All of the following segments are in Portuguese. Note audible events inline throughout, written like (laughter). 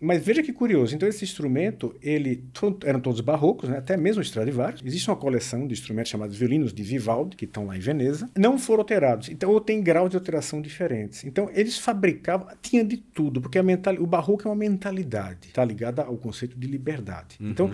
Mas veja que curioso, então esse instrumento, ele eram todos barrocos, né? até mesmo Stradivarius. Existe uma coleção de instrumentos chamados violinos de Vivaldi, que estão lá em Veneza, não foram alterados. Então, ou tem graus de alteração diferentes. Então, eles fabricavam, tinha de tudo, porque a o barroco é uma mentalidade, está ligada ao conceito de liberdade. Uhum. Então,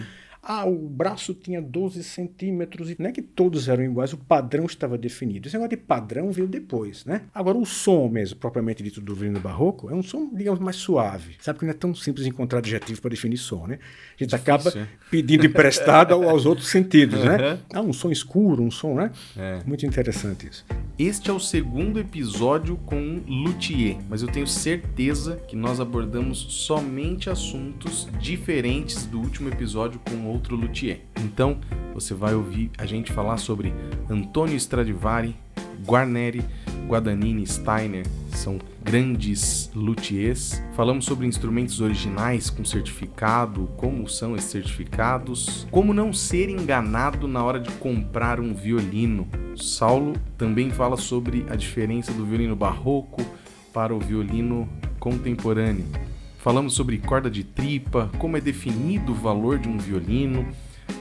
ah, o braço tinha 12 centímetros. E não é que todos eram iguais, o padrão estava definido. Esse negócio de padrão veio depois, né? Agora, o som mesmo, propriamente dito do violino barroco, é um som, digamos, mais suave. Sabe que não é tão simples encontrar adjetivo para definir som, né? A gente Difícil, acaba é? pedindo emprestado aos outros sentidos, uhum. né? Ah, um som escuro, um som, né? É. Muito interessante isso. Este é o segundo episódio com luthier, mas eu tenho certeza que nós abordamos somente assuntos diferentes do último episódio com outro luthier. Então, você vai ouvir a gente falar sobre Antônio Stradivari, Guarneri, Guadagnini, Steiner, são grandes luthiers. Falamos sobre instrumentos originais com certificado, como são esses certificados, como não ser enganado na hora de comprar um violino. Saulo também fala sobre a diferença do violino barroco para o violino contemporâneo. Falamos sobre corda de tripa, como é definido o valor de um violino,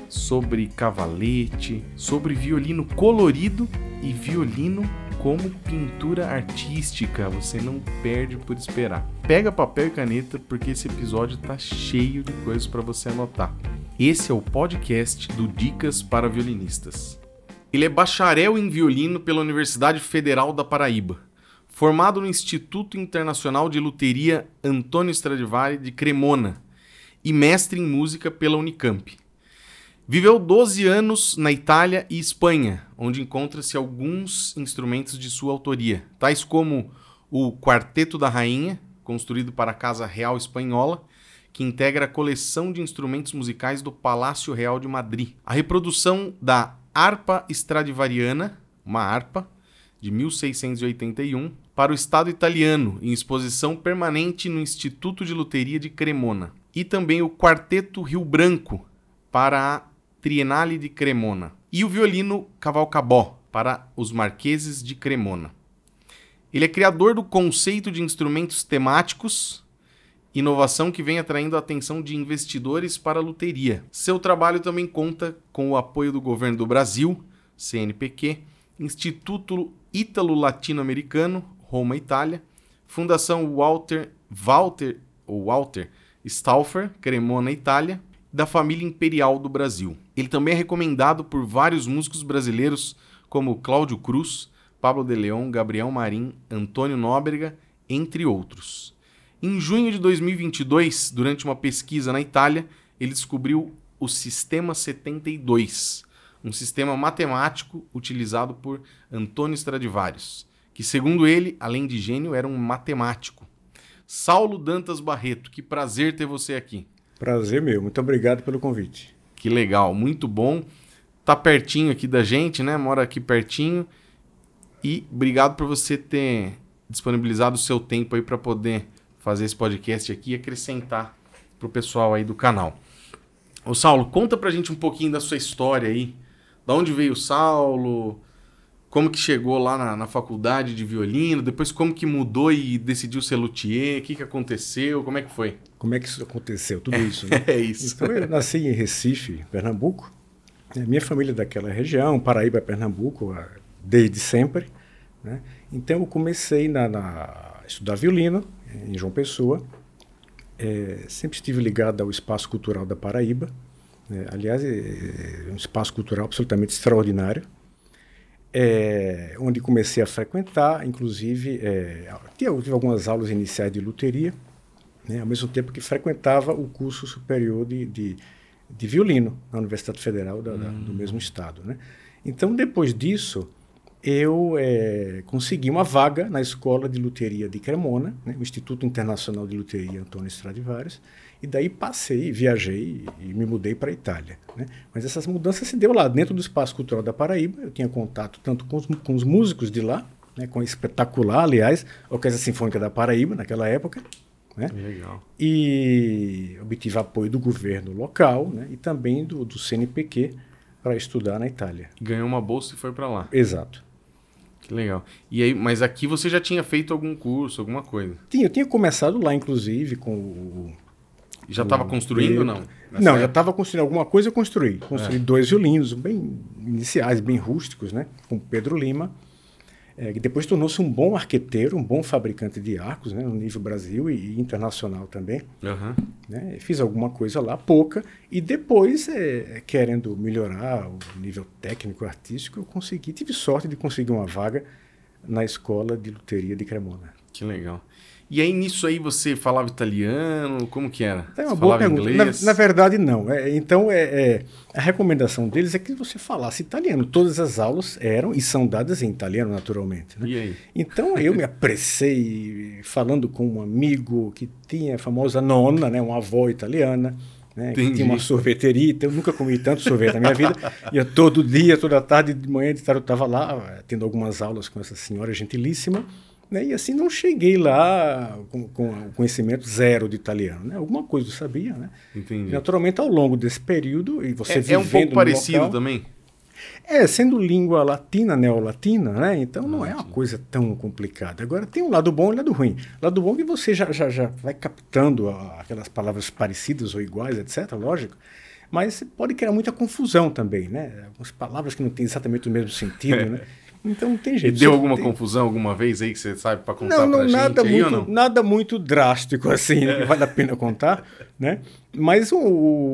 sobre cavalete, sobre violino colorido e violino como pintura artística. Você não perde por esperar. Pega papel e caneta porque esse episódio tá cheio de coisas para você anotar. Esse é o podcast do Dicas para Violinistas. Ele é bacharel em violino pela Universidade Federal da Paraíba formado no Instituto Internacional de Luteria Antônio Stradivari de Cremona e mestre em música pela Unicamp. Viveu 12 anos na Itália e Espanha, onde encontra-se alguns instrumentos de sua autoria, tais como o Quarteto da Rainha, construído para a Casa Real Espanhola, que integra a coleção de instrumentos musicais do Palácio Real de Madrid. A reprodução da Harpa Stradivariana, uma harpa, de 1681, para o Estado italiano, em exposição permanente no Instituto de Luteria de Cremona, e também o Quarteto Rio Branco, para a Trienale de Cremona, e o violino Cavalcabó, para os Marqueses de Cremona. Ele é criador do conceito de instrumentos temáticos, inovação que vem atraindo a atenção de investidores para a luteria. Seu trabalho também conta com o apoio do governo do Brasil, CNPq, Instituto Ítalo-Latino-Americano, Roma, Itália, Fundação Walter Walter ou Walter Stauffer, Cremona, Itália, da família imperial do Brasil. Ele também é recomendado por vários músicos brasileiros como Cláudio Cruz, Pablo de Leon, Gabriel Marim, Antônio Nóbrega, entre outros. Em junho de 2022, durante uma pesquisa na Itália, ele descobriu o Sistema 72, um sistema matemático utilizado por Antônio Stradivarius que, segundo ele, além de gênio, era um matemático. Saulo Dantas Barreto, que prazer ter você aqui. Prazer meu, muito obrigado pelo convite. Que legal, muito bom. Tá pertinho aqui da gente, né? Mora aqui pertinho. E obrigado por você ter disponibilizado o seu tempo aí para poder fazer esse podcast aqui e acrescentar pro pessoal aí do canal. Ô Saulo, conta pra gente um pouquinho da sua história aí. Da onde veio o Saulo? Como que chegou lá na, na, faculdade de violino, depois como que mudou e decidiu ser luthier, o que, que aconteceu, como é que foi? Como é que isso aconteceu, tudo isso, né? (laughs) é isso. Então eu nasci em Recife, Pernambuco, né? minha família é daquela região, Paraíba, Pernambuco, desde sempre, né? Então eu comecei na, na estudar violino em João Pessoa, é, sempre estive ligado ao espaço cultural da Paraíba, né? aliás, é, é um espaço cultural absolutamente extraordinário, é, onde comecei a frequentar, inclusive, é, tive algumas aulas iniciais de luteria, né, ao mesmo tempo que frequentava o curso superior de, de, de violino na Universidade Federal da, da, do hum. mesmo estado. Né? Então, depois disso, eu é, consegui uma vaga na Escola de Luteria de Cremona, né, o Instituto Internacional de Luteria Antônio Stradivarius, e daí passei, viajei e me mudei para a Itália. Né? Mas essas mudanças se deu lá, dentro do Espaço Cultural da Paraíba. Eu tinha contato tanto com os, com os músicos de lá, né, com a espetacular, aliás, Orquestra Sinfônica da Paraíba, naquela época. Né? Legal. E obtive apoio do governo local né, e também do, do CNPq para estudar na Itália. Ganhou uma bolsa e foi para lá. Exato. Que legal. E aí, mas aqui você já tinha feito algum curso, alguma coisa? Tinha, eu tinha começado lá, inclusive, com o Já estava construindo ou não? Nessa não, época? já estava construindo alguma coisa, eu construí. Construí é. dois violinos bem iniciais, bem rústicos, né? Com Pedro Lima, é, que depois tornou-se um bom arqueteiro, um bom fabricante de arcos, né? No nível Brasil e, internacional também. Uhum. Né? Fiz alguma coisa lá, pouca, e depois, é, querendo melhorar o nível técnico artístico, eu consegui, tive sorte de conseguir uma vaga na escola de luteria de Cremona. Que legal. E aí nisso aí você falava italiano? Como que era? É uma boa pergunta. Na, na, verdade, não. É, então, é, é, a recomendação deles é que você falasse italiano. Todas as aulas eram e são dadas em italiano, naturalmente. Né? E aí? Então, eu me apressei falando com um amigo que tinha a famosa nona, né, uma avó italiana. Né, que tinha uma sorveteria, então eu nunca comi tanto sorvete na minha vida. (laughs) Ia todo dia, toda tarde, de manhã, de tarde eu estava lá, tendo algumas aulas com essa senhora gentilíssima. Né? E assim não cheguei lá com, com conhecimento zero de italiano. Né? Alguma coisa eu sabia. Né? Entendi. Naturalmente, ao longo desse período, e você é, é um pouco parecido local, também? É, sendo língua latina, neolatina, né? Então não é uma coisa tão complicada. Agora tem um lado bom e um lado ruim. Lado bom é que você já, já, já vai captando aquelas palavras parecidas ou iguais, etc., lógico. Mas pode criar muita confusão também, né? Algumas palavras que não têm exatamente o mesmo sentido, (laughs) né? Então não tem jeito. E deu alguma tem... confusão alguma vez aí que você sabe para contar não, não, pra nada gente muito, não? Nada muito drástico assim, né, que vale a pena contar, né? Mas o,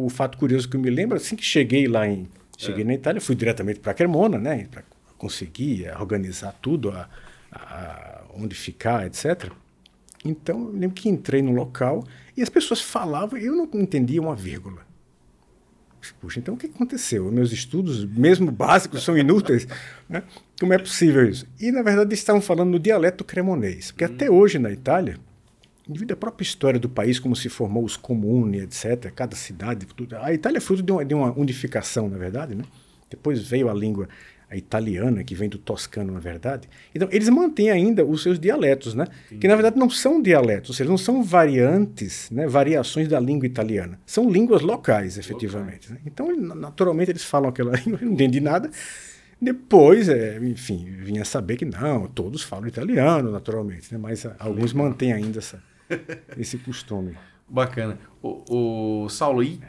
o, fato curioso que eu me lembro, assim que cheguei lá em... Cheguei é. na Itália, fui diretamente para Cremona, né? Para conseguir organizar tudo, a, a, onde ficar, etc. Então, eu lembro que entrei no local e as pessoas falavam, eu não entendia uma vírgula. Puxa, então o que aconteceu? Meus estudos, mesmo básicos, são inúteis? Né? Como é possível isso? E, na verdade, estavam falando no dialeto cremonês. Porque hum. até hoje, na Itália, devido à própria história do país, como se formou os comuni, etc., cada cidade, tudo, a Itália é fruto de uma, de uma unificação, na verdade. Né? Depois veio a língua a italiana, que vem do toscano, na verdade. Então, eles mantêm ainda os seus dialetos, né? Que, na verdade, não são dialetos, ou seja, não são variantes, né? variações da língua italiana. São línguas locais, efetivamente. Né? Então, naturalmente, eles falam aquela (laughs) língua, eu não entendi nada. Depois, é, enfim, vinha saber que não, todos falam italiano, naturalmente, né? mas alguns mantêm ainda essa, (laughs) esse costume. Bacana. O, o Saulo, e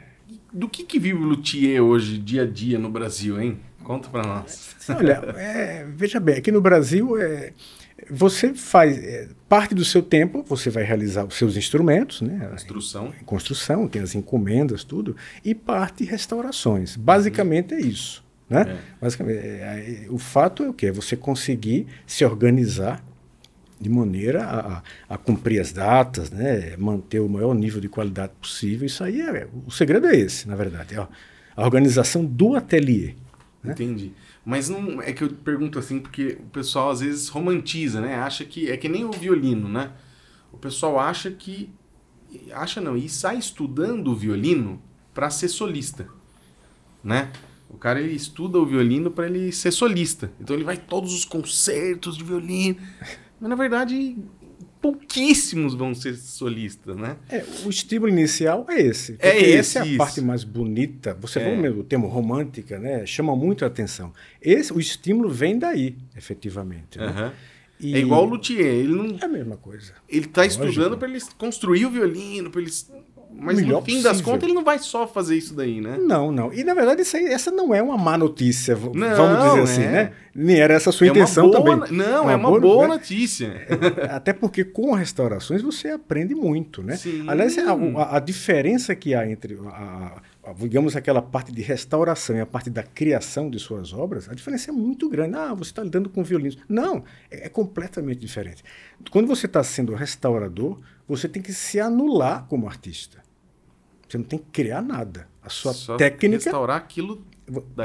do que, que vive o luthier hoje, dia a dia, no Brasil, hein? Conta para nós. Olha, é, veja bem, aqui no Brasil é, você faz é, parte do seu tempo, você vai realizar os seus instrumentos, né? Construção. Construção, tem as encomendas, tudo, e parte restaurações. Basicamente uhum. é isso. Né? É. Basicamente, é, é, o fato é o que? É você conseguir se organizar de maneira a, a, cumprir as datas, né? manter o maior nível de qualidade possível. Isso aí é. O segredo é esse, na verdade. É a organização do ateliê. Né? Entendi. Mas não é que eu pergunto assim, porque o pessoal às vezes romantiza, né? Acha que. É que nem o violino, né? O pessoal acha que. Acha não, e sai estudando o violino para ser solista, né? O cara ele estuda o violino para ele ser solista. Então ele vai todos os concertos de violino. Mas na verdade, pouquíssimos vão ser solistas, né? É, o estímulo inicial é esse. É esse, essa é a isso. parte mais bonita. Você é. vê o termo romântica, né? Chama muito a atenção. Esse, o estímulo vem daí, efetivamente. Né? Uhum. E... É igual o luthier, ele não. É a mesma coisa. Ele está estudando para ele construir o violino, para ele mas no fim possível. das contas ele não vai só fazer isso daí, né? Não, não. E na verdade aí, essa não é uma má notícia, não, vamos dizer assim, é. né? Nem era essa a sua é intenção boa, também. Não, é uma, é uma boa, boa né? notícia. Até porque com restaurações você aprende muito, né? Sim. Aliás, a, a, diferença que há entre a, digamos aquela parte de restauração e a parte da criação de suas obras, a diferença é muito grande. Ah, você está lidando com violinos. Não, é, é completamente diferente. Quando você está sendo restaurador, você tem que se anular como artista. Você não tem que criar nada. A sua Só técnica. Restaurar aquilo.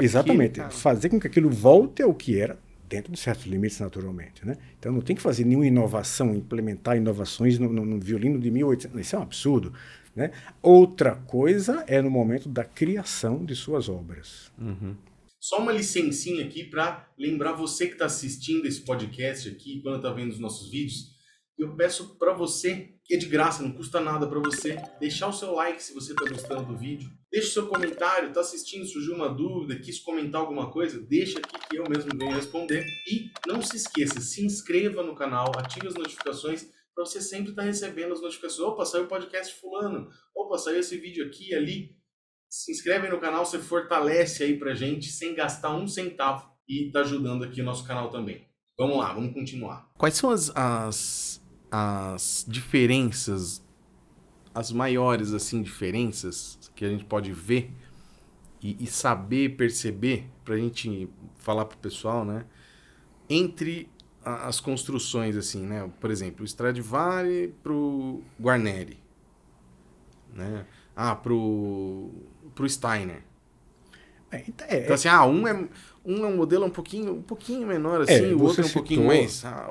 Exatamente. Cara. Fazer com que aquilo volte ao que era, dentro de certos limites, naturalmente. Né? Então não tem que fazer nenhuma inovação, implementar inovações no, no, no violino de 1800. Isso é um absurdo. Né? Outra coisa é no momento da criação de suas obras. Uhum. Só uma licencinha aqui para lembrar você que está assistindo esse podcast aqui, quando está vendo os nossos vídeos, eu peço para você, que é de graça, não custa nada para você, deixar o seu like se você está gostando do vídeo. Deixa o seu comentário, está assistindo, surgiu uma dúvida, quis comentar alguma coisa, deixa aqui que eu mesmo venho responder. E não se esqueça, se inscreva no canal, ative as notificações para você sempre estar tá recebendo as notificações. Opa, saiu o podcast fulano. Opa, saiu esse vídeo aqui ali. Se inscreve no canal, você fortalece aí pra gente sem gastar um centavo e tá ajudando aqui o nosso canal também. Vamos lá, vamos continuar. Quais são as, as, as diferenças, as maiores assim diferenças que a gente pode ver e, e saber perceber para a gente falar pro pessoal, né? Entre as construções, assim, né? Por exemplo, o Stradivari pro Guarneri, né? Ah, pro, pro Steiner. É, então, é, então, assim, ah, um é, um é um modelo um pouquinho, um pouquinho menor, assim, é, o outro é um citou... pouquinho mais. Ah,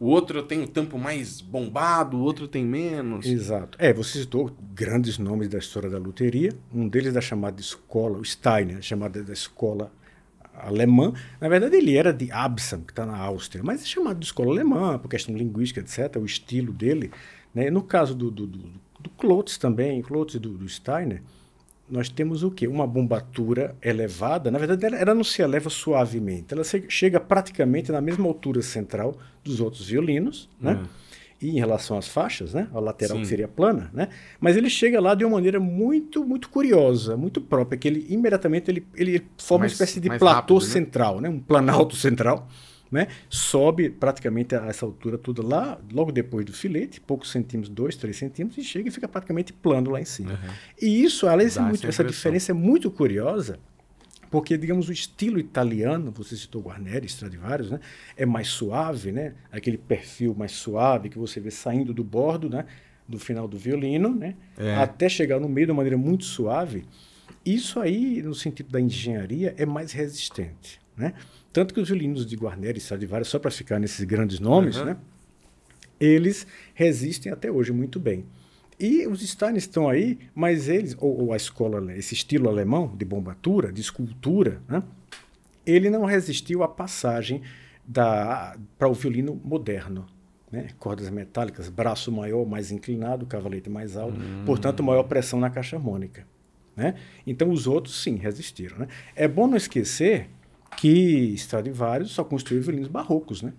o, outro tem o tampo mais bombado, o outro tem menos. Exato. É, você citou grandes nomes da história da luteria. Um deles da chamada escola, o Steiner, chamada da escola alemã. Na verdade, ele era de Absam, que está na Áustria, mas é chamado de escola alemã, por questão linguística, etc., o estilo dele. Né? No caso do, do, do, do Klotz também, Klotz e do, do Steiner, nós temos o quê? Uma bombatura elevada. Na verdade, ela, ela não se eleva suavemente, ela se, chega praticamente na mesma altura central dos outros violinos, né? Uhum e em relação às faixas, né? A lateral Sim. que seria plana, né? Mas ele chega lá de uma maneira muito, muito curiosa, muito própria, que ele imediatamente ele, ele forma mais, uma espécie de platô rápido, né? central, né? Um planalto central, né? Sobe praticamente a essa altura toda lá, logo depois do filete, poucos centímetros, dois, três centímetros, e chega e fica praticamente plano lá em cima. Uhum. E isso, além de muito, essa diferença é muito curiosa, porque, digamos, o estilo italiano, você citou Guarneri, Stradivarius, né? É mais suave, né? Aquele perfil mais suave que você vê saindo do bordo, né? Do final do violino, né? É. Até chegar no meio de uma maneira muito suave. Isso aí, no sentido da engenharia, é mais resistente, né? Tanto que os violinos de Guarneri e Stradivarius, só para ficar nesses grandes nomes, uhum. né? Eles resistem até hoje muito bem. E os Steins estão aí, mas eles, ou, ou, a escola, esse estilo alemão de bombatura, de escultura, né, ele não resistiu à passagem para o violino moderno. Né? Cordas metálicas, braço maior, mais inclinado, cavalete mais alto, hum. portanto, maior pressão na caixa harmônica. Né? Então, os outros, sim, resistiram. Né? É bom não esquecer que Stradivarius só construiu violinos barrocos, né?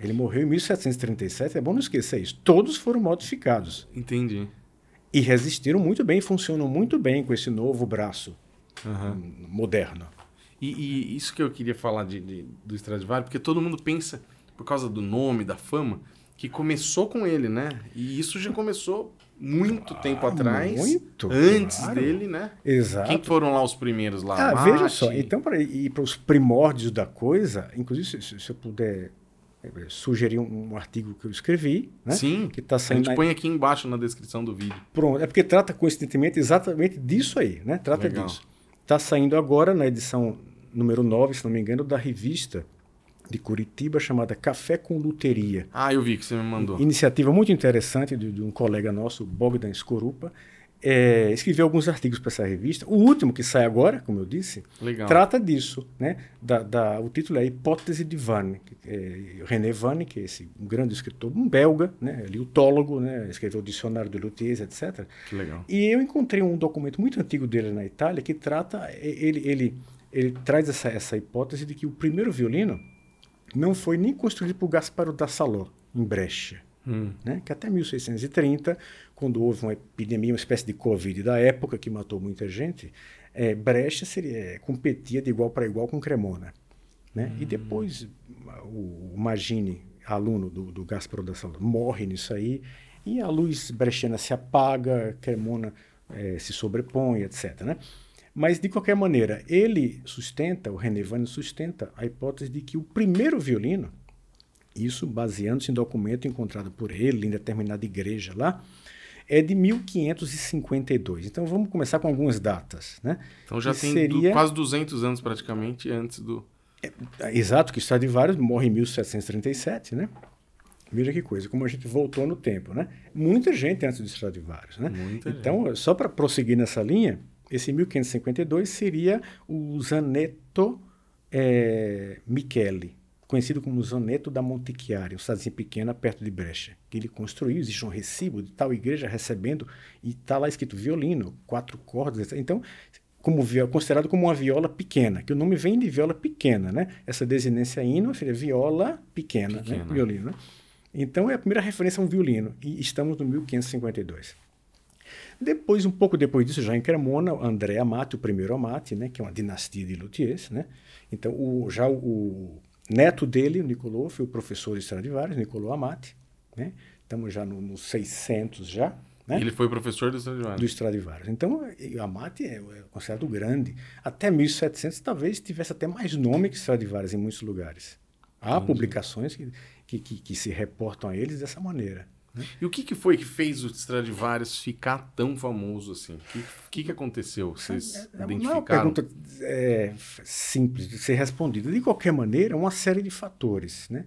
Ele morreu em 1737, é bom não esquecer isso. Todos foram modificados. Entendi. E resistiram muito bem, funcionam muito bem com esse novo braço uhum. moderno. E, e, isso que eu queria falar de, de, do Stradivarius, porque todo mundo pensa, por causa do nome, da fama, que começou com ele, né? E isso já começou muito ah, tempo atrás. Muito. Antes claro. dele, né? Exato. Quem foram lá os primeiros lá? Ah, veja só. Então, para ir para os primórdios da coisa, inclusive, se, se eu puder sugerir um, um, artigo que eu escrevi, né? Sim. Que tá saindo a gente põe aqui embaixo na descrição do vídeo. Pronto, é porque trata coincidentemente exatamente disso aí, né? Trata Legal. disso. Está saindo agora na edição número 9, se não me engano, da revista de Curitiba chamada Café com Luteria. Ah, eu vi que você me mandou. Iniciativa muito interessante de, de um colega nosso, Bogdan Skorupa é, escrevi alguns artigos para essa revista. O último, que sai agora, como eu disse, Legal. trata disso. Né? Da, da, o título é Hipótese de Vanne. É, René Vanne, que é esse um grande escritor, um belga, né? liutólogo, né? escreveu o Dicionário de Luthiers, etc. Que legal. E eu encontrei um documento muito antigo dele na Itália que trata, ele, ele, ele traz essa, essa hipótese de que o primeiro violino não foi nem construído por Gasparo da Salò, em Brescia. Hum. Né? Que até 1630, quando houve uma epidemia, uma espécie de Covid da época que matou muita gente, é, Brecha seria, é, competia de igual para igual com Cremona. Né? Hum. E depois o, o Magini, aluno do, do Gasparo da Sala, morre nisso aí, e a luz brechana se apaga, Cremona é, se sobrepõe, etc. Né? Mas, de qualquer maneira, ele sustenta, o René Vane sustenta a hipótese de que o primeiro violino isso baseando-se em documento encontrado por ele em determinada igreja lá, é de 1552. Então vamos começar com algumas datas. Né? Então já que tem seria... quase 200 anos praticamente antes do. É, exato, que Stradivarius morre em 1737, né? Veja que coisa, como a gente voltou no tempo, né? Muita gente antes de Stradivarius, né? Muita então, gente. só para prosseguir nessa linha, esse 1552 seria o Zanetto é, Michele, conhecido como Zoneto da Montichiari, uma cidadezinha pequena perto de Brecha, que ele construiu, existe um recibo de tal igreja recebendo, e está lá escrito violino, quatro cordas, etc. Então, como considerado como uma viola pequena, que o nome vem de viola pequena, né? Essa desinência hino seria viola pequena, né? pequena. Né? violino. Né? Então, é a primeira referência a um violino. E estamos no 1552. Depois, um pouco depois disso, já em Cremona, André Amati, o primeiro Amati, né, que é uma dinastia de luthiers. Né? Então, o, já o, neto dele, o Nicolò, foi o professor de Stradivarius, Nicolò Amati. Né? Estamos já nos no 600 já. Né? Ele foi professor do Stradivarius. Do Stradivarius. Então, o Amati é, é considerado grande. Até 1700, talvez tivesse até mais nome que Stradivarius em muitos lugares. Há Entendi. publicações que, que, que, que, se reportam a eles dessa maneira. E o que, que foi que fez o Stradivarius ficar tão famoso assim? O que, que, que aconteceu? Vocês é, identificaram? Não é uma pergunta é, simples de ser respondida. De qualquer maneira, uma série de fatores. Né?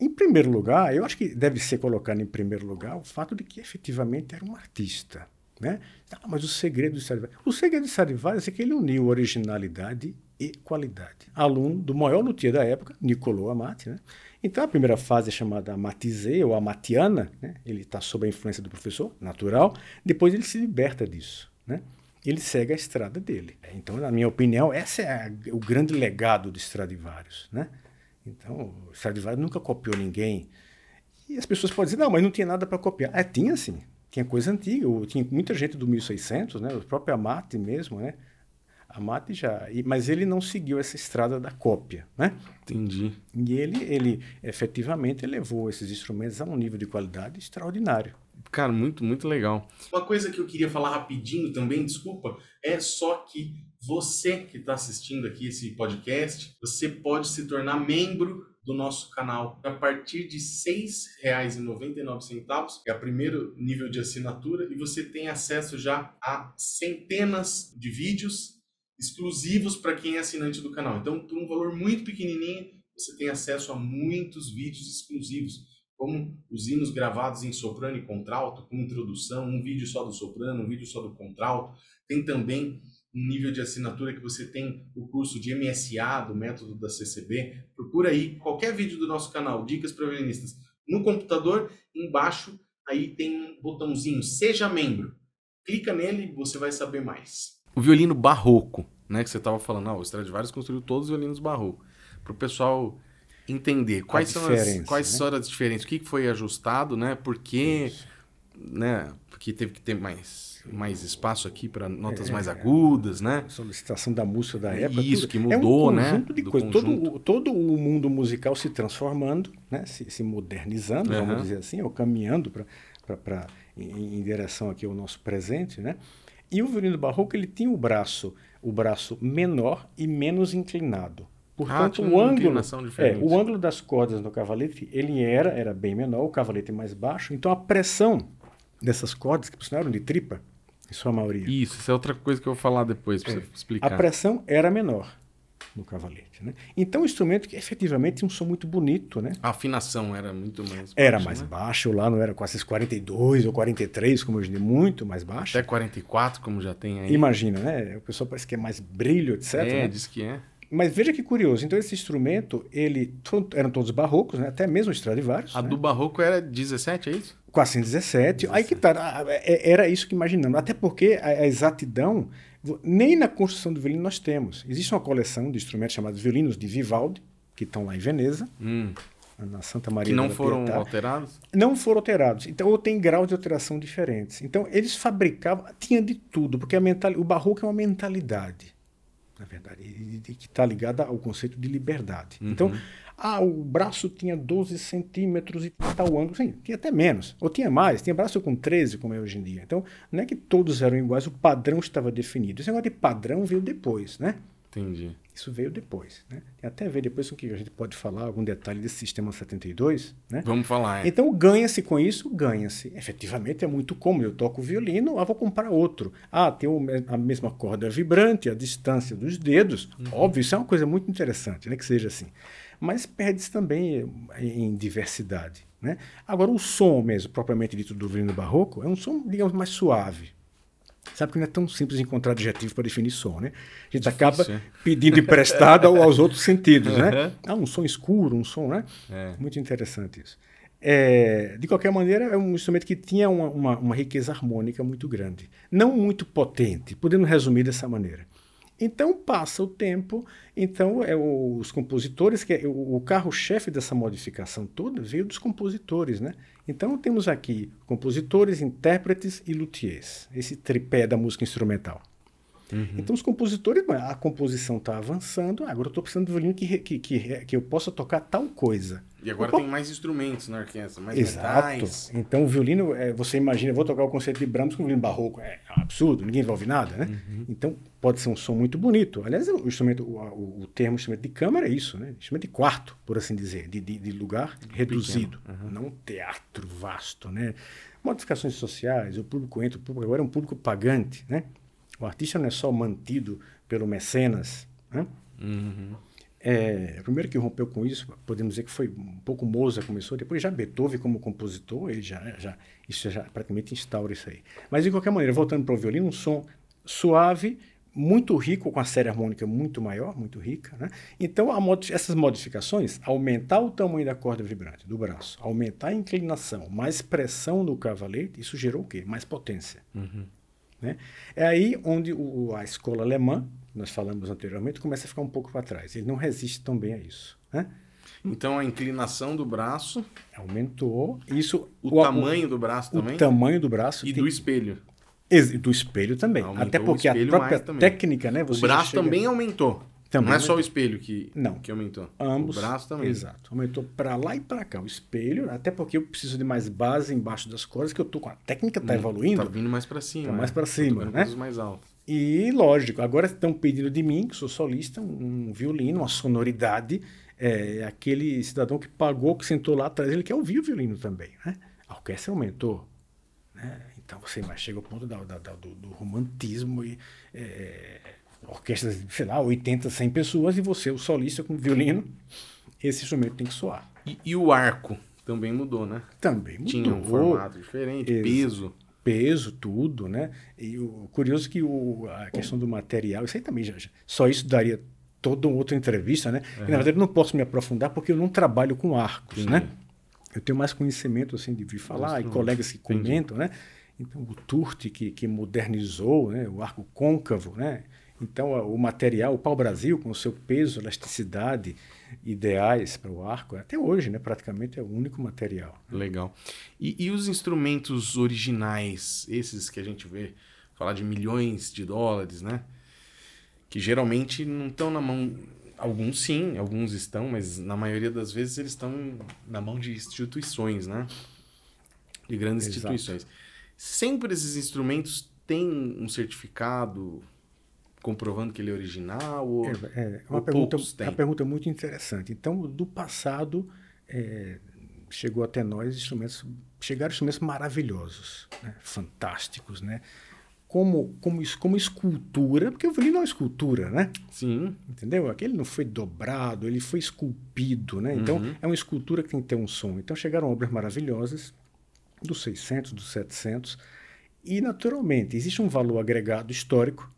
Em primeiro lugar, eu acho que deve ser colocado em primeiro lugar o fato de que efetivamente era um artista. Né? Ah, mas o segredo do Stradivarius... O segredo do Stradivarius é que ele uniu originalidade e qualidade. Aluno do maior luthier da época, Niccolò Amati. Né? Então, a primeira fase é chamada Amatizê, ou Amatiana. Né? Ele está sob a influência do professor, natural. Depois ele se liberta disso. Né? Ele segue a estrada dele. Então, na minha opinião, esse é a, o grande legado do Stradivarius. Né? Então, Stradivarius nunca copiou ninguém. E as pessoas podem dizer, não, mas não tinha nada para copiar. É, tinha sim. Tinha coisa antiga. Tinha muita gente do 1600, né? o próprio Amati mesmo, né? Amati já... Mas ele não seguiu essa estrada da cópia, né? Entendi. E ele, ele efetivamente levou esses instrumentos a um nível de qualidade extraordinário. Cara, muito, muito legal. Uma coisa que eu queria falar rapidinho também, desculpa, é só que você que está assistindo aqui esse podcast, você pode se tornar membro do nosso canal a partir de R$ 6,99, que é o primeiro nível de assinatura, e você tem acesso já a centenas de vídeos exclusivos para quem é assinante do canal. Então, por um valor muito pequenininho, você tem acesso a muitos vídeos exclusivos como os hinos gravados em soprano e contralto, com introdução, um vídeo só do soprano, um vídeo só do contralto. Tem também um nível de assinatura que você tem o curso de MSA do método da CCB. Procura aí qualquer vídeo do nosso canal, Dicas para Violinistas. No computador, embaixo, aí tem um botãozinho Seja Membro. Clica nele e você vai saber mais. O violino barroco, né, que você estava falando, o Stradivarius construiu todos os violinos barroco. Para o pessoal entender quais são as quais né? são as diferenças, o que foi ajustado, né? Porque, né? Porque teve que ter mais mais espaço aqui para notas é, mais agudas, né? Solicitação da música da época. Isso tudo. que mudou, é um né? conjunto de coisas. Todo, todo o mundo musical se transformando, né? Se, se modernizando, uhum. vamos dizer assim, ou caminhando para em, em direção aqui ao nosso presente, né? E o violino barroco ele tinha o braço, o braço menor e menos inclinado. Portanto, ah, o ângulo, é, o ângulo das cordas no cavalete, ele era, era bem menor, o cavalete mais baixo, então a pressão dessas cordas, que por sinal eram de tripa, em sua maioria. Isso, isso é outra coisa que eu vou falar depois para é, você explicar. A pressão era menor no cavalete, né? Então, o instrumento que efetivamente tinha um som muito bonito, né? A afinação era muito mais baixa, Era mais né? baixo, lá não era com esses 42 ou 43, como hoje, muito mais baixo. Até 44, como já tem aí. Imagina, né? O pessoal parece que é mais brilho, etc. É, né? diz que é. Mas veja que curioso. Então, esse instrumento, ele eram todos barrocos, né? até mesmo Stradivarius. A né? do barroco era 17, é isso? Quase 17. 17. Aí que tá. É, era isso que imaginamos. Até porque a, a exatidão, nem na construção do violino nós temos. Existe uma coleção de instrumentos chamados violinos de Vivaldi, que estão lá em Veneza. Hum. Na Santa Maria que não foram Pietà. alterados? Não foram alterados. Então, ou tem graus de alteração diferentes. Então, eles fabricavam, tinha de tudo, porque a mental, o barroco é uma mentalidade na verdade, que está ligada ao conceito de liberdade. Uhum. Então, ah, o braço tinha 12 centímetros e tal ângulo. Sim, tinha até menos. Ou tinha mais. Tinha braço com 13, como é hoje em dia. Então, não é que todos eram iguais, o padrão estava definido. Esse negócio de padrão veio depois, né? Entendi. Isso veio depois. Né? Tem até ver depois o que a gente pode falar, algum detalhe desse sistema 72. Né? Vamos falar. É. Então, ganha-se com isso? Ganha-se. Efetivamente é muito cômodo. Eu toco violino, ah, vou comprar outro. Ah, tem a mesma corda vibrante, a distância dos dedos. Uhum. Óbvio, isso é uma coisa muito interessante, né? que seja assim. Mas perde-se também em diversidade. Né? Agora, o som mesmo, propriamente dito do violino barroco, é um som, digamos, mais suave. Sabe que não é tão simples encontrar adjetivo para definir som, né? A gente Difícil, acaba é? pedindo emprestado aos outros sentidos, né? Ah, um som escuro, um som, né? É. Muito interessante isso. É, de qualquer maneira, é um instrumento que tinha uma, uma, uma, riqueza harmônica muito grande. Não muito potente, podemos resumir dessa maneira. Então passa o tempo, então é os compositores, que é, o, o carro-chefe dessa modificação toda veio dos compositores, né? Então temos aqui compositores, intérpretes e luthiers, esse tripé da música instrumental. Uhum. Então os compositores, a composição está avançando, agora eu estou precisando de um violino que, que, que, que eu possa tocar tal coisa. E agora Opa. tem mais instrumentos na orquestra, mais Exato. metais. Então o violino, é, você imagina, eu vou tocar o concerto de Brahms com violino barroco, é um absurdo, ninguém vai ouvir nada, né? Uhum. Então pode ser um som muito bonito. Aliás, o instrumento, o, o, o, termo instrumento de câmara é isso, né? Instrumento de quarto, por assim dizer, de, de, de lugar reduzido, uhum. não teatro vasto, né? Modificações sociais, o público entra, o público agora é um público pagante, né? O artista não é só mantido pelo mecenas, né? Uhum. É, primeiro que rompeu com isso, podemos dizer que foi um pouco Mozart começou, depois já Beethoven como compositor, ele já, já isso já praticamente instaura isso aí. Mas de qualquer maneira, voltando para o violino, um som suave, muito rico, com a série harmônica muito maior, muito rica. Né? Então, mod essas modificações, aumentar o tamanho da corda vibrante do braço, aumentar a inclinação, mais pressão no cavalete, isso gerou o quê? Mais potência. Uhum. Né? É aí onde o, a escola alemã, nós falamos anteriormente, começa a ficar um pouco para trás. Ele não resiste tão bem a isso. Né? Então a inclinação do braço aumentou. Isso o, o tamanho o, do braço também. O tamanho do braço e tem... do espelho. Do espelho também. Aumentou Até porque a própria técnica, né? o braço chega... também aumentou. Também não é só o espelho que, não. que aumentou. Ambos. O braço também. Exato. Aumentou para lá e para cá. O espelho, até porque eu preciso de mais base embaixo das cordas, que eu tô com a técnica tá hum, evoluindo. Tá vindo mais para cima. Tá mais para cima, né? mais alto. E lógico, agora estão pedindo de mim, que sou solista, um violino, uma sonoridade. É, aquele cidadão que pagou, que sentou lá atrás, ele quer ouvir o violino também, né? A orquestra aumentou, né? Então você mais chega ao ponto da, da, da do, do, romantismo e é, orquestra, sei lá, 80, 100 pessoas e você, o solista com o violino, esse instrumento tem que soar. E, e o arco também mudou, né? Também mudou. Tinha um formato diferente, Ex peso. Peso, tudo, né? E o curioso é que o, a questão do material, isso aí também já, já só isso daria toda outra entrevista, né? Uhum. E, na verdade, eu não posso me aprofundar porque eu não trabalho com arcos, né? Eu tenho mais conhecimento, assim, de vir falar, e colegas que comentam, Entendi. né? Então, o Turti, que, que modernizou né? o arco côncavo, né? Então, o material, o pau-brasil, com o seu peso, elasticidade, ideais para o arco, até hoje, né, praticamente é o único material. Legal. E, e, os instrumentos originais, esses que a gente vê falar de milhões de dólares, né? Que geralmente não estão na mão. Alguns sim, alguns estão, mas na maioria das vezes eles estão na mão de instituições, né? De grandes Exato. instituições. Sempre esses instrumentos têm um certificado comprovando que ele é original? Ou, é, é uma, pergunta, uma pergunta muito interessante. Então, do passado, é, chegou até nós instrumentos, chegaram instrumentos maravilhosos, né? fantásticos, né? Como, como, como escultura, porque o violino é uma escultura, né? Sim. Entendeu? Aquele não foi dobrado, ele foi esculpido, né? Então, uhum. é uma escultura que tem que ter um som. Então, chegaram obras maravilhosas, dos 600, dos 700, e, naturalmente, existe um valor agregado histórico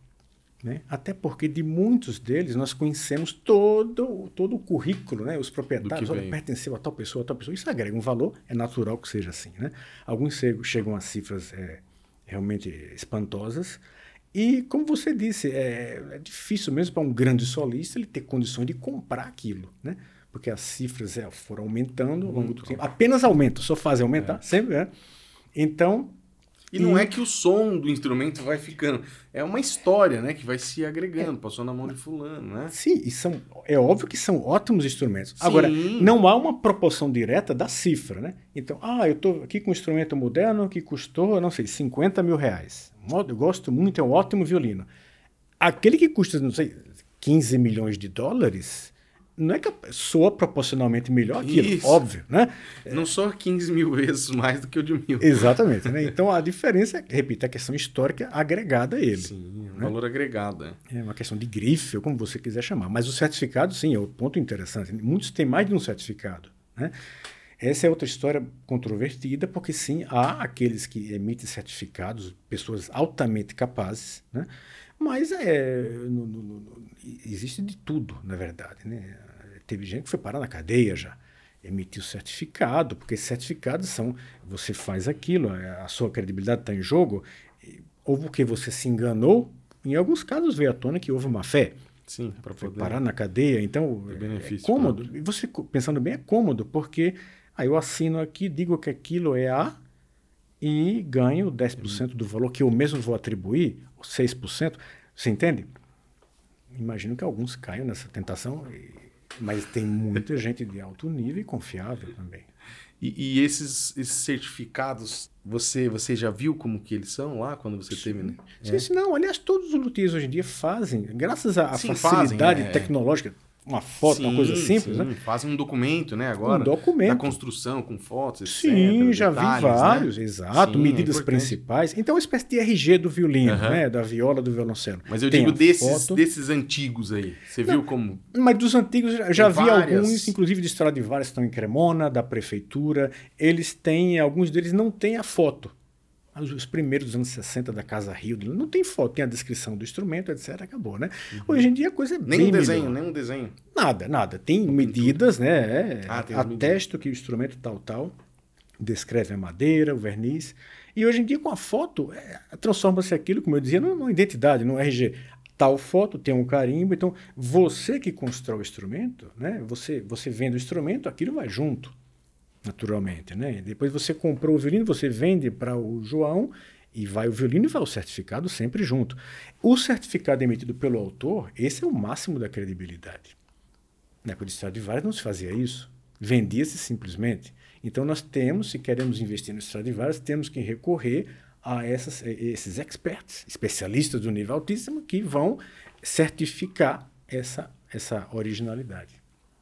né? Até porque de muitos deles nós conhecemos todo, todo o currículo, né? os proprietários, olha, pertenceu a tal pessoa, a tal pessoa. Isso agrega um valor, é natural que seja assim. Né? Alguns chegam a cifras é, realmente espantosas. E, como você disse, é, é difícil mesmo para um grande solista ele ter condições de comprar aquilo. Né? Porque as cifras é, foram aumentando ao longo do tempo. Apenas aumenta, só fazem aumentar, é. sempre. Né? Então, e, e, não é que o som do instrumento vai ficando. É uma história, né? Que vai se agregando. É. Passou na mão de fulano, né? Sim, e são, é óbvio que são ótimos instrumentos. Sim. Agora, não há uma proporção direta da cifra, né? Então, ah, eu estou aqui com um instrumento moderno que custou, não sei, 50 mil reais. Eu gosto muito, é um ótimo violino. Aquele que custa, não sei, 15 milhões de dólares não é que soa proporcionalmente melhor aquilo, Isso. óbvio, né? Não soa 15 mil vezes mais do que o de mil. Exatamente, né? Então a diferença, é, repito, é a questão histórica agregada a ele. Sim, né? valor agregado. É. é uma questão de grife, ou como você quiser chamar. Mas o certificado, sim, é o ponto interessante. Muitos têm mais de um certificado, né? Essa é outra história controvertida, porque sim, há aqueles que emitem certificados, pessoas altamente capazes, né? Mas é, no, no, no, existe de tudo, na verdade. Né? Teve gente que foi parar na cadeia já, emitiu certificado, porque certificados são, você faz aquilo, a sua credibilidade está em jogo, ou porque você se enganou Em alguns casos veio à tona que houve uma fé. Sim, para Foi poder. parar na cadeia, então é benefício cômodo. E você pensando bem é cômodo, porque aí eu assino aqui, digo que aquilo é A e ganho 10% do valor que eu mesmo vou atribuir, 6%. Você entende? Imagino que alguns caiam nessa tentação, mas tem muita (laughs) gente de alto nível e confiável também. E, e esses, esses certificados, você, você já viu como que eles são lá quando você teve, né? Sim, sim, não, aliás, todos os luthiers hoje em dia fazem, graças à Sim, facilidade fazem, é. tecnológica, uma foto, uma coisa Sim, simples, sim, né? Fazem um documento, né, agora. Um documento. Da construção, com fotos, etc. Sim, já detalhes, vi vários, né? exato, Sim, é medidas importante. principais. Então, é uma espécie de RG do violino, né? Da viola, do violoncelo. Mas eu Tem digo desses, foto. desses antigos aí. Você viu como. Mas dos antigos, já- já Tem vi várias. alguns, inclusive de Stradivarius, estão em Cremona, da prefeitura. Eles têm, alguns deles não têm a foto. Os, os primeiros dos anos 60 da Casa Rio, não tem foto, tem a descrição do instrumento, etc. Acabou, né? Hoje em dia a coisa é Uhum. Nem bem um desenho, melhor. nem um desenho. Nada, nada. Tem medidas, né? É, Ah, tem atesto que o instrumento tal, tal, descreve a madeira, o verniz. E hoje em dia, com a foto, é, transforma-se aquilo, como eu dizia, numa, identidade, num RG. Tal foto tem um carimbo, então você que constrói o instrumento, né? Você, você vende o instrumento, aquilo vai junto, naturalmente, né? Depois você comprou o violino, você vende para o João e vai o violino e vai o certificado sempre junto. O certificado emitido pelo autor, esse é o máximo da credibilidade. Na época de Stradivarius não se fazia isso. Vendia-se simplesmente. Então nós temos, se queremos investir no Stradivarius, temos que recorrer a essas, esses experts, especialistas do nível altíssimo, que vão certificar essa, essa originalidade.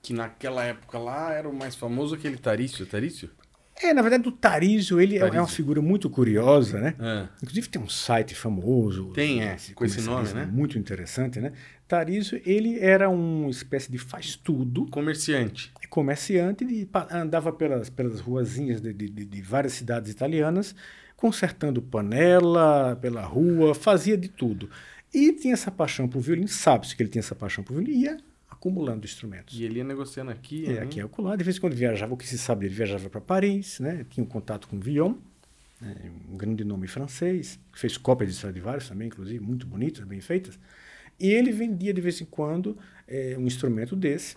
Que naquela época lá era o mais famoso aquele Tarício. Tarício? É, na verdade, o Tarísio, ele é- é uma figura muito curiosa, né? Ah. Inclusive tem um site famoso. Tem, é, com esse nome, né? Muito interessante, né? Tarísio, ele era uma espécie de faz-tudo, Comerciante. comerciante, de, andava pelas, pelas ruazinhas de, de- de- várias cidades italianas, consertando panela pela rua, fazia de tudo. E tinha essa paixão por violino, sabe-se que ele tinha essa paixão por violino, ia acumulando instrumentos. E ele ia negociando aqui. É, né? aqui é o colar. De vez em quando viajava, o que se sabe, ele viajava para Paris, né? tinha um contato com Villon, né? um grande nome francês, fez cópia de Stradivarius também, inclusive, muito bonitas, bem feitas. E ele vendia de vez em quando eh, um instrumento desse.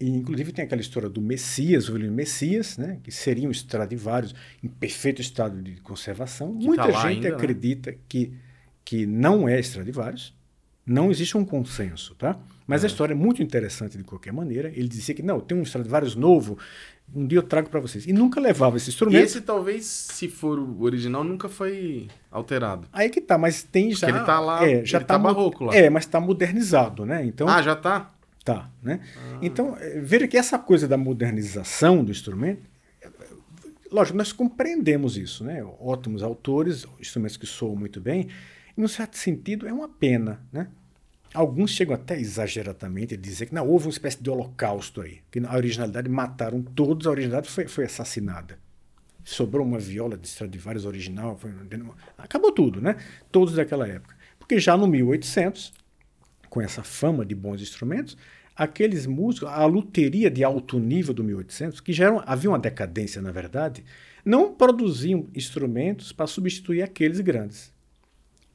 E, inclusive, tem aquela história do Messias, o violino Messias, né? que seria um Stradivarius em perfeito estado de conservação. Que Muita tá gente ainda, né? acredita que, que não é Stradivarius. Não existe um consenso, tá? Mas a história é muito interessante de qualquer maneira. Ele dizia que, não, tem um Stradivarius novo, um dia eu trago para vocês. E nunca levava esse E instrumento. esse talvez, se for o original, nunca foi alterado. Aí que tá, mas tem já... ele tá lá- É, já ele tá mo- barroco lá. É, mas tá modernizado, né? Então, Ah, já tá? tá, né? Ah. Então, eh, veja que essa coisa da modernização do instrumento... eh, Lógico, nós compreendemos isso, né? Ótimos autores, instrumentos que soam muito bem. E, num certo sentido, é uma pena, né? Alguns chegam até exageradamente a dizer que não, houve uma espécie de holocausto aí, que a originalidade mataram todos, a originalidade foi, foi assassinada. Sobrou uma viola de Stradivarius original, foi- acabou tudo, né? Todos daquela época. Porque já no 1800, com essa fama de bons instrumentos, aqueles músicos, a luteria de alto nível do 1800, que já havia uma decadência, na verdade, não produziam instrumentos para substituir aqueles grandes.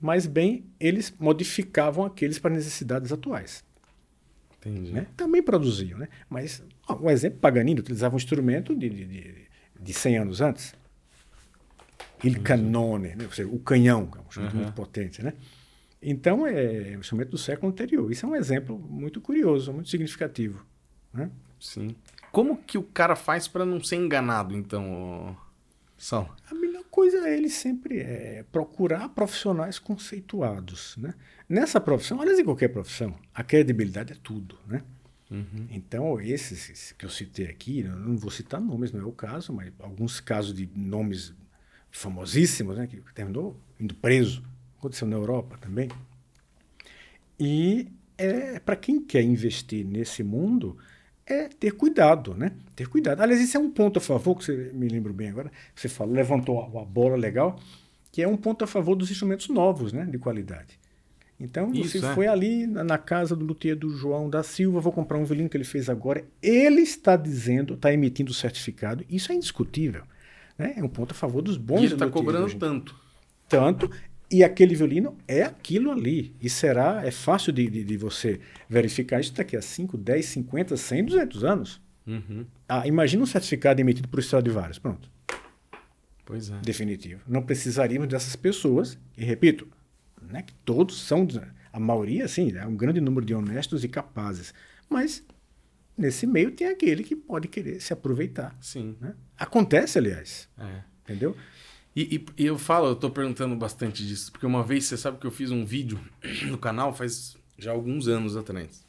Mas bem, eles modificavam aqueles para necessidades atuais. Entendi. Né? Também produziam, né? Mas, ó, um exemplo, Paganini utilizava um instrumento de, de, de, de 100 anos antes. Il canone, né? Ou seja, o canhão, que é um instrumento Uhum. muito potente, né? Então, é um instrumento do século anterior. Isso é um exemplo muito curioso, muito significativo. Né? Sim. Como que o cara faz pra não ser enganado, então. Sal? Coisa é ele sempre é procurar profissionais conceituados. Né? Nessa profissão, aliás, em qualquer profissão, a credibilidade é tudo. Né? Uhum. Então, esses que eu citei aqui, eu não vou citar nomes, não é o caso, mas alguns casos de nomes famosíssimos, né, que terminou indo preso, aconteceu na Europa também. E é, para quem quer investir nesse mundo, é ter cuidado, né? Ter cuidado. Aliás, isso é um ponto a favor, que você me lembro bem agora, você falou, levantou a, bola legal, que é um ponto a favor dos instrumentos novos, né, de qualidade. Então, Isso, você é. foi ali na, casa do luthier do João da Silva, vou comprar um violino que ele fez agora. Ele está dizendo, está emitindo o certificado. Isso é indiscutível. Né? É um ponto a favor dos bons E ele tá luthiers cobrando tanto. tanto E aquele violino é aquilo ali. E será, é fácil de, de, de você verificar isso daqui a 5, 10, 50, 100, 200 anos. Uhum. Ah, imagina um certificado emitido por Stradivarius. Pronto. Pois é. Definitivo. Não precisaríamos dessas pessoas. E repito, não é que todos são, a maioria, sim, é um grande número de honestos e capazes. Mas nesse meio tem aquele que pode querer se aproveitar. Sim. né? Acontece, aliás. É. Entendeu? E, e- eu falo, eu tô perguntando bastante disso, porque uma vez você sabe que eu fiz um vídeo (clears throat) no canal faz já alguns anos atrás.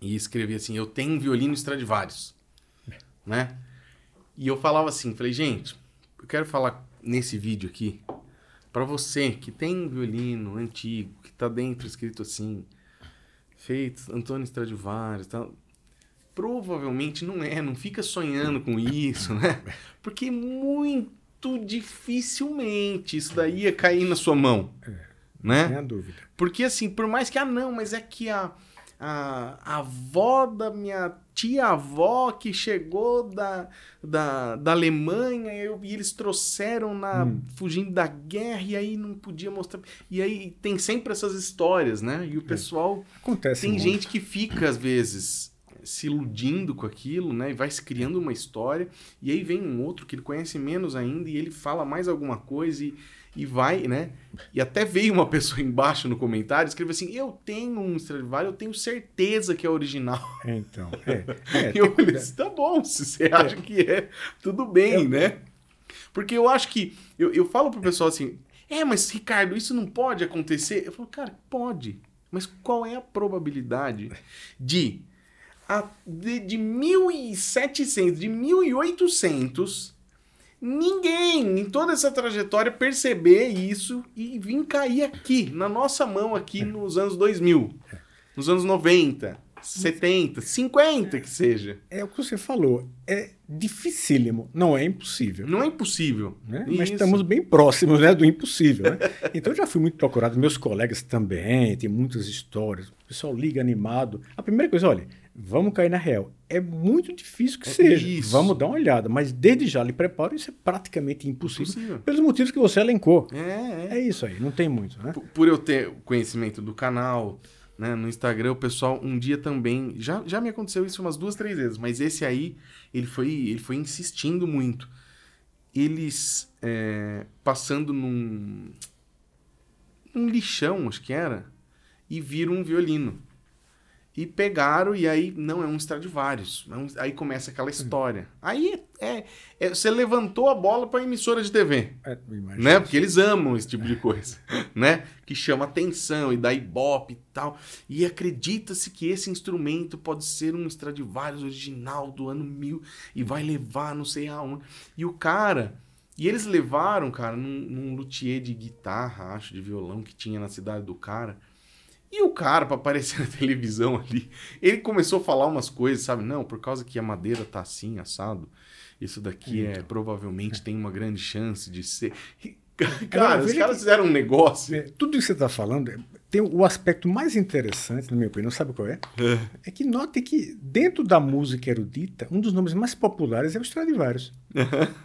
E escrevi assim: Eu tenho um violino Stradivarius. Né? E eu falava assim: Falei, gente, eu quero falar nesse vídeo aqui para você que tem um violino antigo, que tá dentro escrito assim, feito Antônio Stradivarius tal. Provavelmente não é, não fica sonhando com isso, né? (laughs) Porque muito dificilmente isso daí ia cair na sua mão, né? Sem a dúvida. Porque assim, por mais que, ah não, mas é que a, a, a avó da minha tia-avó que chegou da, da, da Alemanha eu- e eles trouxeram na, Hum. fugindo da guerra e aí não podia mostrar. E aí tem sempre essas histórias, né? E o pessoal... Acontece Tem muito. gente que fica, às vezes, se iludindo com aquilo, né? E vai se criando uma história. E aí vem um outro que ele conhece menos ainda e ele fala mais alguma coisa e, e vai, né? E até veio uma (laughs) pessoa embaixo no comentário escreveu assim: Eu tenho um Stradivarius, eu tenho certeza que é original. Então, (laughs) é. é E eu falei assim, tá bom, se você acha que é, tudo bem, né? Porque eu acho que. Eu, eu falo pro pessoal assim: é, mas Ricardo, isso não pode acontecer? Eu falo, cara, pode. Mas qual é a probabilidade de. A, de, de 1700, de 1800, ninguém em toda essa trajetória perceber isso e vir cair aqui, na nossa mão, aqui nos anos 2000, nos anos 90, 70, 50 que seja. É o que você falou. É dificílimo. Não é impossível. Não é impossível. né? Mas Isso. estamos bem próximos né, do impossível. Né? Então eu já fui muito procurado, meus colegas também, tem muitas histórias. O pessoal liga animado. A primeira coisa, olha, vamos cair na real. É muito difícil que É seja. isso. Vamos dar uma olhada. Mas desde já lhe preparo, isso é praticamente impossível. Impossível. Pelos motivos que você elencou. É, é. É isso aí, não tem muito, né? Por- Por eu ter o conhecimento do canal, né, no Instagram, o pessoal um dia também. Já, já me aconteceu isso umas duas, três vezes, mas esse aí, ele foi, ele foi insistindo muito. Eles é, passando num, num lixão, acho que era, e viram um violino. E pegaram, e aí, não, é um Stradivarius. É um- aí começa aquela história. Aí é, é- você levantou a bola para emissora de TV É, né? Porque eles amam esse tipo de coisa, (laughs) né? Que chama atenção e dá ibope e tal. E acredita-se que esse instrumento pode ser um Stradivarius original do ano 1000 e vai levar não sei aonde. E o cara... E eles levaram, cara, num, num luthier de guitarra, acho, de violão que tinha na cidade do cara. E o cara, pra aparecer (laughs) na televisão ali, ele começou a falar umas coisas, sabe? Não, por causa que a madeira tá assim, assado. Isso daqui é provavelmente tem uma grande chance de ser. Cara, os veja caras que- fizeram um negócio. É, tudo isso que você está falando é, tem o aspecto mais interessante, na minha opinião, sabe qual é? É que note que dentro da música erudita, um dos nomes mais populares é o Stradivarius.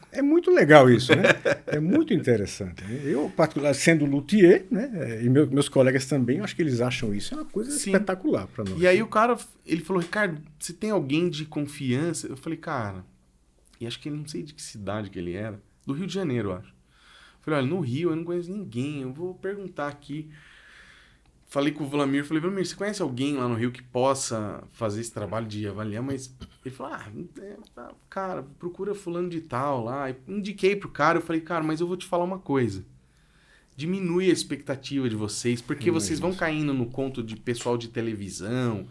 É muito legal isso, né? É muito interessante. né? Eu, particular, sendo luthier, né? é, E meu- meus colegas também, acho que eles acham isso é uma coisa Sim. espetacular para nós. E aí o cara, ele falou, Ricardo, você tem alguém de confiança? Eu falei, cara, e acho que ele não sei de que cidade que ele era, do Rio de Janeiro, eu acho. Eu falei, olha, no Rio eu não conheço ninguém, eu vou perguntar aqui. Falei com o Vlamir, falei, Vlamir, você conhece alguém lá no Rio que possa fazer esse trabalho de avaliar? Mas ele falou, ah, é, tá, cara, procura fulano de tal lá. Eu indiquei pro cara, eu falei, cara, mas eu vou te falar uma coisa. Diminui a expectativa de vocês, porque vocês vão caindo no conto de pessoal de televisão,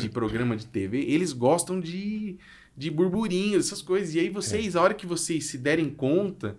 de (clears throat) programa de TV, eles gostam de, de burburinhos, essas coisas. E aí vocês, a hora que vocês se derem conta,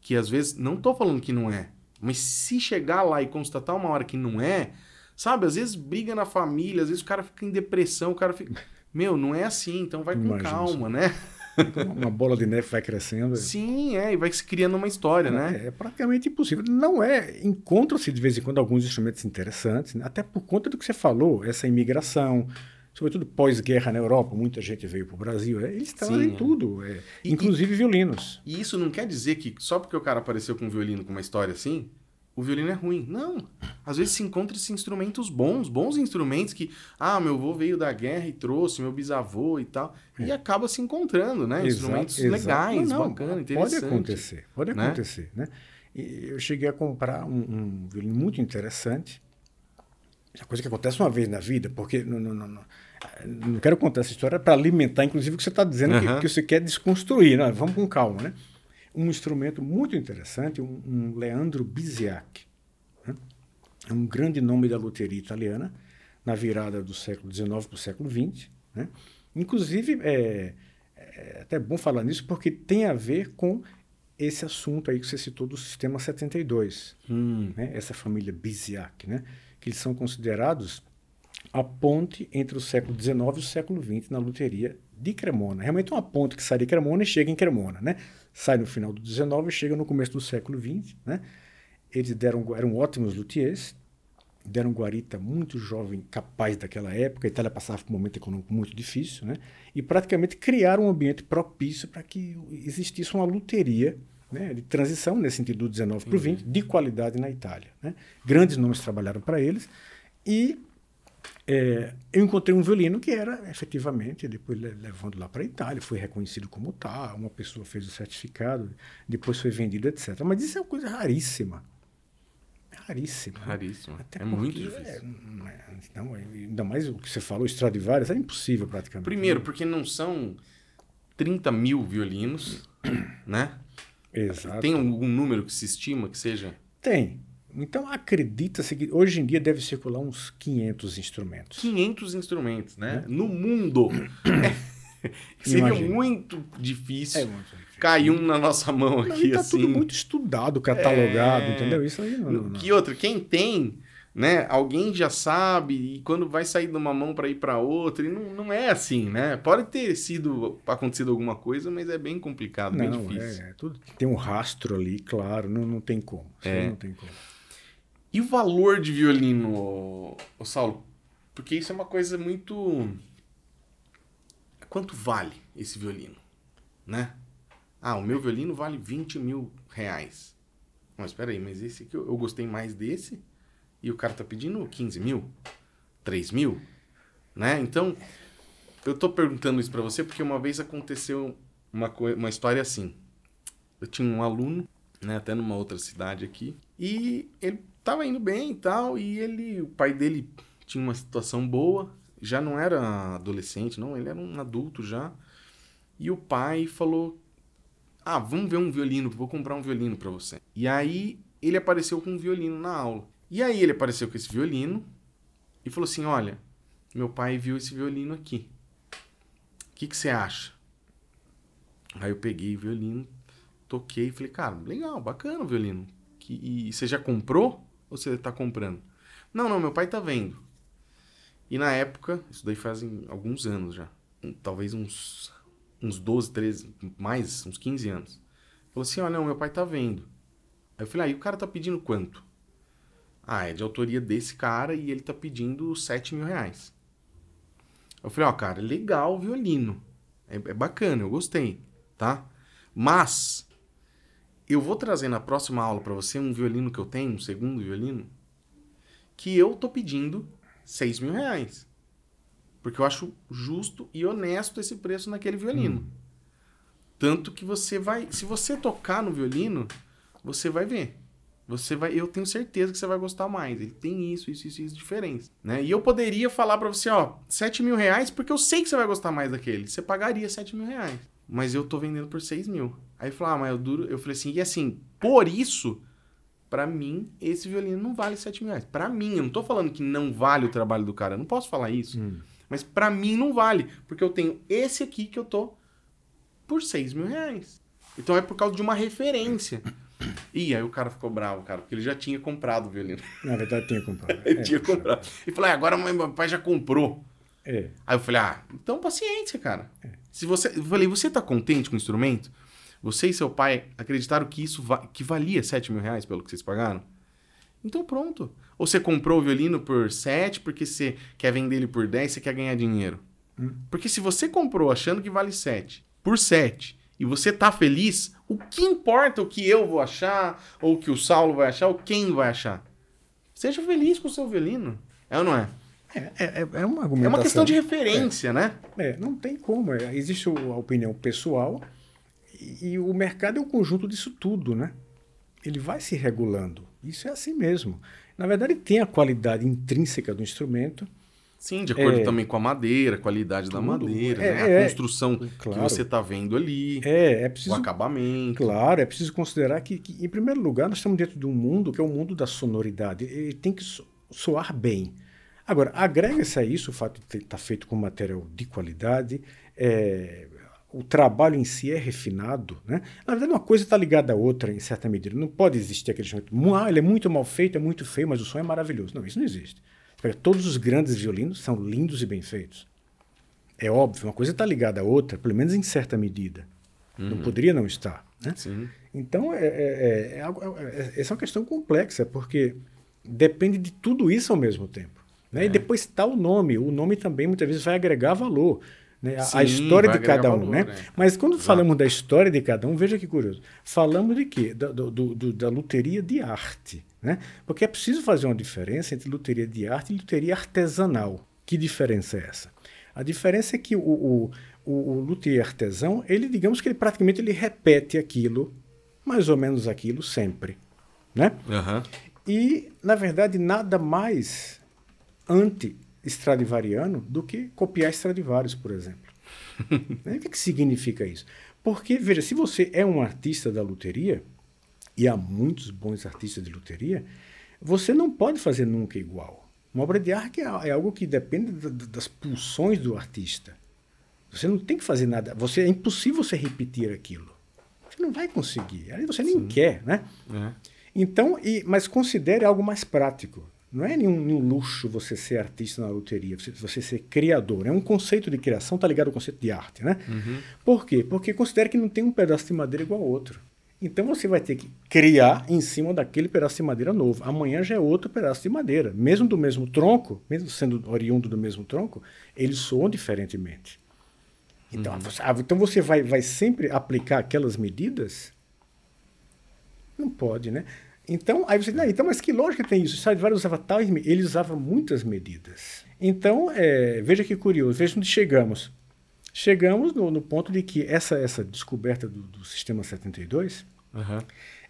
que às vezes, não tô falando que não é, mas se chegar lá e constatar uma hora que não é, sabe, às vezes briga na família, às vezes o cara fica em depressão, o cara fica. (laughs) Meu, não é assim, então vai com Imagina calma, né? Então, uma bola de neve vai crescendo. Sim, é, e vai se criando uma história, né? É, é praticamente impossível. Não é. Encontram-se de vez em quando alguns instrumentos interessantes, né? até por conta do que você falou, essa imigração, sobretudo pós-guerra na Europa, muita gente veio para o Brasil. é, eles trazem é. tudo, é, E- inclusive violinos. E isso não quer dizer que só porque o cara apareceu com um violino com uma história assim, o violino é ruim. Não. Às vezes se encontra esses instrumentos bons, bons instrumentos que, ah, meu avô veio da guerra e trouxe, meu bisavô e tal. É. E acaba se encontrando, né? Exato, instrumentos exato. legais, não, não, bacana, interessante. Pode acontecer, pode né? acontecer, né? E eu cheguei a comprar um, um violino muito interessante. É coisa que acontece uma vez na vida, porque não, não, não, não quero contar essa história para alimentar, inclusive, o que você está dizendo, uhum. que, que, você quer desconstruir. Né? Vamos com calma, né? Um instrumento muito interessante, um, um Leandro Biziac. Né? É um grande nome da loteria italiana, na virada do século XIX para o século XX. Né? Inclusive, é, é até bom falar nisso, porque tem a ver com esse assunto aí que você citou do sistema 72, hum. né? essa família Biziac, né? que eles são considerados a ponte entre o século XIX e o século XX na luteria de Cremona. Realmente uma ponte que sai de Cremona e chega em Cremona, né? Sai no final do XIX e chega no começo do século XX, né? Eles deram, eram ótimos luthiers, deram guarita muito jovem, capaz daquela época. A Itália passava por um momento econômico muito difícil, né? E praticamente criaram um ambiente propício para que existisse uma luteria né, de transição, nesse sentido do 19 para o 20, de qualidade na Itália. Né? Grandes nomes trabalharam para eles. E é, eu encontrei um violino que era efetivamente, depois levando lá para a Itália, foi reconhecido como tal, uma pessoa fez o certificado, depois foi vendido, etc. Mas isso é uma coisa raríssima. Raríssima. Raríssima. Até é muito difícil. É, não, ainda mais o que você falou, Stradivarius, é impossível praticamente. Primeiro, porque não são 30 mil violinos, né? Exato. Tem algum número que se estima que seja? Tem. Então acredita-se que hoje em dia deve circular uns 500 instrumentos. 500 instrumentos, né? É. No mundo. (coughs) (coughs) Seria muito difícil, é muito difícil cair um na nossa mão aqui, tá assim. tudo muito estudado, catalogado, é... entendeu? Isso aí não, não, Que outra, quem tem né? Alguém já sabe e quando vai sair de uma mão para ir para outra, e não, não é assim, né? Pode ter sido acontecido alguma coisa, mas é bem complicado, não, bem difícil. É, é, tudo tem um rastro ali, claro, não, não tem como. É. Não tem como. E o valor de violino, o Saulo? Porque isso é uma coisa muito. Quanto vale esse violino, né? Ah, o meu violino vale 20 mil reais. Mas espera aí, mas esse aqui eu, eu gostei mais desse e o cara tá pedindo 15 mil, 3 mil, né? Então, eu tô perguntando isso para você porque uma vez aconteceu uma, uma história assim. Eu tinha um aluno, né, até numa outra cidade aqui, e ele tava indo bem e tal, e ele, o pai dele tinha uma situação boa, já não era adolescente, não, ele era um adulto já. E o pai falou: "Ah, vamos ver um violino, vou comprar um violino para você". E aí ele apareceu com um violino na aula. E aí ele apareceu com esse violino e falou assim: Olha, meu pai viu esse violino aqui. O que, você acha? Aí eu peguei o violino, toquei e falei: Cara, legal, bacana o violino. Que, e você já comprou ou você está comprando? Não, não, meu pai tá vendo. E na época, isso daí fazem alguns anos já, talvez uns, uns 12, 13, mais, uns 15 anos. Falou assim: Olha, não, meu pai tá vendo. Aí eu falei: ah, o cara tá pedindo quanto? Ah, é de autoria desse cara e ele tá pedindo 7 mil reais. Eu falei, ó, cara, legal o violino. É, é bacana, eu gostei, tá? Mas eu vou trazer na próxima aula para você um violino que eu tenho, um segundo violino, que eu tô pedindo 6 mil reais. Porque eu acho justo e honesto esse preço naquele violino. Hum. Tanto que você vai. Se você tocar no violino, você vai ver. Você vai, eu tenho certeza que você vai gostar mais. Ele tem isso, isso, isso, isso diferentes, né? E eu poderia falar para você, ó, 7 mil reais, porque eu sei que você vai gostar mais daquele. Você pagaria 7 mil reais. Mas eu tô vendendo por 6 mil. Aí falou, ah, mas eu duro. Eu falei assim, e assim, por isso, para mim, esse violino não vale 7 mil reais. Pra mim, eu não tô falando que não vale o trabalho do cara. Eu não posso falar isso. Hum. Mas para mim não vale. Porque eu tenho esse aqui que eu tô por 6 mil reais. Então é por causa de uma referência. E aí o cara ficou bravo, cara, porque ele já tinha comprado o violino. Na verdade, tinha comprado. (laughs) ele é, tinha comprado. E falou, ah, agora meu pai já comprou. É. Aí eu falei, ah, então paciência, cara. É. Se você, eu falei, você tá contente com o instrumento? Você e seu pai acreditaram que isso va que valia 7 mil reais pelo que vocês pagaram? Então pronto. Ou você comprou o violino por 7 porque você quer vender ele por 10 você quer ganhar dinheiro. Hum. Porque se você comprou achando que vale 7 por 7 e você tá feliz, o que importa o que eu vou achar, ou o que o Saulo vai achar, ou quem vai achar? Seja feliz com o seu violino. É ou não é? É, é, é uma argumentação. É uma questão de referência, é. né? É, não tem como. É, existe a opinião pessoal e, e, o mercado é o conjunto disso tudo, né? Ele vai se regulando. Isso é assim mesmo. Na verdade, tem a qualidade intrínseca do instrumento, Sim, de acordo é, também com a madeira, a qualidade tudo. da madeira, é, né? a é, construção claro, que você está vendo ali, preciso, o acabamento. Claro, é preciso considerar que, que, em primeiro lugar, nós estamos dentro de um mundo que é o um mundo da sonoridade. Ele tem que soar bem. Agora, agrega-se a isso o fato de estar tá feito com material de qualidade, é, o trabalho em si é refinado. Né? Na verdade, uma coisa está ligada à outra em certa medida. Não pode existir aquele chamado, ah, ele é muito mal feito, é muito feio, mas o som é maravilhoso. Não, isso não existe. Todos os grandes violinos são lindos e bem feitos. É óbvio, uma coisa está ligada à outra, pelo menos em certa medida. Uhum. Não poderia não estar. Né? Então, é, é, é, é, essa é uma questão complexa, porque depende de tudo isso ao mesmo tempo. Né? E depois está o nome. O nome também muitas vezes vai agregar valor. Né? Sim, a história de cada um. Valor, né? né? Mas quando Exato. falamos da história de cada um, veja que curioso. Falamos de quê? Da, do, do, da luteria de arte. Né? Porque é preciso fazer uma diferença entre luteria de arte e luteria artesanal. Que diferença é essa? A diferença é que o, o, o, o luthier artesão, ele, digamos que ele praticamente ele repete aquilo, mais ou menos aquilo, sempre. Né? Uhum. E, na verdade, nada mais anti-Stradivariano do que copiar Stradivarius, por exemplo. (laughs) né? O que, que significa isso? Porque, veja, se você é um artista da luteria, e há muitos bons artistas de luteria, você não pode fazer nunca igual. Uma obra de arte é, é algo que depende das pulsões do artista. Você não tem que fazer nada. Você é impossível você repetir aquilo. Você não vai conseguir. Aí você nem Sim. quer, né? É. Então, e, mas considere algo mais prático. Não é nenhum, nenhum, luxo você ser artista na luteria, você, você ser criador. É um conceito de criação, está ligado ao conceito de arte, né? Uhum. Por quê? Porque considere que não tem um pedaço de madeira igual ao outro. Então você vai ter que criar em cima daquele pedaço de madeira novo. Amanhã já é outro pedaço de madeira. Mesmo do mesmo tronco, mesmo sendo oriundo do mesmo tronco, eles soam diferentemente. Então, uhum. você, ah, então você vai, vai sempre aplicar aquelas medidas? Não pode, né? Então, aí você diz, então, mas que lógica tem isso? Stradivarius usava tais, ele usava muitas medidas. Então, é, veja que curioso, veja onde chegamos chegamos no, no, ponto de que essa, essa descoberta do, do sistema 72, uhum.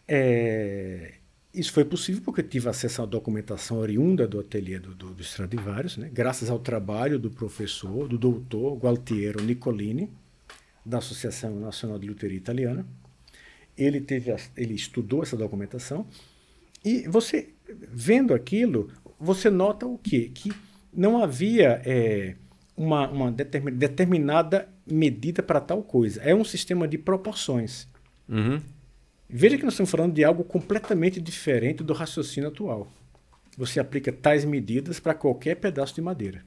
é, isso foi possível porque eu tive acesso à documentação oriunda do ateliê do, do, do Stradivarius, né? graças ao trabalho do professor, do doutor Gualtiero Nicolini, da Associação Nacional de Luteria Italiana. Ele, teve, ele estudou essa documentação e você, vendo aquilo, você nota o quê? Que não havia... É, uma, uma determinada medida para tal coisa. É um sistema de proporções. Uhum. Veja que nós estamos falando de algo completamente diferente do raciocínio atual. Você aplica tais medidas para qualquer pedaço de madeira.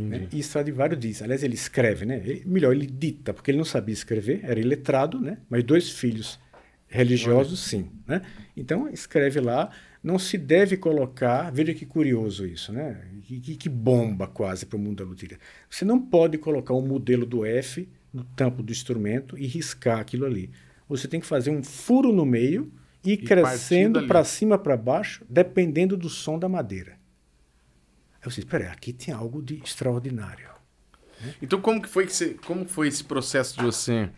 Né? E Stradivarius diz, aliás, ele escreve, né? Ele, melhor, ele dita, porque ele não sabia escrever, era iletrado, né? mas dois filhos religiosos, sim. Né? Então, escreve lá não se deve colocar. Veja que curioso isso, né? Que, que bomba quase para o mundo da luteria. Você não pode colocar um modelo do F no tampo do instrumento e riscar aquilo ali. Você tem que fazer um furo no meio e, e crescendo para cima para baixo, dependendo do som da madeira. Aí você, espera, aqui tem algo de extraordinário. Né? Então como que foi que você, como foi esse processo de você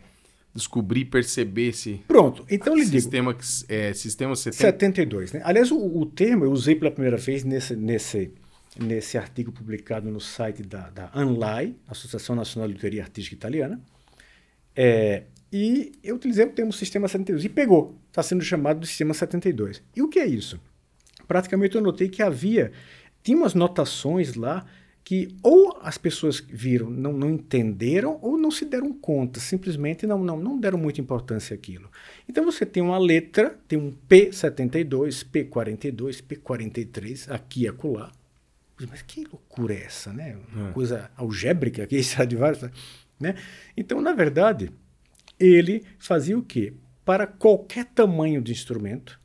descobrir, perceber esse Pronto, então lhe sistema, digo. É, sistema 70... 72. Né? Aliás, o, o, termo eu usei pela primeira vez nesse, nesse, nesse artigo publicado no site da, da ANLAI, Associação Nacional de Luteria Artística Italiana. É, e eu utilizei o termo sistema 72 e pegou. Está sendo chamado de sistema 72. E o que é isso? Praticamente eu notei que havia, tinha umas notações lá que ou as pessoas viram, não, não entenderam, ou não se deram conta, simplesmente não, não, não deram muita importância àquilo. Então você tem uma letra, tem um P72, P42, P43, aqui e acolá. Mas que loucura é essa, né? Uma é. coisa algébrica aqui, (laughs) de vários, né? Então, na verdade, ele fazia o quê? Para qualquer tamanho de instrumento,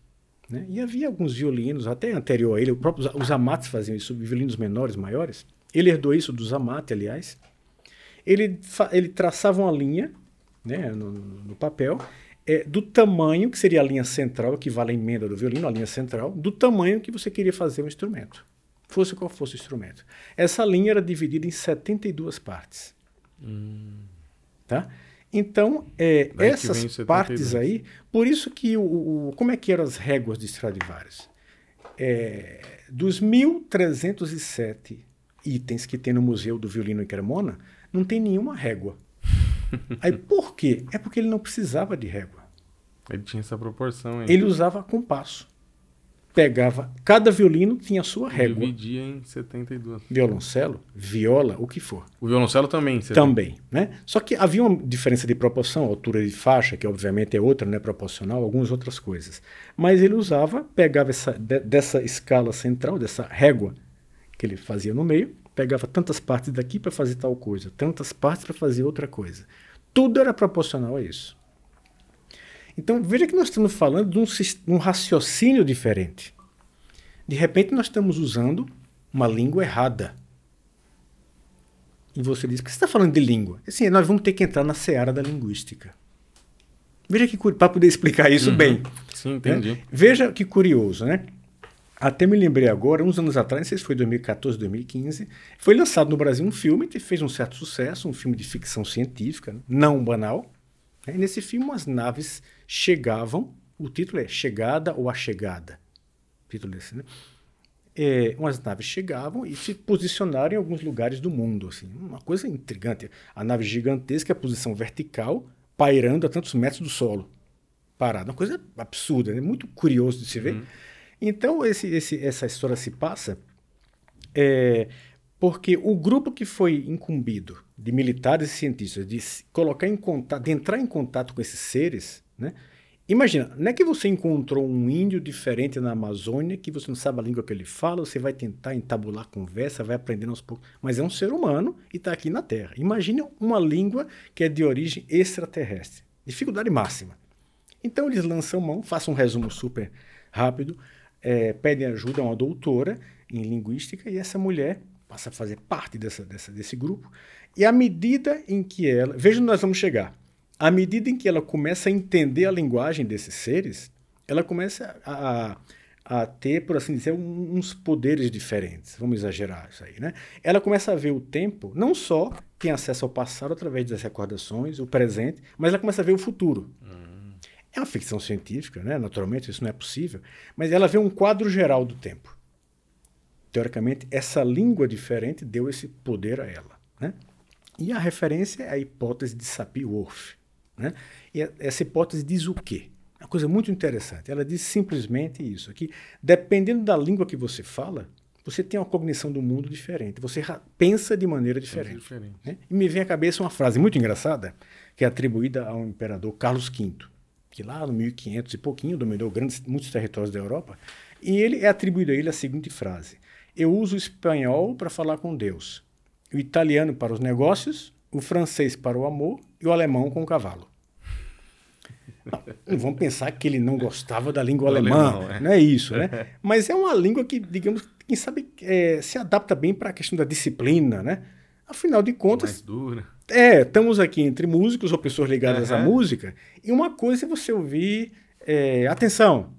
né? E havia alguns violinos, até anterior a ele, próprio, os amates faziam isso, violinos menores, maiores, ele herdou isso do Zamate, aliás. Ele, ele traçava uma linha né, no, no papel, é, do tamanho, que seria a linha central, que vale a emenda do violino, a linha central, do tamanho que você queria fazer o instrumento. Fosse qual fosse o instrumento. Essa linha era dividida em 72 partes. Hum. Tá? Então, é, essas partes aí, por isso que o, o, como é que eram as réguas de Stradivarius? É, dos 1.307 itens que tem no Museu do Violino em Cremona, não tem nenhuma régua. (laughs) Aí por quê? É porque ele não precisava de régua. Ele tinha essa proporção aí. Ele usava compasso. Pegava, cada violino tinha a sua régua. Dividia em 72. Violoncelo, viola, o que for. O violoncelo também? Também, né? Só que havia uma diferença de proporção, altura de faixa, que obviamente é outra, não é proporcional, algumas outras coisas. Mas ele usava, pegava essa, de, dessa escala central, dessa régua que ele fazia no meio, pegava tantas partes daqui para fazer tal coisa, tantas partes para fazer outra coisa. Tudo era proporcional a isso. Então veja que nós estamos falando de um, de um raciocínio diferente. De repente nós estamos usando uma língua errada. E você diz, por que você está falando de língua? Assim, nós vamos ter que entrar na seara da linguística. Veja que para poder explicar isso uhum. bem. Sim, entendi. Né? Veja que curioso, né? Até me lembrei agora, uns anos atrás, não sei se foi 2014, 2015, foi lançado no Brasil um filme que fez um certo sucesso, um filme de ficção científica, não banal. E nesse filme, as naves chegavam, o título é Chegada ou A Chegada. Título desse, né? É, umas naves chegavam e se posicionaram em alguns lugares do mundo. Assim, uma coisa intrigante. A nave gigantesca, a posição vertical, pairando a tantos metros do solo. Parada. Uma coisa absurda, né? muito curioso de se ver. Uhum. Então, esse, esse, essa história se passa é, porque o grupo que foi incumbido de militares e cientistas de colocar em contato, de entrar em contato com esses seres, né? Imagina, não é que você encontrou um índio diferente na Amazônia, que você não sabe a língua que ele fala, você vai tentar entabular conversa, vai aprendendo aos poucos, mas é um ser humano e está aqui na Terra. Imagine uma língua que é de origem extraterrestre. Dificuldade máxima. Então eles lançam mão, façam um resumo super rápido é, pedem ajuda a uma doutora em linguística e essa mulher passa a fazer parte dessa, dessa, desse grupo. E à medida em que ela. Veja onde nós vamos chegar. À medida em que ela começa a entender a linguagem desses seres, ela começa a, a ter, por assim dizer, uns poderes diferentes. Vamos exagerar isso aí, né? Ela começa a ver o tempo, não só tem acesso ao passado através das recordações, o presente, mas ela começa a ver o futuro. Hum. É uma ficção científica, né? naturalmente isso não é possível, mas ela vê um quadro geral do tempo. Teoricamente, essa língua diferente deu esse poder a ela. Né? E a referência é a hipótese de Sapir-Whorf. Né? E essa hipótese diz o quê? Uma coisa muito interessante. Ela diz simplesmente isso: que dependendo da língua que você fala, você tem uma cognição do mundo diferente. Você pensa de maneira diferente. diferente. Né? E me vem à cabeça uma frase muito engraçada que é atribuída ao imperador Carlos V que lá no 1500 e pouquinho dominou grandes, muitos territórios da Europa, e ele é atribuído a ele a seguinte frase: Eu uso o espanhol para falar com Deus, o italiano para os negócios, o francês para o amor e o alemão com o cavalo. Não, vamos pensar que ele não gostava da língua alemã, alemão, é. não é isso, né? (laughs) Mas é uma língua que, digamos, quem sabe é, se adapta bem para a questão da disciplina, né? Afinal de contas, mais dura. É, estamos aqui entre músicos ou pessoas ligadas uhum. à música, e uma coisa é você ouvir é, atenção,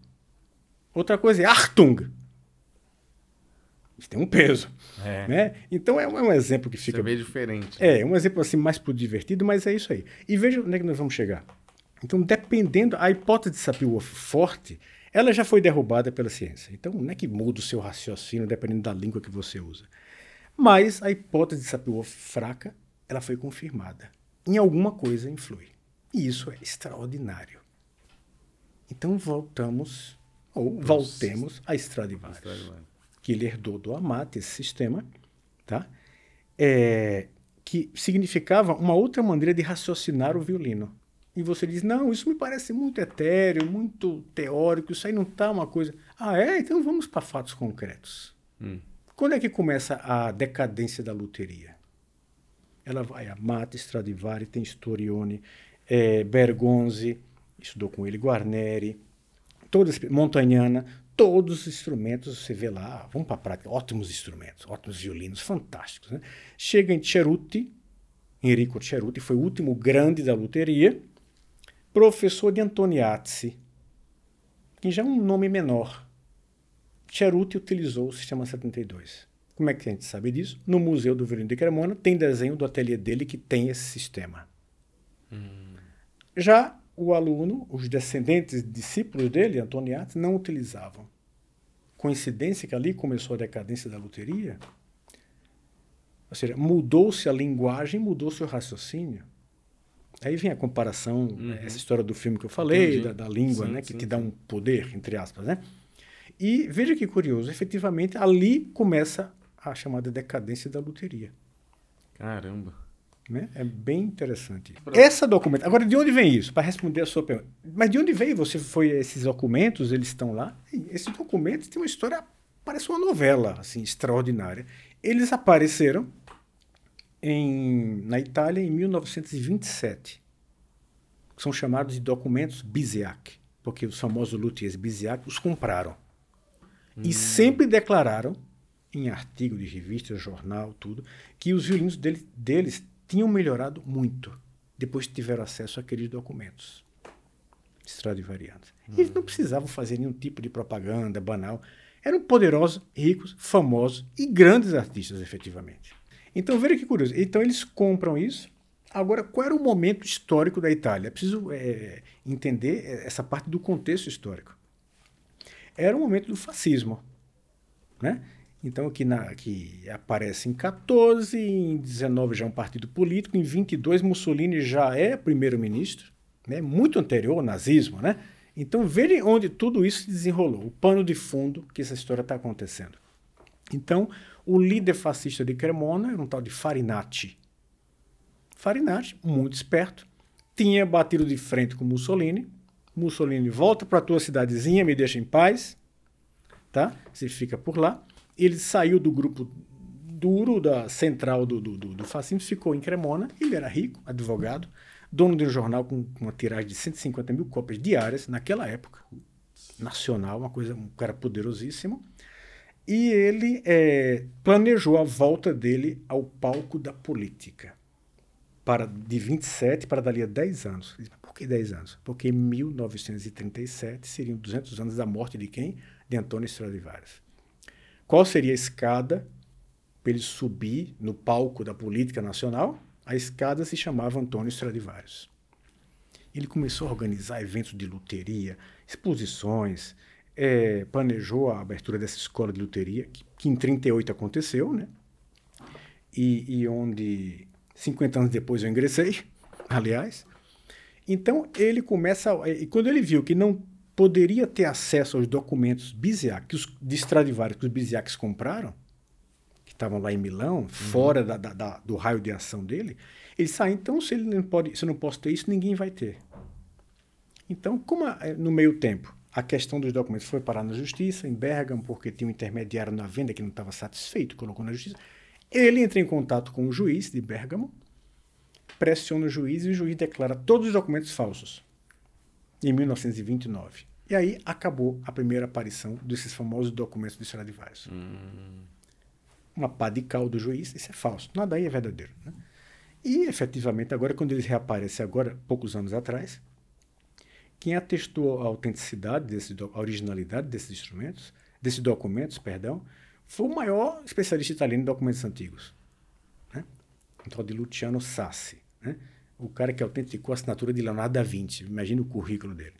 outra coisa é Achtung. Isso tem um peso. É. Né? Então é um, é um, exemplo que fica. Você vê diferente. É, um exemplo assim mais pro divertido, mas é isso aí. E veja onde é que nós vamos chegar. Então, dependendo, a hipótese de Sapir-Whorf forte, ela já foi derrubada pela ciência. Então, não é que muda o seu raciocínio dependendo da língua que você usa. Mas a hipótese de Sapir-Whorf fraca ela foi confirmada. Em alguma coisa influi. E isso é extraordinário. Então voltamos, ou voltemos a Stradivarius, Stradivarius, que ele herdou do Amate esse sistema, tá? É, que significava uma outra maneira de raciocinar o violino. E você diz, não, isso me parece muito etéreo, muito teórico, isso aí não está uma coisa... Ah, é? Então vamos para fatos concretos. Hum. Quando é que começa a decadência da luteria? ela vai a Mata, Stradivari, tem Storione, é, Bergonzi, estudou com ele, Guarneri, todos, Montagnana, todos os instrumentos você vê lá, vamos para a prática, ótimos instrumentos, ótimos violinos, fantásticos. Né? Chega em Ceruti, Enrico Ceruti, foi o último grande da luteria, professor de Antoniazzi, que já é um nome menor. Ceruti utilizou o sistema 72. Como é que a gente sabe disso? No Museu do Violino de Cremona tem desenho do ateliê dele que tem esse sistema. Hum. Já o aluno, os descendentes, discípulos dele, Antoniati, não utilizavam. Coincidência que ali começou a decadência da luteria? Ou seja, mudou-se a linguagem, mudou-se o raciocínio. Aí vem a comparação, uhum. essa história do filme que eu falei, da, da, língua, sim, né, que sim, te dá um poder, entre aspas, né? E veja que curioso, efetivamente ali começa a chamada decadência da luteria. Caramba. Né? É bem interessante. Pra... Essa documento. Agora, de onde vem isso? Para responder a sua pergunta. Mas de onde veio você foi esses documentos? Eles estão lá. esses documentos têm uma história, parece uma novela, assim, extraordinária. Eles apareceram em, na Itália em 1927. São chamados de documentos Biziac, porque os famosos luthiers Biziac os compraram. Hum. E sempre declararam em artigo de revista, jornal, tudo, que os violinos dele, deles tinham melhorado muito depois que tiveram acesso àqueles documentos Stradivarianos. Hum. Eles não precisavam fazer nenhum tipo de propaganda banal. Eram poderosos, ricos, famosos e grandes artistas, efetivamente. Então, veja que curioso. Então, eles compram isso. Agora, qual era o momento histórico da Itália? É preciso é, entender essa parte do contexto histórico. Era o momento do fascismo. Né? Então, que, na, aparece em 14, em 19 já é um partido político, em 22 Mussolini já é primeiro-ministro, né? muito anterior ao nazismo. Né? Então, veja onde tudo isso se desenrolou, o pano de fundo que essa história está acontecendo. Então, o líder fascista de Cremona era um tal de Farinati. Farinati, muito esperto, tinha batido de frente com Mussolini. Mussolini volta para a tua cidadezinha, me deixa em paz, tá? Você fica por lá ele saiu do grupo duro da central do, do, do, do fascismo, ficou em Cremona. Ele era rico, advogado, dono de um jornal com, com uma tiragem de 150 mil cópias diárias naquela época, nacional, uma coisa, um cara poderosíssimo. E ele é, planejou a volta dele ao palco da política para de 27 para dali a 10 anos. Por que 10 anos? Porque em 1937 seriam 200 anos da morte de quem? De Antônio Stradivarius. Qual seria a escada para ele subir no palco da política nacional? A escada se chamava Antônio Stradivarius. Ele começou a organizar eventos de luteria, exposições, é, planejou a abertura dessa escola de luteria, que, que em 38 aconteceu, né? E, e, onde 50 anos depois eu ingressei, (laughs) aliás. Então ele começa, e quando ele viu que não poderia ter acesso aos documentos Biziac, que os, de Stradivarius que os Biziacs compraram, que estavam lá em Milão, uhum. fora da, da, da, do raio de ação dele, ele sai, então se ele não pode, se eu não posso ter isso, ninguém vai ter. Então, como a, no meio tempo a questão dos documentos foi parar na justiça, em Bergamo, porque tinha um intermediário na venda que não estava satisfeito, colocou na justiça, ele entra em contato com o juiz de Bergamo, pressiona o juiz e o juiz declara todos os documentos falsos em 1929. E aí acabou a primeira aparição desses famosos documentos de Stradivarius. Hum. Uma pá de cal do juiz, isso é falso. Nada aí é verdadeiro. Né? E, efetivamente, agora, quando eles reaparecem agora, poucos anos atrás, quem atestou a autenticidade, desse, a originalidade desses instrumentos, desses documentos, perdão, foi o maior especialista italiano em documentos antigos. Né? Um tal de Luciano Sassi. Né? o cara que autenticou a assinatura de Leonardo da Vinci. Imagina o currículo dele.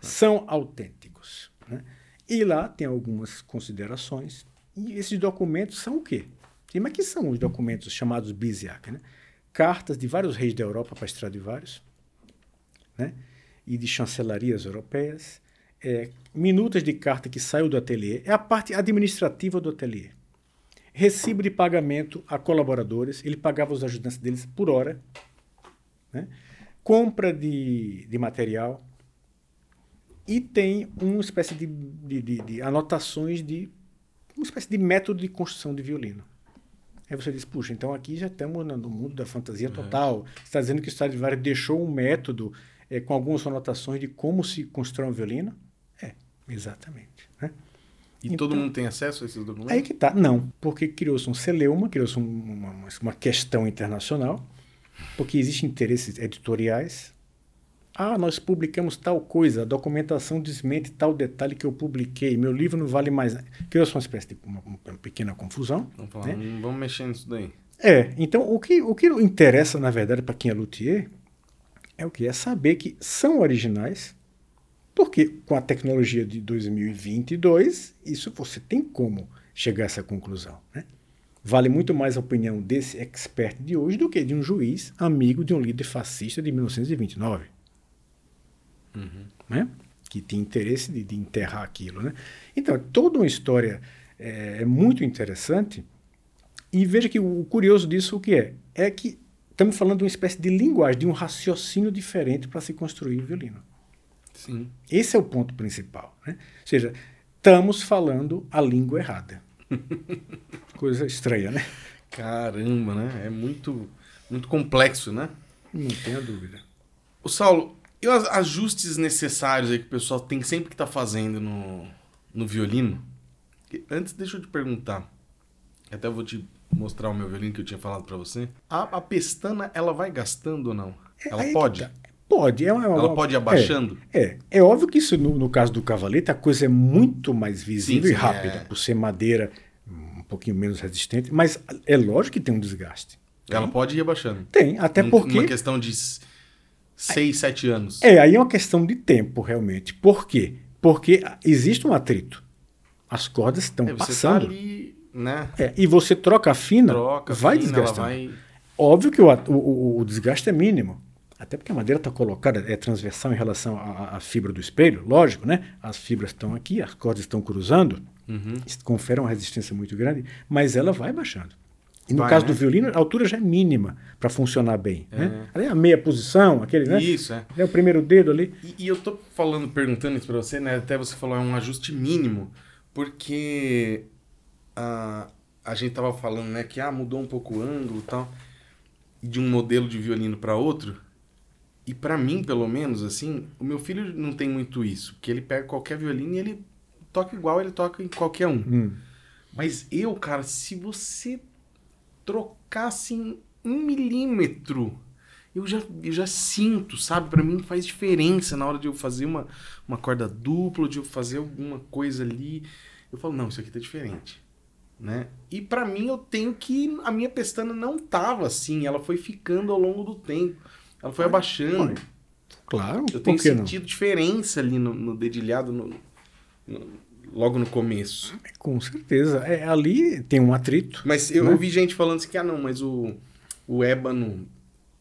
São autênticos. Né? E lá tem algumas considerações. E esses documentos são o quê? Mas que são os documentos chamados Biziac? Né? Cartas de vários reis da Europa para Stradivarius né? E de chancelarias europeias. É, minutas de carta que saiu do ateliê. É a parte administrativa do ateliê. Recibo de pagamento a colaboradores. Ele pagava os ajudantes deles por hora né? compra de, de material e tem uma espécie de, de, de, de anotações de uma espécie de método de construção de violino. Aí você diz, puxa, então aqui já estamos no mundo da fantasia uhum. total. Você está dizendo que o Stradivarius deixou um método é, com algumas anotações de como se constrói um violino? É, exatamente. Né? E então, todo mundo tem acesso a esses documentos? Aí que tá. Não, porque criou-se um celeuma, criou-se uma, uma, uma questão internacional Porque existem interesses editoriais. Ah, nós publicamos tal coisa, a documentação desmente tal detalhe que eu publiquei, meu livro não vale mais. Criou-se uma espécie de uma, uma pequena confusão. Vamos, falar, né? vamos mexer nisso daí. É, então o que, o que interessa, na verdade, para quem é luthier, é o que? É saber que são originais, porque com a tecnologia de 2022, isso você tem como chegar a essa conclusão. Né? Vale muito mais a opinião desse expert de hoje do que de um juiz amigo de um líder fascista de 1929. Uhum. Né? Que tinha interesse de, de, enterrar aquilo. Né? Então, toda uma história é, é muito interessante. E veja que o curioso disso o que é? É que estamos falando de uma espécie de linguagem, de um raciocínio diferente para se construir o violino. Sim. Esse é o ponto principal. Né? Ou seja, estamos falando a língua errada. (laughs) Coisa estranha, né? Caramba, né? É muito, muito complexo, né? Não tenha dúvida. O Saulo, e os ajustes necessários aí que o pessoal tem sempre que estar tá fazendo no, no violino? Antes, deixa eu te perguntar. Até vou te mostrar o meu violino que eu tinha falado para você. A, a, pestana, ela vai gastando ou não? Ela é, pode? Tá. Pode. É uma, ela pode ir abaixando? É, é. é óbvio que isso, no, no, caso do cavalete, a coisa é muito mais visível sim, sim, e rápida, é. por ser madeira um pouquinho menos resistente, mas é lógico que tem um desgaste. Ela tem? pode ir abaixando? Tem, até um, porque... Uma questão de 6, 7 anos. É, aí é uma questão de tempo, realmente. Por quê? Porque existe um atrito. As cordas estão é, você tá passando. Tá ali né? É, e você troca a fina, troca, vai fina, desgastando. Vai... Óbvio que o, o, o, desgaste é mínimo. Até porque a madeira está colocada, é transversal em relação à, à, fibra do espelho, lógico, né? As fibras estão aqui, as cordas estão cruzando, uhum. confere uma resistência muito grande, mas ela vai baixando. E no vai, caso né? do violino, a altura já é mínima para funcionar bem. É. Né? Ali é a meia posição, aquele, né? Isso, é. É o primeiro dedo ali. E, e eu tô falando, perguntando isso para você, né? Até você falou, é um ajuste mínimo, porque a, a gente tava falando, né, que ah, mudou um pouco o ângulo e tal, de um modelo de violino para outro. E para mim, pelo menos, assim, o meu filho não tem muito isso, que ele pega qualquer violino e ele toca igual ele toca em qualquer um. Hum. Mas eu, cara, se você trocasse assim, um milímetro, eu já, eu já sinto, sabe? Para mim faz diferença na hora de eu fazer uma, uma corda dupla, de eu fazer alguma coisa ali. Eu falo, não, isso aqui tá diferente né? E para mim eu tenho que a minha pestana não tava assim, ela foi ficando ao longo do tempo. Ela foi abaixando. Claro, eu tenho sentido não? diferença ali no, no dedilhado no, no, logo no começo. Com certeza. É, ali tem um atrito. Mas eu né? ouvi gente falando assim que ah não, mas o, o ébano,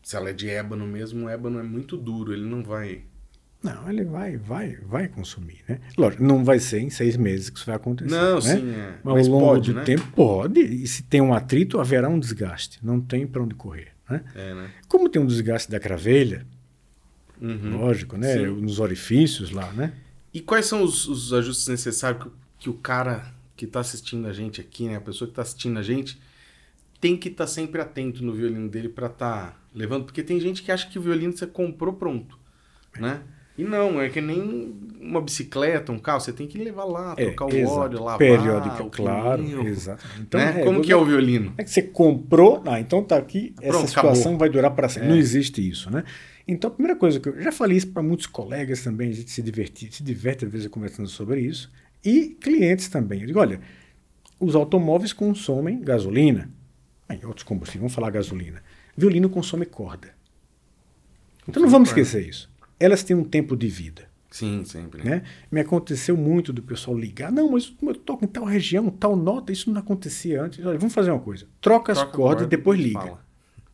se ela é de ébano mesmo, o ébano é muito duro, ele não vai não, ele vai, vai, vai consumir, né? Lógico, não vai ser em seis meses que isso vai acontecer. Não, né? sim, é. Mas, Mas ao longo pode, do né? tempo pode. E se tem um atrito, haverá um desgaste. Não tem para onde correr, né? É, né? Como tem um desgaste da cravelha, uhum. lógico, né? Sim. Nos orifícios lá, né? E quais são os, os ajustes necessários que, que o cara que está assistindo a gente aqui, né? A pessoa que está assistindo a gente tem que estar tá sempre atento no violino dele para estar tá levando, porque tem gente que acha que o violino você comprou pronto, né? E não, é que nem uma bicicleta, um carro, você tem que levar lá, é, trocar o óleo, lavar. Periódica, claro, exato. Então, né? é, Como que é o violino? É que você comprou, ah, então tá aqui, Pronto, essa situação acabou. vai durar para sempre. É. Não existe isso, né? Então, a primeira coisa que eu já falei isso para muitos colegas também, a gente se diverte, se diverte às vezes conversando sobre isso, e clientes também. Eu digo, olha, os automóveis consomem gasolina, em outros combustíveis, vamos falar gasolina. Violino consome corda. Então não vamos esquecer isso elas têm um tempo de vida. Sim, sempre. Né? Me aconteceu muito do pessoal ligar. Não, mas eu toco em tal região, tal nota, isso não acontecia antes. Olha, vamos fazer uma coisa. Troca, Troca as cordas e depois liga. Fala.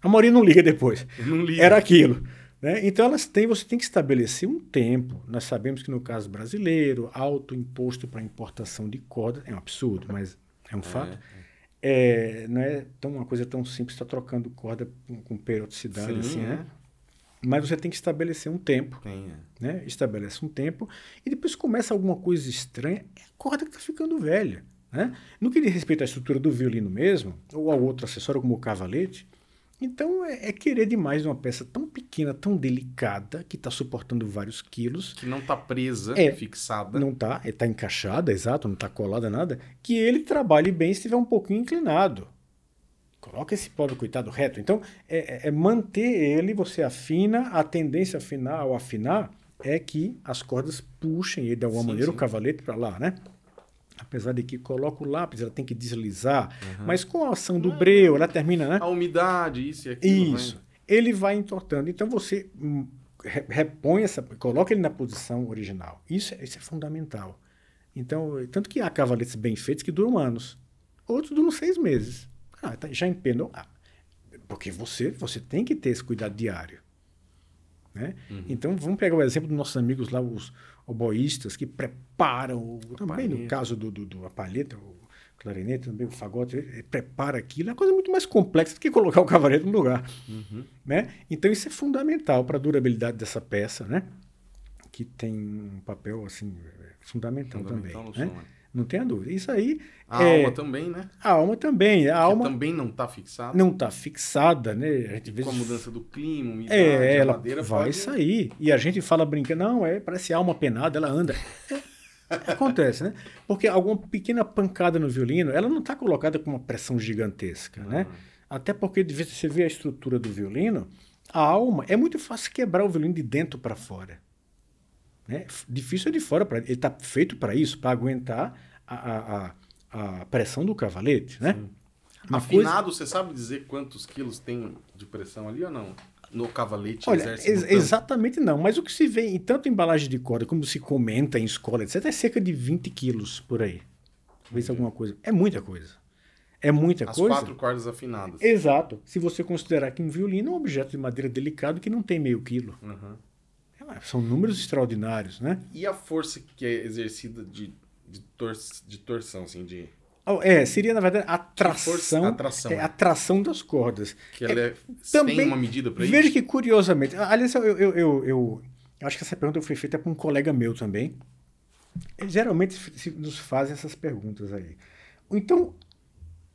A maioria não liga depois. (laughs) Não liga. Era aquilo. Né? Então elas têm, você tem que estabelecer um tempo. Nós sabemos que no caso brasileiro, alto imposto para importação de cordas é um absurdo, mas é um (laughs) fato. É, é. é não é tão, uma coisa tão simples estar tá trocando corda com, com periodicidade Sim, assim, né? É. Mas você tem que estabelecer um tempo. Tem, é. né? Estabelece um tempo e depois começa alguma coisa estranha, é a corda que está ficando velha. Né? No que diz respeito à estrutura do violino mesmo, ou ao outro acessório como o cavalete, então é, é querer demais uma peça tão pequena, tão delicada, que está suportando vários quilos. Que não está presa, é, fixada. Não está, está encaixada, exato, não está colada nada. Que ele trabalhe bem se estiver um pouquinho inclinado. Coloca esse pobre coitado reto. Então, é, é, é manter ele, você afina, a tendência final ao afinar é que as cordas puxem ele de alguma sim, maneira, sim. o cavalete para lá, né? Apesar de que coloca o lápis, ela tem que deslizar. Uhum. Mas com a ação do breu, ela termina, né? A umidade, isso e aquilo. Isso. Vai... Ele vai entortando. Então você hum, repõe essa, coloca ele na posição original. Isso, isso é fundamental. Então, tanto que há cavaletes bem feitos que duram anos. Outros duram seis meses. Ah, tá, já empenou. Ah, porque você, você tem que ter esse cuidado diário. Né? Uhum. Então, vamos pegar o exemplo dos nossos amigos lá, os oboístas, que preparam, também no caso do, do, do a palheta, o clarinete, também o fagote, ele prepara aquilo, é uma coisa muito mais complexa do que colocar o cavaleiro no lugar. Uhum. Né? Então, isso é fundamental para a durabilidade dessa peça, né? que tem um papel assim fundamental, fundamental também. Né? Não tenha dúvida. Isso aí. A é... alma também, né? A alma também. A alma também não está fixada. Não está fixada, né? A gente vê... Com a mudança do clima, umidade, é, ela vai pode... sair. E a gente fala brincando, não, é, parece alma penada, ela anda. É, (laughs) acontece, né? Porque alguma pequena pancada no violino, ela não está colocada com uma pressão gigantesca, né? Até porque você vê a estrutura do violino, a alma é muito fácil quebrar o violino de dentro para fora. Né? Difícil é de fora, pra, ele está feito para isso, para aguentar a, a, a, pressão do cavalete. Né? Afinado, coisa... você sabe dizer quantos quilos tem de pressão ali ou não? No cavalete Olha, ex exatamente não, mas o que se vê em tanto embalagem de corda como se comenta em escola, etc., é cerca de 20 quilos por aí. Talvez alguma coisa. É muita coisa. É muita As coisa. As quatro cordas afinadas. Exato. Se você considerar que um violino é um objeto de madeira delicado que não tem meio quilo. Uhum. São números extraordinários, né? E a força que é exercida de, de, tor de torção, assim, de... Oh, é, seria, na verdade, a tração, atração, é, a tração das cordas. Que ela é, é também, tem uma medida para isso? Veja que, curiosamente... Aliás, eu, eu, eu, eu, eu acho que essa pergunta foi feita para um colega meu também. Geralmente nos fazem essas perguntas aí. Então,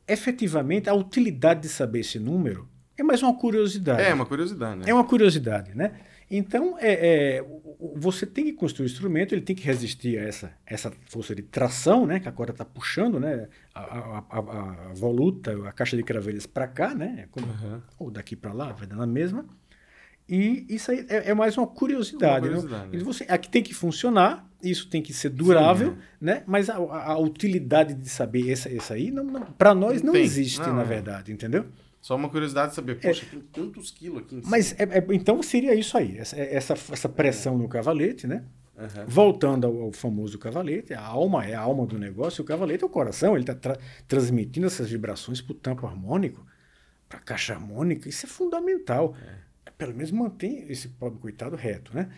efetivamente, a utilidade de saber esse número é mais uma curiosidade. É, uma curiosidade, né? É uma curiosidade, né? Então, é, é, você tem que construir o instrumento, ele tem que resistir a essa, essa força de tração, né, que a corda está puxando né, a, a, a, a, voluta, a caixa de cravelhas para cá, né, como, uhum. ou daqui para lá, vai dando a mesma. E isso aí é, é mais uma curiosidade. Uma curiosidade né? você, aqui tem que funcionar, isso tem que ser durável, Sim, né? né? mas a, utilidade de saber essa, essa aí, não, não para nós não, não existe, não, na é. verdade, entendeu? Só uma curiosidade de saber, poxa, é, tem tantos quilos aqui em cima. Mas é, é, então seria isso aí, essa, essa, essa pressão no cavalete, né? Uhum. Voltando ao, ao, famoso cavalete, a alma é a alma do negócio, o cavalete é o coração, ele está tra transmitindo essas vibrações para o tampo harmônico, para a caixa harmônica, isso é fundamental. É. Pelo menos mantém esse pobre coitado reto, né?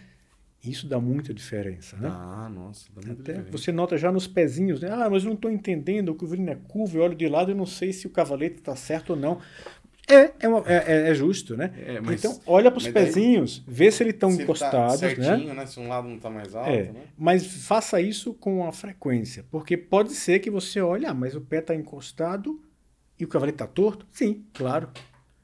Isso dá muita diferença, né? Ah, nossa, dá muita Até diferença. Você nota já nos pezinhos, né? Ah, mas eu não estou entendendo, o curvilíneo é curvo, eu olho de lado e não sei se o cavalete está certo ou não. É, é, uma, é, é, justo, né? É, mas, então, olha para os pezinhos, daí, vê se eles estão encostados. Tá certinho, né? né? Se um lado não está mais alto. É, né? Mas faça isso com a frequência, porque pode ser que você olhe, ah, mas o pé está encostado e o cavalo está torto. Sim, claro.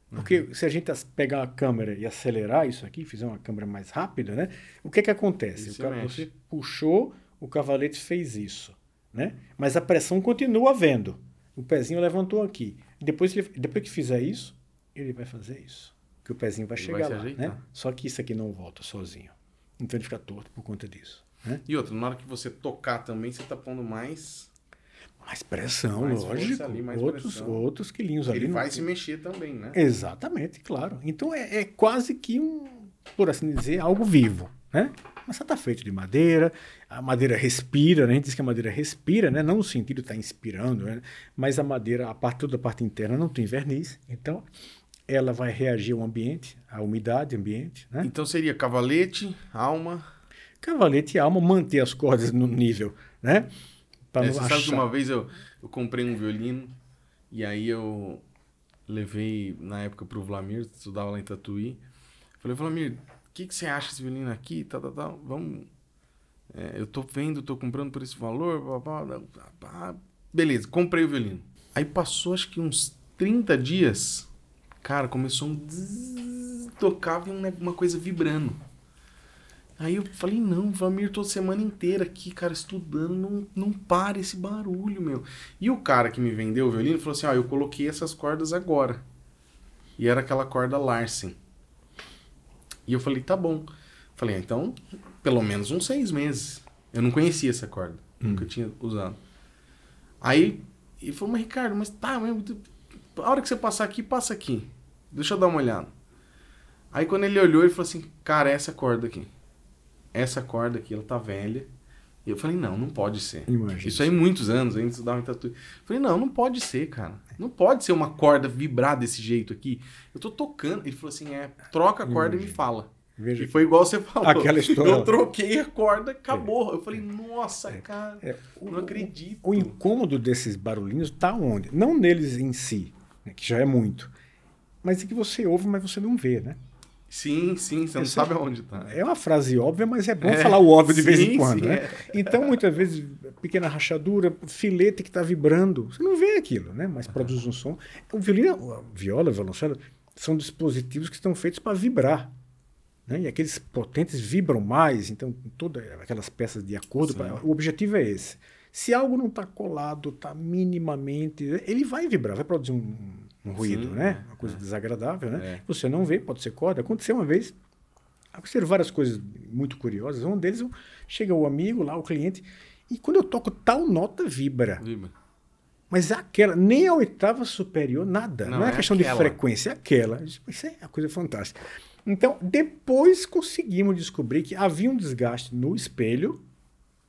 Porque uhum. se a gente pegar a câmera e acelerar isso aqui, fizer uma câmera mais rápida, né? O que que acontece? O você puxou, o cavalete fez isso, né? Mas a pressão continua havendo. O pezinho levantou aqui. Depois, depois que fizer isso, ele vai fazer isso. Que o pezinho vai ele chegar vai lá, né? Só que isso aqui não volta sozinho. Então ele fica torto por conta disso. Né? E outra, na hora que você tocar também, você está pondo mais... Mais pressão, mais lógico. Ali, mais outros, pressão. outros quilinhos ele ali. Ele vai se mexer também, né? Exatamente, claro. Então é, é quase que um, por assim dizer, algo vivo, né? Mas está feito de madeira, a madeira respira, né? a gente diz que a madeira respira, né? não no sentido de estar tá inspirando, né? mas a madeira, a parte, toda a parte interna não tem verniz, então ela vai reagir ao ambiente, à umidade ambiente. Né? Então seria cavalete, alma... Cavalete e alma, manter as cordas no nível, né? É, você achar... sabe que uma vez eu, eu comprei um violino e aí eu levei na época para o Vlamir, estudava lá em Tatuí. Falei, Vlamir, que, que você acha desse violino aqui? Tá, tá, tá. Vamos. É, eu tô vendo, tô comprando por esse valor. Blá, blá, blá, Beleza, comprei o violino. Aí passou acho que uns 30 dias. Cara, começou um. Zzz, tocava uma coisa vibrando. Aí eu falei, não, Vamir, toda semana inteira aqui, cara, estudando, não, não para esse barulho, meu. E o cara que me vendeu o violino falou assim, ó, eu coloquei essas cordas agora. E era aquela corda Larsen. E eu falei, tá bom. Falei, ah, então, pelo menos uns seis meses. Eu não conhecia essa corda. Hum. Nunca tinha usado. Aí, ele falou, mas Ricardo, mas tá, mas, a hora que você passar aqui, passa aqui. Deixa eu dar uma olhada. Aí quando ele olhou, ele falou assim, cara, essa corda aqui. Essa corda aqui, ela tá velha. E eu falei, não, não pode ser. Imagina. Isso aí muitos anos, estudava em tatu. Falei, não, não pode ser, cara. Não pode ser uma corda vibrar desse jeito aqui. Eu tô tocando. Ele falou assim, é, troca a corda Imagina. e me fala. Veja e foi igual você falou. Aquela história. Eu troquei a corda, acabou. É. Eu falei, nossa, é. cara, é. não acredito. O, o, incômodo desses barulhinhos tá onde? Não neles em si, né, que já é muito. Mas é que você ouve, mas você não vê, né? Sim, sim, você não sabe aonde tá. É uma frase óbvia, mas é bom é, falar o óbvio de sim, vez em quando, sim, né? É. Então, muitas vezes, pequena rachadura, filete que está vibrando, você não vê aquilo, né? Mas produz um som. O violino, a viola, o violoncelo, são dispositivos que estão feitos para vibrar. Né? E aqueles potentes vibram mais, então todas aquelas peças de acordo, pra, o objetivo é esse. Se algo não está colado, está minimamente, ele vai vibrar, vai produzir um, um ruído, Sim, né? Uma coisa é. desagradável, né? É. Você não vê, pode ser corda. Aconteceu uma vez, aconteceram várias coisas muito curiosas. Um deles, chega o amigo lá, o cliente, e quando eu toco tal nota, vibra. Vibra. Mas é aquela, nem a oitava superior, nada. Não, não é, é questão aquela. de frequência, é aquela. Isso é uma coisa fantástica. Então, depois conseguimos descobrir que havia um desgaste no espelho,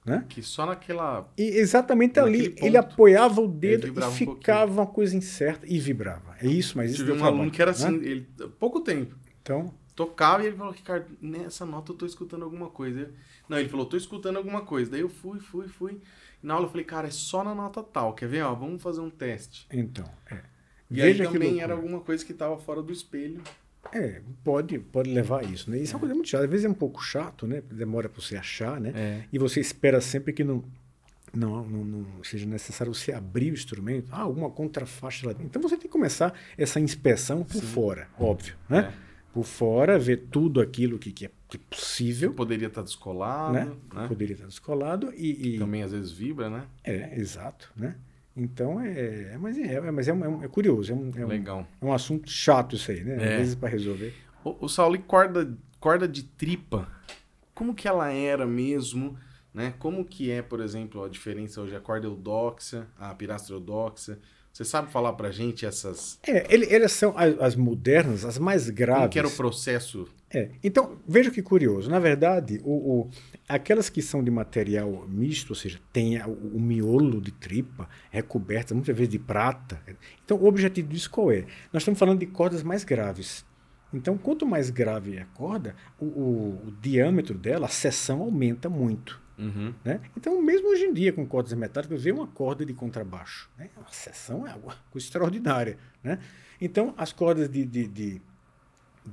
né? Que só naquela. E exatamente ali ponto, ele apoiava o dedo e ficava um uma coisa incerta e vibrava. É isso, mas isso Tive um trabalho, aluno que era assim, né? ele, pouco tempo. Então. Tocava e ele falou, Ricardo, nessa nota eu tô escutando alguma coisa. Não, ele falou, tô escutando alguma coisa. Daí eu fui, fui, fui. E na aula eu falei, cara, é só na nota tal. Quer ver? Ó, vamos fazer um teste. Então, é. E Veja aí também era alguma coisa que estava fora do espelho. É, pode, pode levar a isso, né? Isso é. é uma coisa muito chata. Às vezes é um pouco chato, né? Demora para você achar, né? É. E você espera sempre que não, não, não, não, seja necessário você abrir o instrumento. Ah, alguma contrafaixa lá dentro. Então você tem que começar essa inspeção por Sim. fora, óbvio, né? É. Por fora, ver tudo aquilo que, que, é, é possível. Que poderia estar descolado, né? né? Poderia estar descolado e, e... Também às vezes vibra, né? É, exato, né? Então é, mas é, é mas é, é, é curioso, é um, é Legal. Um, é um assunto chato isso aí, né? Às é. vezes para resolver. O, o Saulo, e corda, corda de tripa, como que ela era mesmo? Né? Como que é, por exemplo, a diferença hoje a corda eudóxia, a pirastra eudóxia? Você sabe falar pra gente essas. É, ele, elas são as, as, modernas, as mais graves. Como que era o processo? É. Então, veja que curioso. Na verdade, o, o, aquelas que são de material misto, ou seja, tem o, o miolo de tripa recoberta muitas vezes de prata. Então, o objetivo disso qual é? Nós estamos falando de cordas mais graves. Então, quanto mais grave é a corda, o, o, o diâmetro dela, a seção aumenta muito. Uhum. Né? Então, mesmo hoje em dia, com cordas metálicas, vê uma corda de contrabaixo. Né? A seção é uma coisa extraordinária. Né? Então, as cordas de, de, de,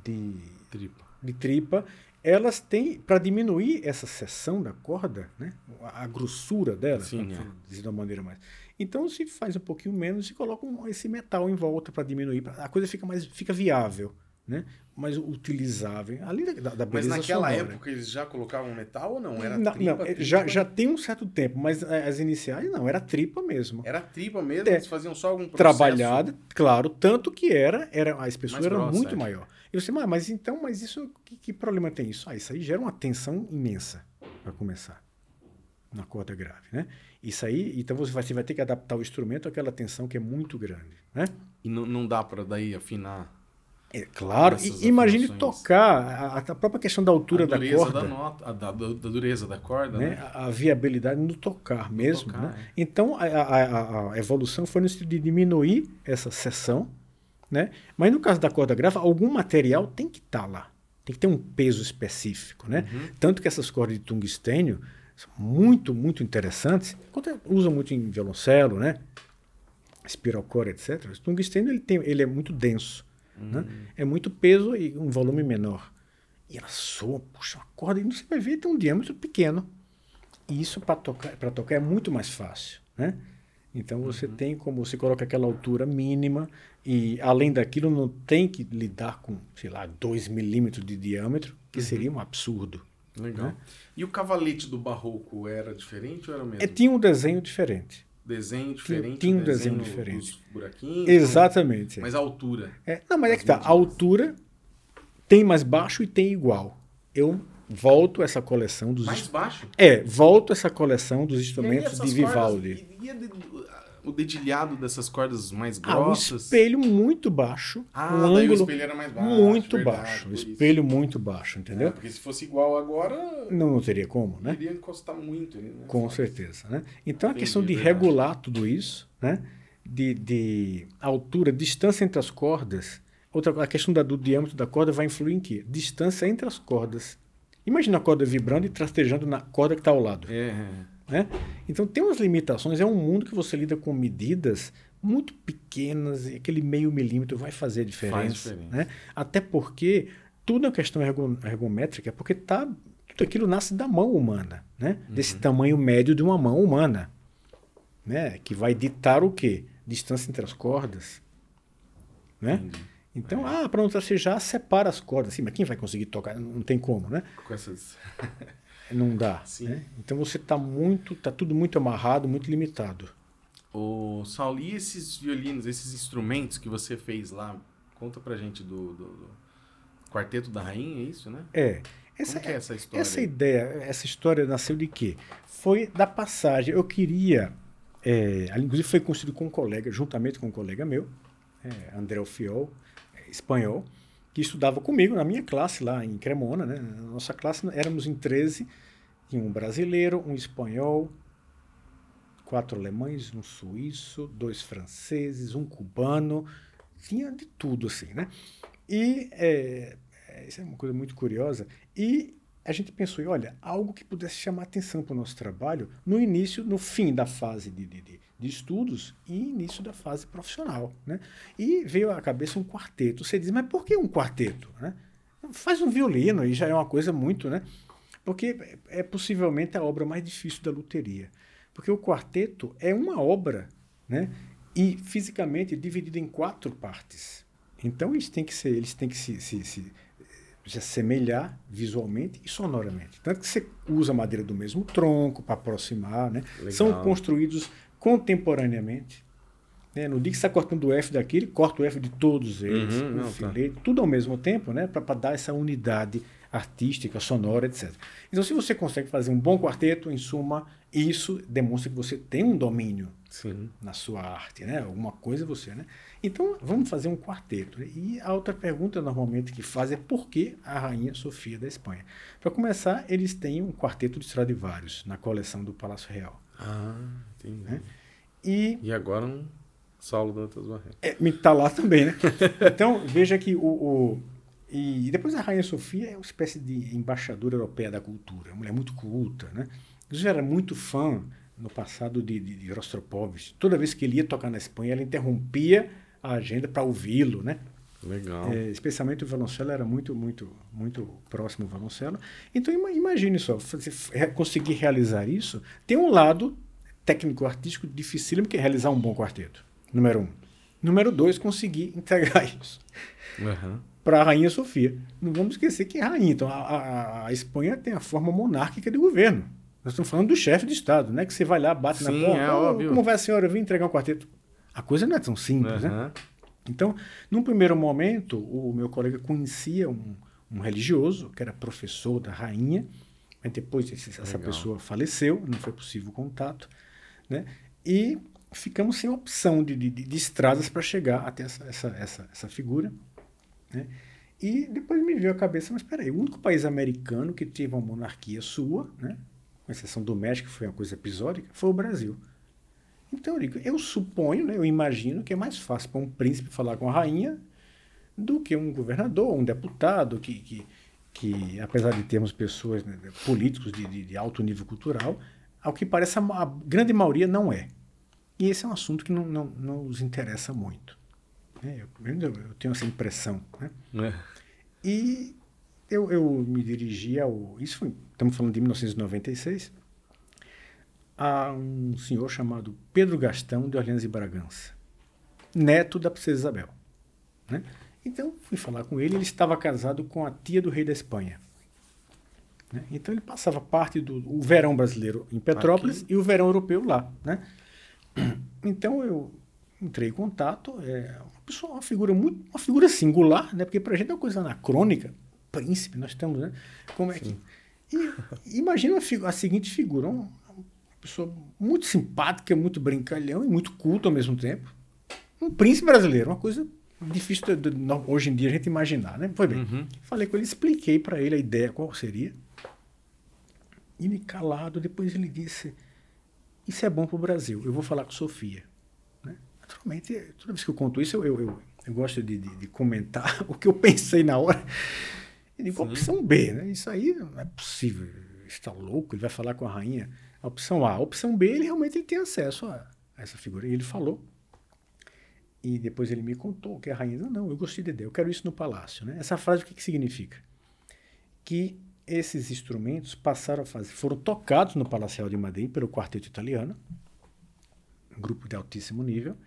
de, tripa. de tripa, elas têm, para diminuir essa seção da corda, né? a, a grossura dela, Sim, é. dizer de uma maneira mais. Então, se faz um pouquinho menos e coloca um, esse metal em volta para diminuir, a coisa fica mais fica viável né? mas utilizável. Ali da, da beleza Mas naquela sonora. época eles já colocavam metal ou não? Era não, tripa, não, tripa? Já, já tem um certo tempo, mas é, as iniciais não, era tripa mesmo. Era tripa mesmo? É. Eles faziam só algum processo? Trabalhada, claro, tanto que era, era a espessura era grossa, muito é. maior. E você, mas, mas então, mas isso, que, que, problema tem isso? Ah, isso aí gera uma tensão imensa, para começar, na corda grave, né? Isso aí, então você vai, você vai ter que adaptar o instrumento àquela tensão que é muito grande, né? E não, não dá para daí afinar é claro, e, imagine tocar a, a, própria questão da altura da corda. Da, nota, a, da, da, dureza da corda, né? né? A, a, viabilidade no tocar mesmo. Tocar, né? é. Então a, evolução foi no sentido de diminuir essa seção, né? mas no caso da corda grave, algum material tem que estar tá lá. Tem que ter um peso específico. Né? Uhum. Tanto que essas cordas de tungstênio são muito, muito interessantes. Usam muito em violoncelo, né? espirocor, etc. O tungstênio ele, tem, ele é muito denso. Né? É muito peso e um volume menor. E ela soa, puxa, uma corda, e você vai ver tem um diâmetro pequeno. E isso para tocar, tocar é muito mais fácil. Né? Então você uhum. tem como você coloca aquela altura mínima e além daquilo não tem que lidar com, sei lá, 2 milímetros de diâmetro, que uhum. seria um absurdo. Legal. Né? E o cavalete do barroco era diferente ou era o mesmo? É, tinha um desenho diferente. Desenho diferente? Tinha, tinha um desenho, desenho diferente. buraquinhos? Exatamente. Mas a altura? É, não, mas é que tá. A altura tem mais baixo e tem igual. Eu volto essa coleção dos... Mais baixo? É, volto essa coleção dos instrumentos de Vivaldi. Cordas, e, e, o dedilhado dessas cordas mais grossas. Ah, um espelho muito baixo. Ah, um ângulo o espelho era mais baixo. Muito verdade, baixo. O espelho muito baixo, entendeu? É, porque se fosse igual agora. Não, não teria como, né? Iria encostar muito. Né? Com certeza. Né? Então a questão de verdade. regular tudo isso, né? De, de altura, distância entre as cordas. Outra, a questão da, do diâmetro da corda vai influir em quê? Distância entre as cordas. Imagina a corda vibrando e trastejando na corda que está ao lado. É. Né? Então tem umas limitações, é um mundo que você lida com medidas muito pequenas e aquele meio milímetro vai fazer diferença. Faz diferença. Né? Até porque tudo é questão ergométrica, porque tá, tudo aquilo nasce da mão humana, né? Uhum. desse tamanho médio de uma mão humana, né? que vai ditar o quê? Distância entre as cordas. Né? Então, é. ah, para não tracejar, separa as cordas. Assim, mas quem vai conseguir tocar? Não tem como, né? Com essas... (laughs) Não dá. Né? Então você está muito, tá tudo muito amarrado, muito limitado. O Saulo, e esses violinos, esses instrumentos que você fez lá? Conta pra gente do, do, do Quarteto da Rainha, é isso, né? É. Essa, é essa história? Essa ideia, essa história nasceu de quê? Foi da passagem. Eu queria, é, inclusive foi construído com um colega, juntamente com um colega meu, é, André Alfiol, é, espanhol, que estudava comigo na minha classe lá em Cremona, né? Na nossa classe éramos em 13, tinha um brasileiro, um espanhol, quatro alemães, um suíço, dois franceses, um cubano, tinha de tudo assim, né? E é, é isso é uma coisa muito curiosa. E a gente pensou, olha, algo que pudesse chamar atenção para o nosso trabalho no início, no fim da fase de, de, de de estudos e início da fase profissional. Né? E veio à cabeça um quarteto. Você diz, mas por que um quarteto? Né? Faz um violino e já é uma coisa muito. Né? Porque é possivelmente a obra mais difícil da luteria. Porque o quarteto é uma obra né? e fisicamente dividida em quatro partes. Então eles têm que, ser, eles têm que se, se, se se assemelhar visualmente e sonoramente. Tanto que você usa madeira do mesmo tronco para aproximar, né? São construídos contemporaneamente. Né? No dia que você está cortando o F daqui, ele corta o F de todos eles, uhum, não, filete, tá. tudo ao mesmo tempo, né? para dar essa unidade artística, sonora, etc. Então, se você consegue fazer um bom quarteto, em suma, isso demonstra que você tem um domínio Sim. na sua arte, né? Alguma coisa você, né? Então, vamos fazer um quarteto. E a outra pergunta normalmente que faz é por que a Rainha Sofia da Espanha? Para começar, eles têm um quarteto de Stradivarius na coleção do Palácio Real. Ah, entendi. Né? E, e agora um Saulo Dantas Barreto. É, está lá também, né? (laughs) então, veja que o, o, E depois a Rainha Sofia é uma espécie de embaixadora europeia da cultura, uma mulher muito culta, né? Eu era muito fã no passado de, de, de Rostropovich. Toda vez que ele ia tocar na Espanha, ela interrompia a agenda para ouvi-lo, né? Legal. É, especialmente o violoncelo era muito, muito, muito próximo ao violoncelo. Então imagine só, conseguir realizar isso tem um lado técnico-artístico dificílimo que é realizar um bom quarteto. Número um. Número dois, conseguir (laughs) entregar isso uhum. para a Rainha Sofia. Não vamos esquecer que é rainha. Então a, a, a, Espanha tem a forma monárquica de governo. Nós estamos falando do chefe de Estado, né? Que você vai lá, bate Sim, na porta. É, oh, como vai a senhora vir entregar um quarteto? A coisa não é tão simples, uhum. né? Então, num primeiro momento, o meu colega conhecia um, um religioso, que era professor da rainha, mas depois essa Legal. pessoa faleceu, não foi possível o contato, né? E ficamos sem opção de, de, de estradas para chegar até essa, essa, essa, essa figura, né? E depois me veio a cabeça, mas espera aí, o único país americano que teve uma monarquia sua, né? com exceção do México, que foi uma coisa episódica, foi o Brasil. Então eu digo, eu suponho, né, eu imagino que é mais fácil para um príncipe falar com a rainha do que um governador, um deputado, que, que, que apesar de termos pessoas, né, políticos de, de, de, alto nível cultural, ao que parece a, a, grande maioria não é. E esse é um assunto que não, não, não nos interessa muito. Né? Eu, eu, tenho essa impressão. Né? É. E eu, eu me dirigi ao. Isso foi, estamos falando de 1996 a um senhor chamado Pedro Gastão de Orleans e Bragança, neto da princesa Isabel. Né? Então fui falar com ele, ele estava casado com a tia do rei da Espanha. Né? Então ele passava parte do o verão brasileiro em Petrópolis Aqui. e o verão europeu lá. Né? Então eu entrei em contato, é uma pessoa, uma figura muito, uma figura singular, né? Porque para a gente é uma coisa anacrônica, príncipe, nós estamos, né? Como é Sim. que e, imagina a, a, seguinte figura, uma pessoa muito simpática, muito brincalhão e muito culto ao mesmo tempo, um príncipe brasileiro, uma coisa difícil de, de, hoje em dia a gente imaginar, né? Foi bem. Uhum. Falei com ele, expliquei para ele a ideia qual seria. E me calado, depois ele disse: Isso é bom para o Brasil, eu vou falar com Sofia. Né? Naturalmente, toda vez que eu conto isso, eu, eu, eu, eu gosto de, de, de, comentar (laughs) o que eu pensei na hora. Eu digo: Sim. opção B, né? Isso aí não é possível. Está louco, ele vai falar com a rainha. A opção A. A opção B, ele realmente ele tem acesso a, a essa figura. E ele falou. E depois ele me contou que a rainha, não, não, eu gostei de ideia, eu quero isso no palácio. Né? Essa frase o que, que significa? Que esses instrumentos passaram a fazer, foram tocados no Palácio de Madrid pelo quarteto italiano, um grupo de altíssimo nível.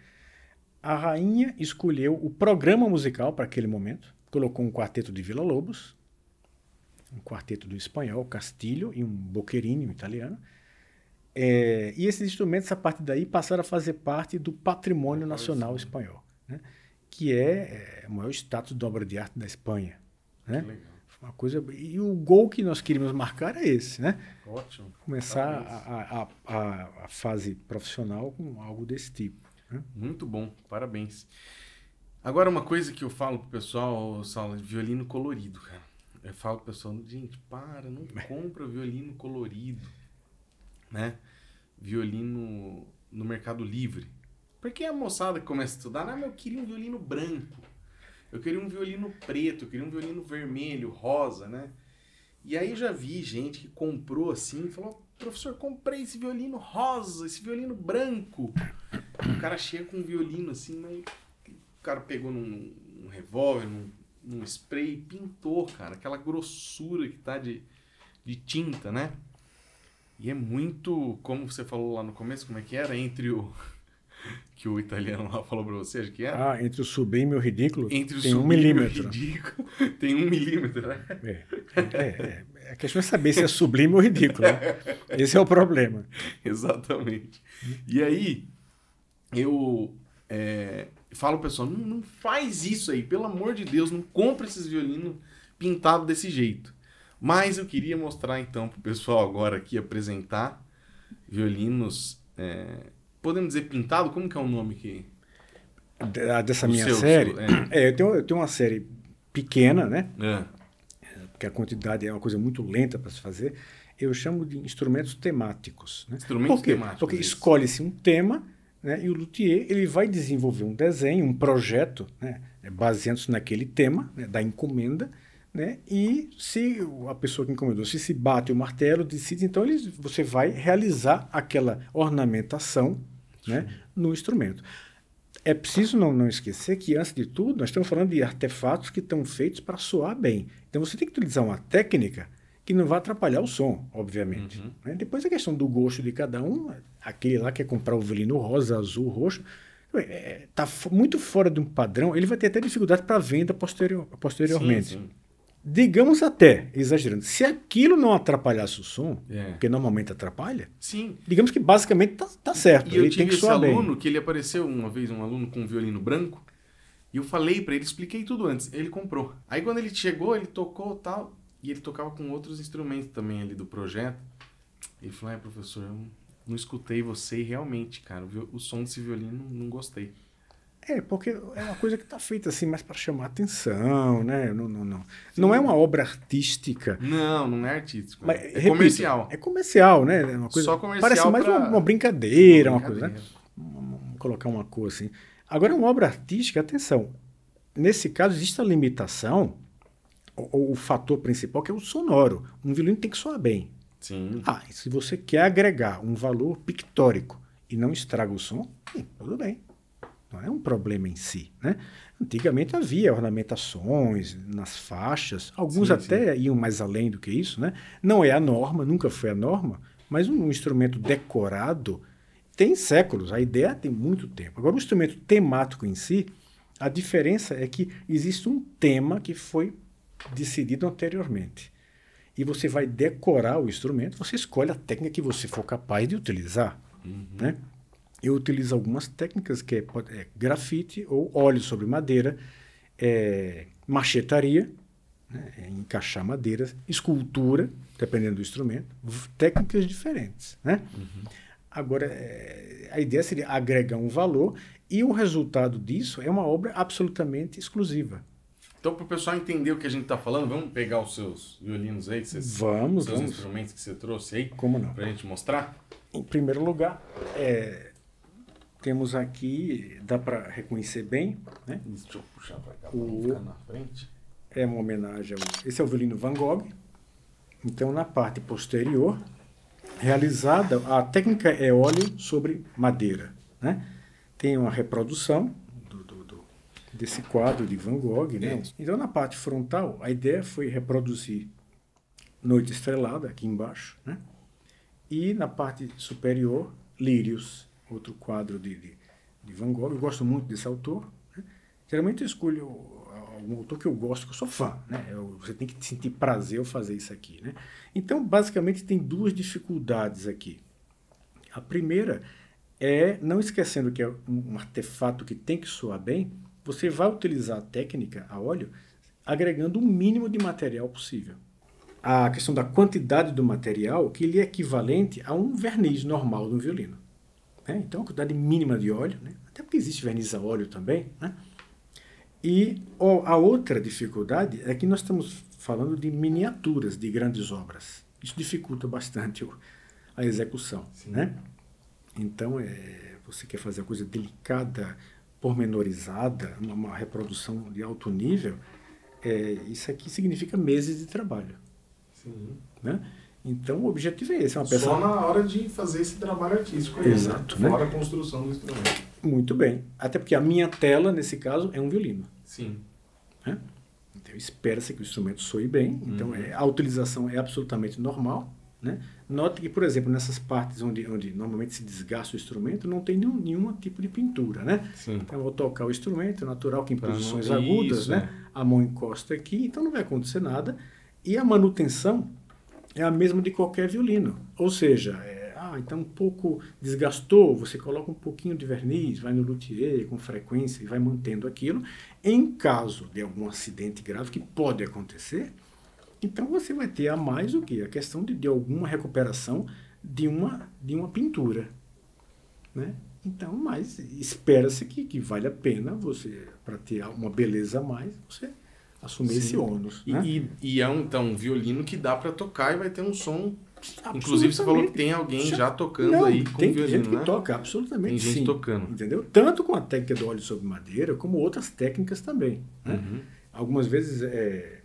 A rainha escolheu o programa musical para aquele momento, colocou um quarteto de Vila Lobos, um quarteto do espanhol, Castilho, e um boquerino italiano, é, e esses instrumentos, a partir daí, passaram a fazer parte do patrimônio nacional espanhol, né? que é, é, o maior status de obra de arte da Espanha. Né? Uma coisa, e o gol que nós queríamos marcar é esse, né? Ótimo. Começar a, a, a, a, fase profissional com algo desse tipo. Né? Muito bom, parabéns. Agora, uma coisa que eu falo pro pessoal, Saulo, violino colorido, cara. Eu falo pro pessoal, gente, para, não (laughs) compra violino colorido né? Violino no Mercado Livre. Porque a moçada que começa a estudar, não, eu queria um violino branco. Eu queria um violino preto, eu queria um violino vermelho, rosa, né? E aí já vi gente que comprou assim, falou: "Professor, comprei esse violino rosa, esse violino branco". O cara chega com um violino assim, mas o cara pegou num, num revólver, num, num spray e pintou, cara, aquela grossura que tá de, de tinta, né? E é muito, como você falou lá no começo, como é que era? Entre o. (laughs) que o italiano lá falou pra você, que era? Ah, entre o sublime e o ridículo? Entre o tem um milímetro. E o ridículo, (laughs) tem um milímetro, né? É, é, é, a questão é saber se é sublime ou ridículo. Né? (laughs) Esse é o problema. Exatamente. E aí, eu é, falo pessoal: não, não faz isso aí, pelo amor de Deus, não compra esses violinos pintados desse jeito. Mas eu queria mostrar então para o pessoal agora aqui, apresentar violinos, é, podemos dizer pintado? Como que é o nome que... Dessa minha seu, série? Seu, é. é. eu, tenho, eu tenho uma série pequena, né? É. Porque a quantidade é uma coisa muito lenta para se fazer. Eu chamo de instrumentos temáticos. Né? Instrumentos Por quê? temáticos. Porque escolhe-se um tema né? e o luthier ele vai desenvolver um desenho, um projeto, né? baseando-se naquele tema né? da encomenda né? E se a pessoa que encomendou, se se bate o martelo, decide, então ele, você vai realizar aquela ornamentação né, no instrumento. É preciso não, não esquecer que, antes de tudo, nós estamos falando de artefatos que estão feitos para soar bem. Então você tem que utilizar uma técnica que não vai atrapalhar o som, obviamente. Uhum. Né? Depois a questão do gosto de cada um, aquele lá quer comprar o violino rosa, azul, roxo, está é, muito fora de um padrão, ele vai ter até dificuldade para venda posterior, posteriormente. Sim, sim. Digamos até, exagerando, se aquilo não atrapalhasse o som, é. porque normalmente atrapalha, Sim. digamos que basicamente tá, tá certo. E eu tive esse aluno bem. que ele apareceu uma vez, um aluno com um violino branco, e eu falei para ele, expliquei tudo antes, ele comprou. Aí quando ele chegou, ele tocou tal, e ele tocava com outros instrumentos também ali do projeto. Ele falou, ai professor, eu não escutei você e realmente, cara, o som desse violino não gostei. É, porque é uma coisa que está feita assim mais para chamar atenção, né? Não, não, não. não é uma obra artística. Não, não é artístico. Mas, é repito, comercial. É comercial, né? É uma coisa, Só comercial. Parece mais pra... uma, uma, brincadeira, uma, brincadeira. coisa, né? Vamos colocar uma cor assim. Agora, uma obra artística, atenção. Nesse caso, existe a limitação, o, o fator principal, que é o sonoro. Um violino tem que soar bem. Sim. Ah, se você quer agregar um valor pictórico e não estraga o som, sim, tudo bem não é um problema em si. Né? Antigamente havia ornamentações nas faixas, alguns sim, até sim. iam mais além do que isso. Né? Não é a norma, nunca foi a norma, mas um instrumento decorado tem séculos, a ideia tem muito tempo. Agora, o instrumento temático em si, a diferença é que existe um tema que foi decidido anteriormente. e você vai decorar o instrumento, você escolhe a técnica que você for capaz de utilizar. Uhum. Né? Eu utilizo algumas técnicas que é, é grafite ou óleo sobre madeira, é, machetaria, né, é encaixar madeiras, escultura, dependendo do instrumento, técnicas diferentes. Né? Agora, é, a ideia seria agregar um valor e o resultado disso é uma obra absolutamente exclusiva. Então, para o pessoal entender o que a gente está falando, vamos pegar os seus violinos aí, que você, Vamos, seus vamos. instrumentos que você trouxe aí, Como não? para a gente mostrar. Em primeiro lugar, é, temos aqui, dá para reconhecer bem, né? Deixa eu puxar para cá, O- ficar na frente. é uma homenagem ao. Esse é o violino Van Gogh. Então, na parte posterior, realizada, a técnica é óleo sobre madeira. Né? Tem uma reprodução do, do- do- desse quadro de Van Gogh. Né? Então, na parte frontal, a ideia foi reproduzir Noite Estrelada, aqui embaixo. Né? E na parte superior, Lírios, outro quadro de, de, de Van Gogh. Eu gosto muito desse autor. né? Geralmente eu escolho algum autor que eu gosto, que eu sou fã. Né? Eu- você tem que sentir prazer ao fazer isso aqui. Né? Então, basicamente, tem duas dificuldades aqui. A primeira é, não esquecendo que é um, um artefato que tem que soar bem, você vai utilizar a técnica a óleo agregando o mínimo de material possível a questão da quantidade do material, que ele é equivalente a um verniz normal de um violino. Né? Então, a quantidade mínima de óleo, né? até porque existe verniz a óleo também. Né? E a outra dificuldade é que nós estamos falando de miniaturas de grandes obras. Isso dificulta bastante a execução. Sim. Né? Então, é, você quer fazer a coisa delicada, pormenorizada, uma, uma reprodução de alto nível, é, isso aqui significa meses de trabalho. Sim. Né? Então, o objetivo é esse. É uma peça Só na hora de fazer esse trabalho artístico aí, Exato, né? né? Fora a construção do instrumento. muito bem. Até porque a minha tela, nesse caso, é um violino. Sim. Né? Então, espera-se que o instrumento soe bem. Então, Uhum. é, a utilização é absolutamente normal. Né? Note que, por exemplo, nessas partes onde, onde normalmente se desgasta o instrumento, não tem nenhum, nenhum tipo de pintura. Né? Sim. Então, eu vou tocar o instrumento, é natural que em Pra posições Isso, agudas, é. né? a mão encosta aqui, então não vai acontecer nada. E a manutenção é a mesma de qualquer violino. Ou seja, é, ah, então um pouco desgastou, você coloca um pouquinho de verniz, vai no luthier com frequência e vai mantendo aquilo. Em caso de algum acidente grave, que pode acontecer, então você vai ter a mais o que? A questão de, de alguma recuperação de uma, de uma pintura. Né? Então, mas espera-se que, que vale a pena você, para ter uma beleza a mais, você assumir Sim. esse ônus. E, né? e- e é um, então, um violino que dá para tocar e vai ter um som. Inclusive, você falou que tem alguém já tocando Não, aí com tem violino, gente né? que toca, absolutamente Tem gente sim. tocando. Entendeu? Tanto com a técnica do óleo sobre madeira, como outras técnicas também. Né? Uhum. Algumas vezes é,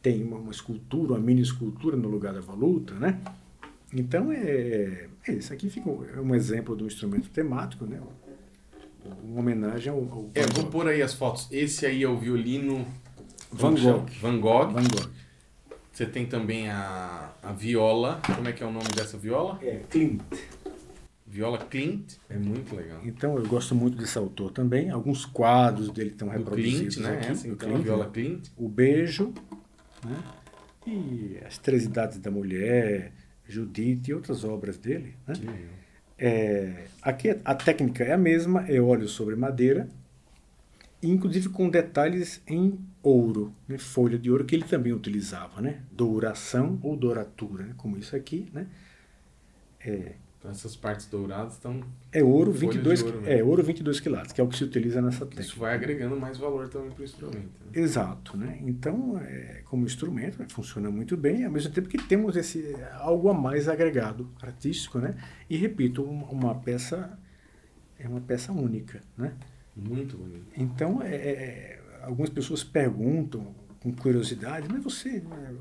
tem uma, uma escultura, uma mini escultura no lugar da voluta, né? Então, é, é isso aqui fica um, é um exemplo de um instrumento temático, né? Uma homenagem ao, ao É, vou pôr aí as fotos. Esse aí é o violino Van? Gogh. Van Gogh. Van Gogh. Você tem também a, a viola. Como é que é o nome dessa viola? É, Klimt. Viola Clint. É muito legal. Então, eu gosto muito desse autor também. Alguns quadros dele estão Do reproduzidos Clint, né? aqui. Essa, então, a Klimt, viola? Clint. O Beijo, né? e As Três Idades da Mulher, Judite e outras obras dele. Né? É, aqui a técnica é a mesma, é óleo sobre madeira, inclusive com detalhes em ouro, né? folha de ouro que ele também utilizava, né? douração ou douratura, né? como isso aqui. Né? É, Então, essas partes douradas estão. é ouro Folha de 22, ouro, né? é ouro 22 quilates, que é o que se utiliza nessa técnica. Isso vai agregando mais valor também para o instrumento. Né? Exato, né? Então, é, como instrumento, né, funciona muito bem, ao mesmo tempo que temos esse algo a mais agregado artístico, né? E repito, uma, uma peça é uma peça única, né? Muito bonito. Então, é, é, algumas pessoas perguntam com curiosidade, mas você né,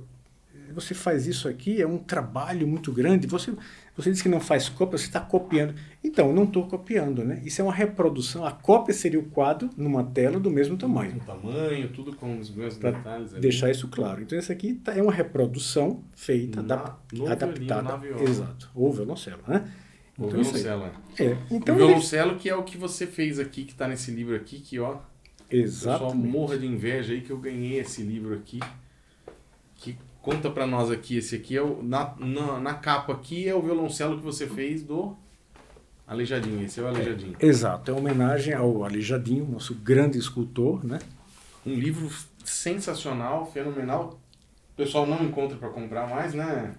você faz isso aqui, é um trabalho muito grande. Você, você diz que não faz cópia, você está copiando. Então, eu não estou copiando, né? Isso é uma reprodução. A cópia seria o quadro numa tela do mesmo tamanho. O tamanho, tudo com os mesmos Para detalhes. ali. deixar isso claro. Então, esse aqui tá- é uma reprodução feita, Na- adap- violino, adaptada. viola. Exato. Ou violoncelo, né? O Então, isso aí. violoncelo. é. Então, o violoncelo que é o que você fez aqui, que está nesse livro aqui, que ó, o pessoal Exatamente. morra de inveja aí que eu ganhei esse livro aqui. Que Conta para nós aqui, esse aqui é o. Na, na, na, capa aqui é o violoncelo que você fez do Aleijadinho. Esse é o Aleijadinho. É, exato, é uma homenagem ao Aleijadinho, nosso grande escultor, né? Um livro sensacional, fenomenal. O pessoal não encontra para comprar mais, né?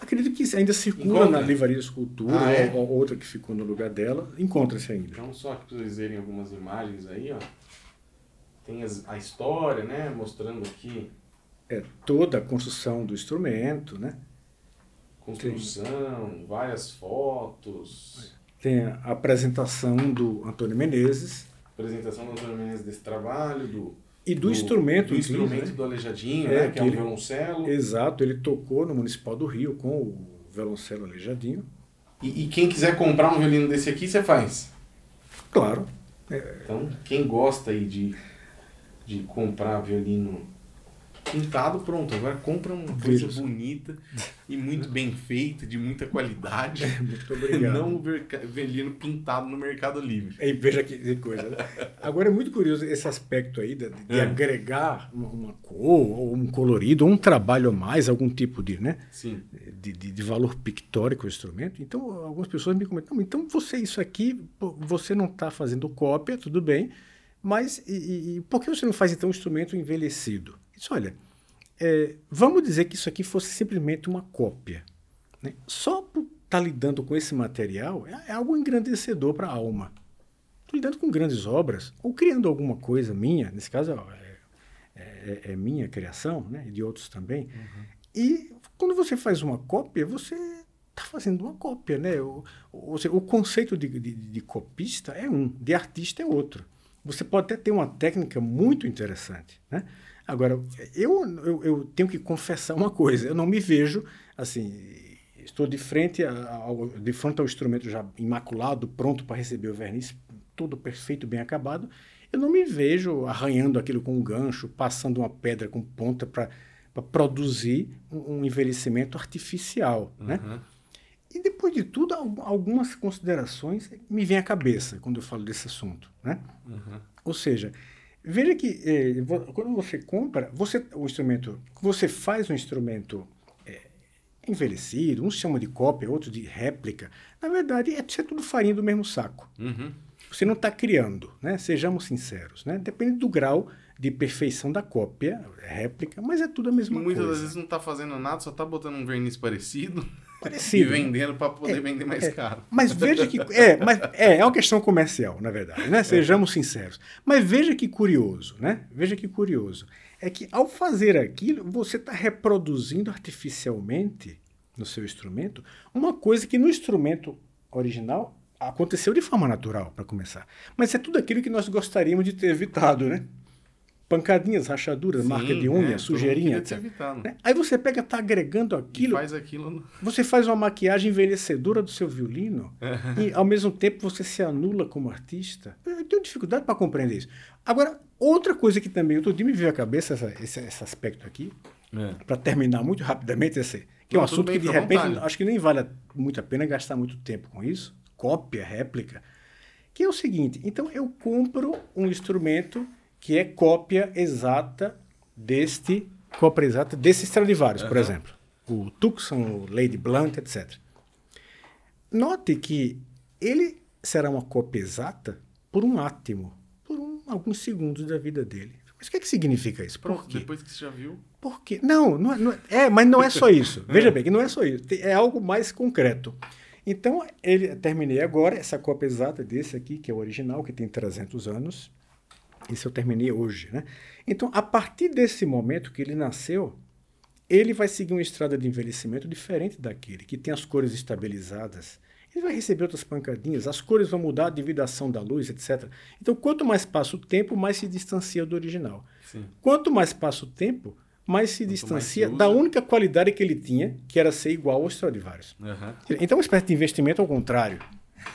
Acredito que ainda circula Encontra? na Livraria Escultura, ah, é? ou, outra que ficou no lugar dela, encontra-se ainda. Então, só para vocês verem algumas imagens aí, ó. Tem as, a história, né? Mostrando aqui é, toda a construção do instrumento, né? Construção, Tem, várias fotos. Tem a apresentação do Antônio Menezes. Apresentação do Antônio Menezes desse trabalho, do, e do, do instrumento. Do instrumento né? do Aleijadinho, é, né? que é o violoncelo. Exato, ele tocou no Municipal do Rio com o violoncelo Aleijadinho. E, e quem quiser comprar um violino desse aqui, você faz? Claro. É. Então, quem gosta aí de, de comprar violino pintado, pronto. Agora compra uma coisa bonita e muito bem feita, de muita qualidade. (laughs) Muito obrigado. Não o velino pintado no Mercado Livre. E veja que coisa. Né? Agora é muito curioso esse aspecto aí de, de é. agregar uma, uma, cor, ou um colorido, ou um trabalho a mais, algum tipo de, né? Sim. De, de, de valor pictórico ao instrumento. Então, algumas pessoas me comentam, então você, isso aqui, você não está fazendo cópia, tudo bem, mas e, e, por que você não faz então um instrumento envelhecido? Disse, olha, é, vamos dizer que isso aqui fosse simplesmente uma cópia. Né? Só por estar tá lidando com esse material é, é algo engrandecedor para a alma. Estou lidando com grandes obras, ou criando alguma coisa minha, nesse caso é, é, é minha criação, né? e de outros também. Uhum. E quando você faz uma cópia, você está fazendo uma cópia. Né? O, o, o conceito de, de, de copista é um, de artista é outro. Você pode até ter uma técnica muito interessante, né? Agora, eu, eu, eu, tenho que confessar uma coisa, eu não me vejo assim, estou de frente, ao, de frente ao instrumento já imaculado, pronto para receber o verniz, tudo perfeito, bem acabado. Eu não me vejo arranhando aquilo com um gancho, passando uma pedra com ponta para produzir um, um, envelhecimento artificial, né? uhum. né? E depois de tudo, algumas considerações me vêm à cabeça quando eu falo desse assunto, né? Uhum. Ou seja, Veja que eh, quando você compra, você, o instrumento, você faz um instrumento eh, envelhecido, um se chama de cópia, outro de réplica. Na verdade, é, é tudo farinha do mesmo saco. Uhum. Você não está criando, né? Sejamos sinceros, né? Depende do grau de perfeição da cópia, réplica, mas é tudo a mesma Muitas coisa. Muitas vezes não está fazendo nada, só está botando um verniz parecido. Parecido. E vendendo para poder é, vender mais é, caro. Mas veja que. É, mas é, é uma questão comercial, na verdade, né? Sejamos sinceros. Mas veja que curioso, né? Veja que curioso. É que ao fazer aquilo, você está reproduzindo artificialmente no seu instrumento uma coisa que no instrumento original aconteceu de forma natural, para começar. Mas é tudo aquilo que nós gostaríamos de ter evitado, né? Pancadinhas, rachaduras, Sim, marca de unha, é, sujeirinha, etc. Né? Aí você pega, está agregando aquilo. E faz aquilo. (laughs) Você faz uma maquiagem envelhecedora do seu violino e ao mesmo tempo você se anula como artista. Eu tenho dificuldade para compreender isso. Agora, outra coisa que também outro dia me veio à cabeça essa, esse, esse, aspecto aqui, é. para terminar muito rapidamente esse, que Não, é um assunto bem, que de repente vontade. acho que nem vale muito a pena gastar muito tempo com isso, cópia, réplica, que é o seguinte. Então eu compro um instrumento que é cópia exata deste cópia exata desse Stradivarius, uhum. por exemplo. O Tucson, o Lady Blunt, etc. Note que ele será uma cópia exata por um átimo, por um, alguns segundos da vida dele. Mas o que, é que significa isso? Por quê? Depois que você já viu? Por quê? Não, não, é, não é, é mas não é só (laughs) isso. Veja bem, que não é só isso. É algo mais concreto. Então, ele terminei agora essa cópia exata desse aqui, que é o original, que tem 300 anos. Isso eu terminei hoje, né? Então, a partir desse momento que ele nasceu, ele vai seguir uma estrada de envelhecimento diferente daquele, que tem as cores estabilizadas. Ele vai receber outras pancadinhas, as cores vão mudar devido à ação da luz, etc. Então, quanto mais passa o tempo, mais se distancia do original. Sim. Quanto mais passa o tempo, mais se quanto distancia mais da única qualidade que ele tinha, que era ser igual ao Stradivarius. Uhum. Então, uma espécie de investimento ao contrário.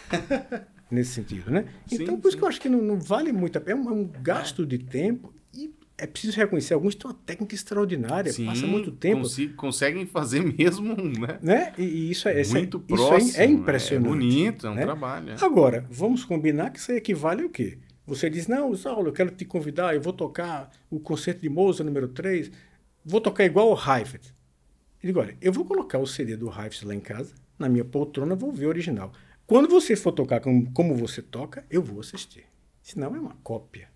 (laughs) nesse sentido, né? Sim, então, por sim. isso que eu acho que não, não vale muito a pena, é um, é um gasto de tempo e é preciso reconhecer, alguns têm uma técnica extraordinária, Sim, passa muito tempo. conseguem fazer (laughs) mesmo, né? né? E, e isso é muito é, próximo, isso é, é impressionante. É bonito, é um né? trabalho. É. Agora, vamos combinar que isso aí equivale ao quê? Você diz, não, Saulo, eu quero te convidar, eu vou tocar o concerto de Mozart número 3. vou tocar igual o Heifetz. Eu digo, olha, eu vou colocar o CD do Heifetz lá em casa, na minha poltrona, vou ver o original. Quando você for tocar como, como você toca, eu vou assistir. Senão é uma cópia.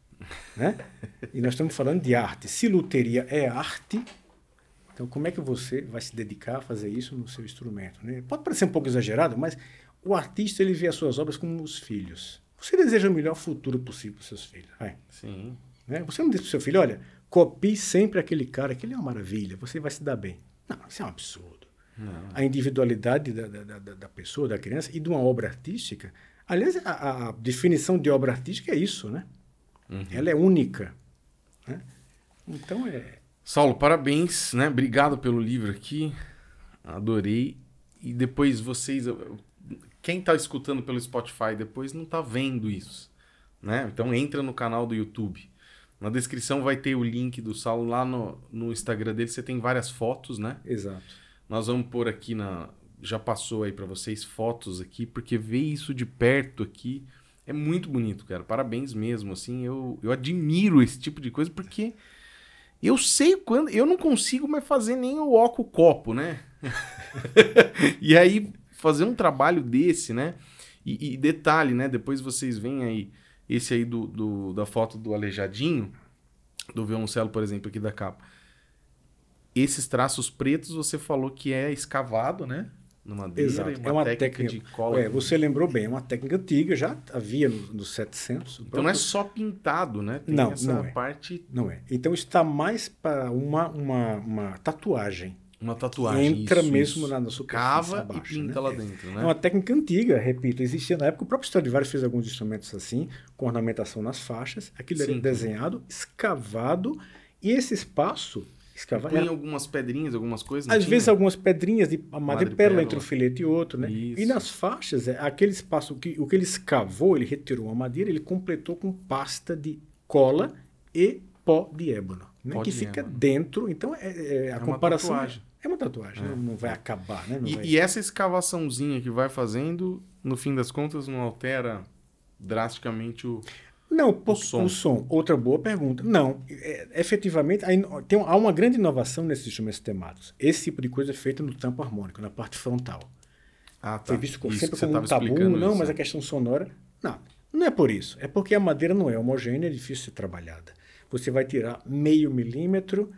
Né? (laughs) e nós estamos falando de arte. Se luteria é arte, então como é que você vai se dedicar a fazer isso no seu instrumento? Né? Pode parecer um pouco exagerado, mas o artista ele vê as suas obras como os filhos. Você deseja o melhor futuro possível para os seus filhos. Sim. Né? Você não diz para o seu filho, olha, copie sempre aquele cara, que ele é uma maravilha, você vai se dar bem. Não, isso é um absurdo. Não. A individualidade da, da, da, da pessoa, da criança e de uma obra artística. Aliás, a, a definição de obra artística é isso, né? Uhum. Ela é única. Né? Então é. Saulo, parabéns, né? Obrigado pelo livro aqui. Adorei. E depois vocês. Quem está escutando pelo Spotify depois não está vendo isso. Né? Então entra no canal do YouTube. Na descrição vai ter o link do Saulo lá no, no Instagram dele. Você tem várias fotos, né? Exato. Nós vamos pôr aqui na. Já passou aí para vocês fotos aqui, porque ver isso de perto aqui é muito bonito, cara. Parabéns mesmo. Assim, eu, eu admiro esse tipo de coisa, porque eu sei quando. Eu não consigo mais fazer nem o oco copo, né? (laughs) e aí, fazer um trabalho desse, né? E, e, detalhe, né? Depois vocês veem aí esse aí do, do, da foto do Aleijadinho, do violoncelo, por exemplo, aqui da capa. Esses traços pretos você falou que é escavado, né? No madeira, Exato. uma é uma técnica, técnica de cola. É, você lembrou bem, é uma técnica antiga, já havia nos no 700. Então não é só pintado, né? Tem Não, essa não é. parte, Não é. Então está mais para uma, uma, uma tatuagem. uma tatuagem. Entra isso, mesmo isso. na, superfície Cava abaixo, e pinta né? lá É. dentro, É né? uma técnica antiga, repito, existia na época. O próprio Stradivarius fez alguns instrumentos assim, com ornamentação nas faixas. Aquilo Sim. era desenhado, escavado, e esse espaço escavado. Põe era- algumas pedrinhas, algumas coisas. às tinha? vezes algumas pedrinhas de madrepérola entre um filete e outro, né? Isso. E nas faixas, é, aquele espaço que o que ele escavou, ele retirou a madeira, ele completou com pasta de cola e pó de ébano, né? Pó que de fica ébano. dentro. Então é, é- a É uma comparação tatuagem. é uma tatuagem, É. né? não vai acabar, né? E, vai- e essa escavaçãozinha que vai fazendo, no fim das contas, não altera drasticamente o. Não, por, som. o som. Outra boa pergunta. Não, é, efetivamente, aí tem, há uma grande inovação nesses instrumentos temáticos. Esse tipo de coisa é feita no tampo harmônico, na parte frontal. Ah, tá. Foi visto como, sempre como um tabu. Não, isso. mas a questão sonora. Não, não é por isso. É porque a madeira não é homogênea, é difícil de ser trabalhada. Você vai tirar meio milímetro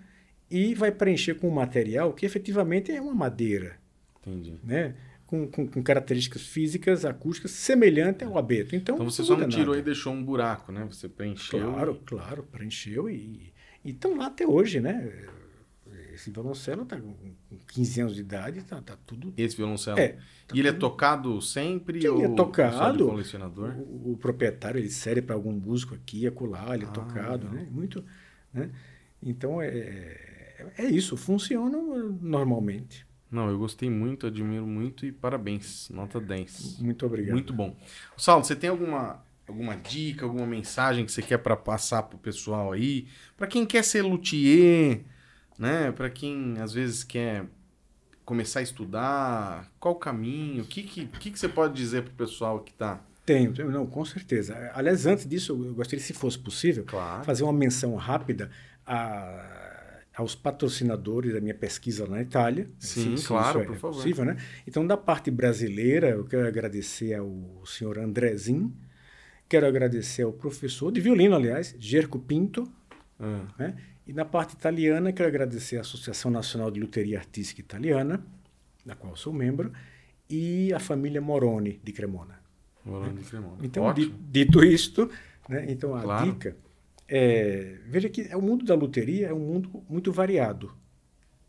e vai preencher com um material que efetivamente é uma madeira, Entendi. né? Com, com, com características físicas, acústicas, semelhante ao abeto. Então, Então você não só não tirou nada. e deixou um buraco, né? Você preencheu. Claro, claro, preencheu e e estão lá até hoje, né? Esse violoncelo está com 15 anos de idade, está tá tudo. Esse violoncelo. É, tá e ele é tudo- tocado sempre? Sim, ou é Só de tocado. colecionador? O, o proprietário ele cede para algum músico aqui, acolá, ele é Ah, tocado, legal. né? Muito, né? Então é, é, é isso, funciona normalmente. Não, eu gostei muito, admiro muito e parabéns. Nota 10. Muito obrigado. Muito bom. Saulo, você tem alguma, alguma dica, alguma mensagem que você quer para passar pro pessoal aí? Para quem quer ser luthier, né? Para quem às vezes quer começar a estudar, qual o caminho? O que, que, que, que você pode dizer pro pessoal que tá? Tenho, tenho, não, com certeza. Aliás, antes disso, eu gostaria, se fosse possível, Claro. fazer uma menção rápida a- aos patrocinadores da minha pesquisa na Itália. Sim, se- se claro, isso por favor. Possível, né? Então, da parte brasileira, eu quero agradecer ao senhor Andrezinho, quero agradecer ao professor de violino, aliás, Gerco Pinto, Ah, né? E na parte italiana, quero agradecer à Associação Nacional de Luteria Artística Italiana, da qual sou membro, e a família Moroni de Cremona. Rolando de Cremona. Então, Ótimo. dito isto, né, então a Claro. dica é, veja que o mundo da luteria é um mundo muito variado.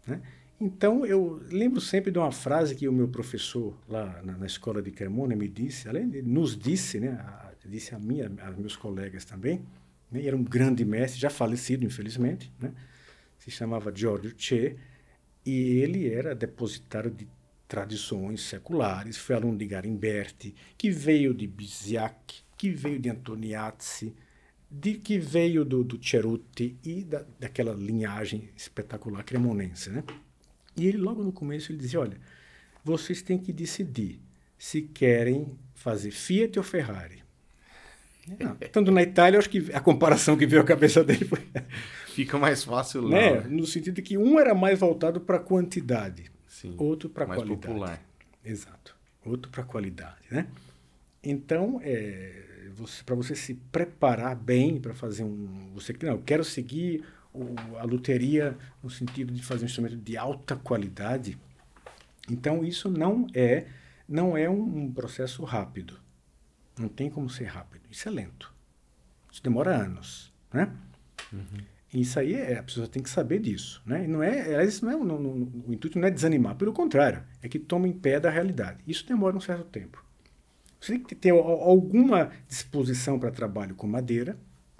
né? Então, eu lembro sempre de uma frase que o meu professor lá na, na escola de Cremona me disse, além de nos disse, né, a, disse a mim, a, a meus colegas também, né, era um grande mestre, já falecido, infelizmente, né, se chamava Giorgio Che, e ele era depositário de tradições seculares, foi aluno de Garimberti, que veio de Biziac, que veio de Antoniazzi, de, que veio do, do Cerutti e da, daquela linhagem espetacular cremonense. Né? E ele, logo no começo, ele dizia, olha, vocês têm que decidir se querem fazer Fiat ou Ferrari. Não, Estando na Itália, acho que a comparação que veio à cabeça dele foi, (laughs) Fica mais fácil lá. Né? No sentido de que um era mais voltado para quantidade, Sim. outro para mais qualidade. popular. Exato. Outro para qualidade, né? Então, é, você, para você se preparar bem para fazer um, você não, eu quero seguir o, a luteria no sentido de fazer um instrumento de alta qualidade. Então, isso não é não é um, um processo rápido. Não tem como ser rápido. Isso é lento. Isso demora anos, né? Isso aí é, a pessoa tem que saber disso, né? E não é, isso não é não- não- o intuito não é desanimar, pelo contrário, é que toma em pé da realidade. Isso demora um certo tempo. Você tem que ter al- alguma disposição para trabalho com madeira,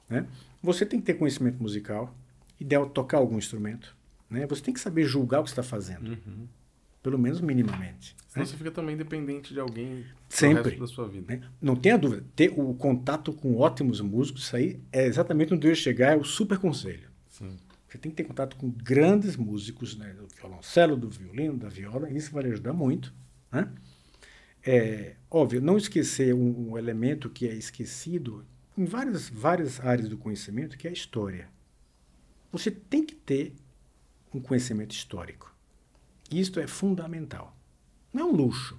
né? Você tem que ter conhecimento musical, ideal tocar algum instrumento, né? Você tem que saber julgar o que está fazendo, Uhum. pelo menos minimamente. Senão né? você fica também dependente de alguém Sempre. da sua vida. né? Não tenha dúvida, ter o contato com ótimos músicos, isso aí é exatamente onde eu ia chegar, é o super conselho. Sim. Você tem que ter contato com grandes músicos, né, do violoncelo, do violino, da viola, isso vai lhe ajudar muito. Né? É, óbvio, não esquecer um, um elemento que é esquecido em várias, várias áreas do conhecimento, que é a história. Você tem que ter um conhecimento histórico. Isto é fundamental. Não é um luxo,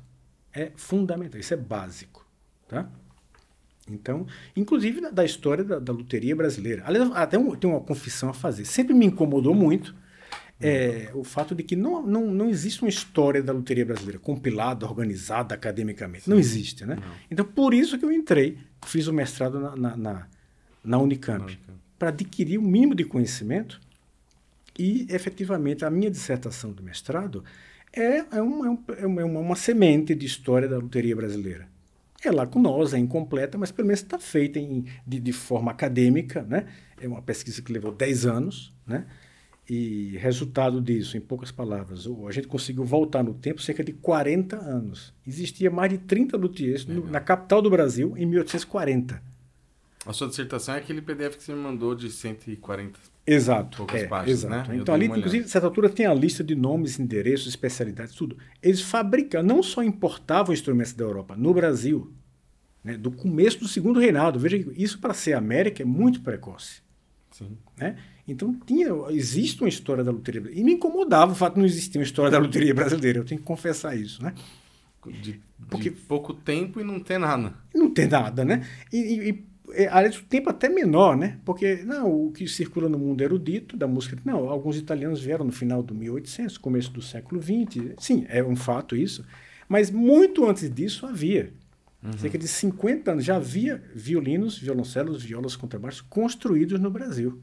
é fundamental, isso é básico. Tá? Então, inclusive da, da história da, da luteria brasileira. Aliás, até um, tem uma confissão a fazer. Sempre me incomodou muito é, o fato de que não, não, não existe uma história da luteria brasileira compilada, organizada academicamente. Não existe, né? Não. Então, por isso que eu entrei, fiz o mestrado na, na, na, na Unicamp, Unicamp. para adquirir o mínimo de conhecimento e, efetivamente, a minha dissertação do mestrado é, é, uma, é um- é uma, é uma, uma semente de história da luteria brasileira. É lacunosa, é incompleta, mas pelo menos está feita em, de, de forma acadêmica. Né? É uma pesquisa que levou 10 anos. Né? E resultado disso, em poucas palavras, a gente conseguiu voltar no tempo cerca de 40 anos. Existia mais de 30 luthiers no- na capital do Brasil em 1840. A sua dissertação é aquele PDF que você me mandou de 140. Exato. Poucas é, páginas, exato. né? Então ali, inclusive, a certa altura tem a lista de nomes, endereços, especialidades, tudo. Eles fabricam, não só importavam instrumentos da Europa, no Brasil, né, do começo do segundo reinado. Veja, que isso para ser América é muito precoce. Sim. Né? Então tinha, existe uma história da luteria brasileira. E me incomodava o fato de não existir uma história da luteria brasileira. Eu tenho que confessar isso, né? De, Porque- de pouco tempo e não ter nada. Não tem nada, né? E, e, e é, aliás, o tempo até menor, né? Porque não, o que circula no mundo erudito da música, não, alguns italianos vieram no final do 1800, começo do século XX. Sim, é um fato isso. Mas muito antes disso havia. Cerca de 50 anos já havia violinos, violoncelos, violas, contrabaixos construídos no Brasil,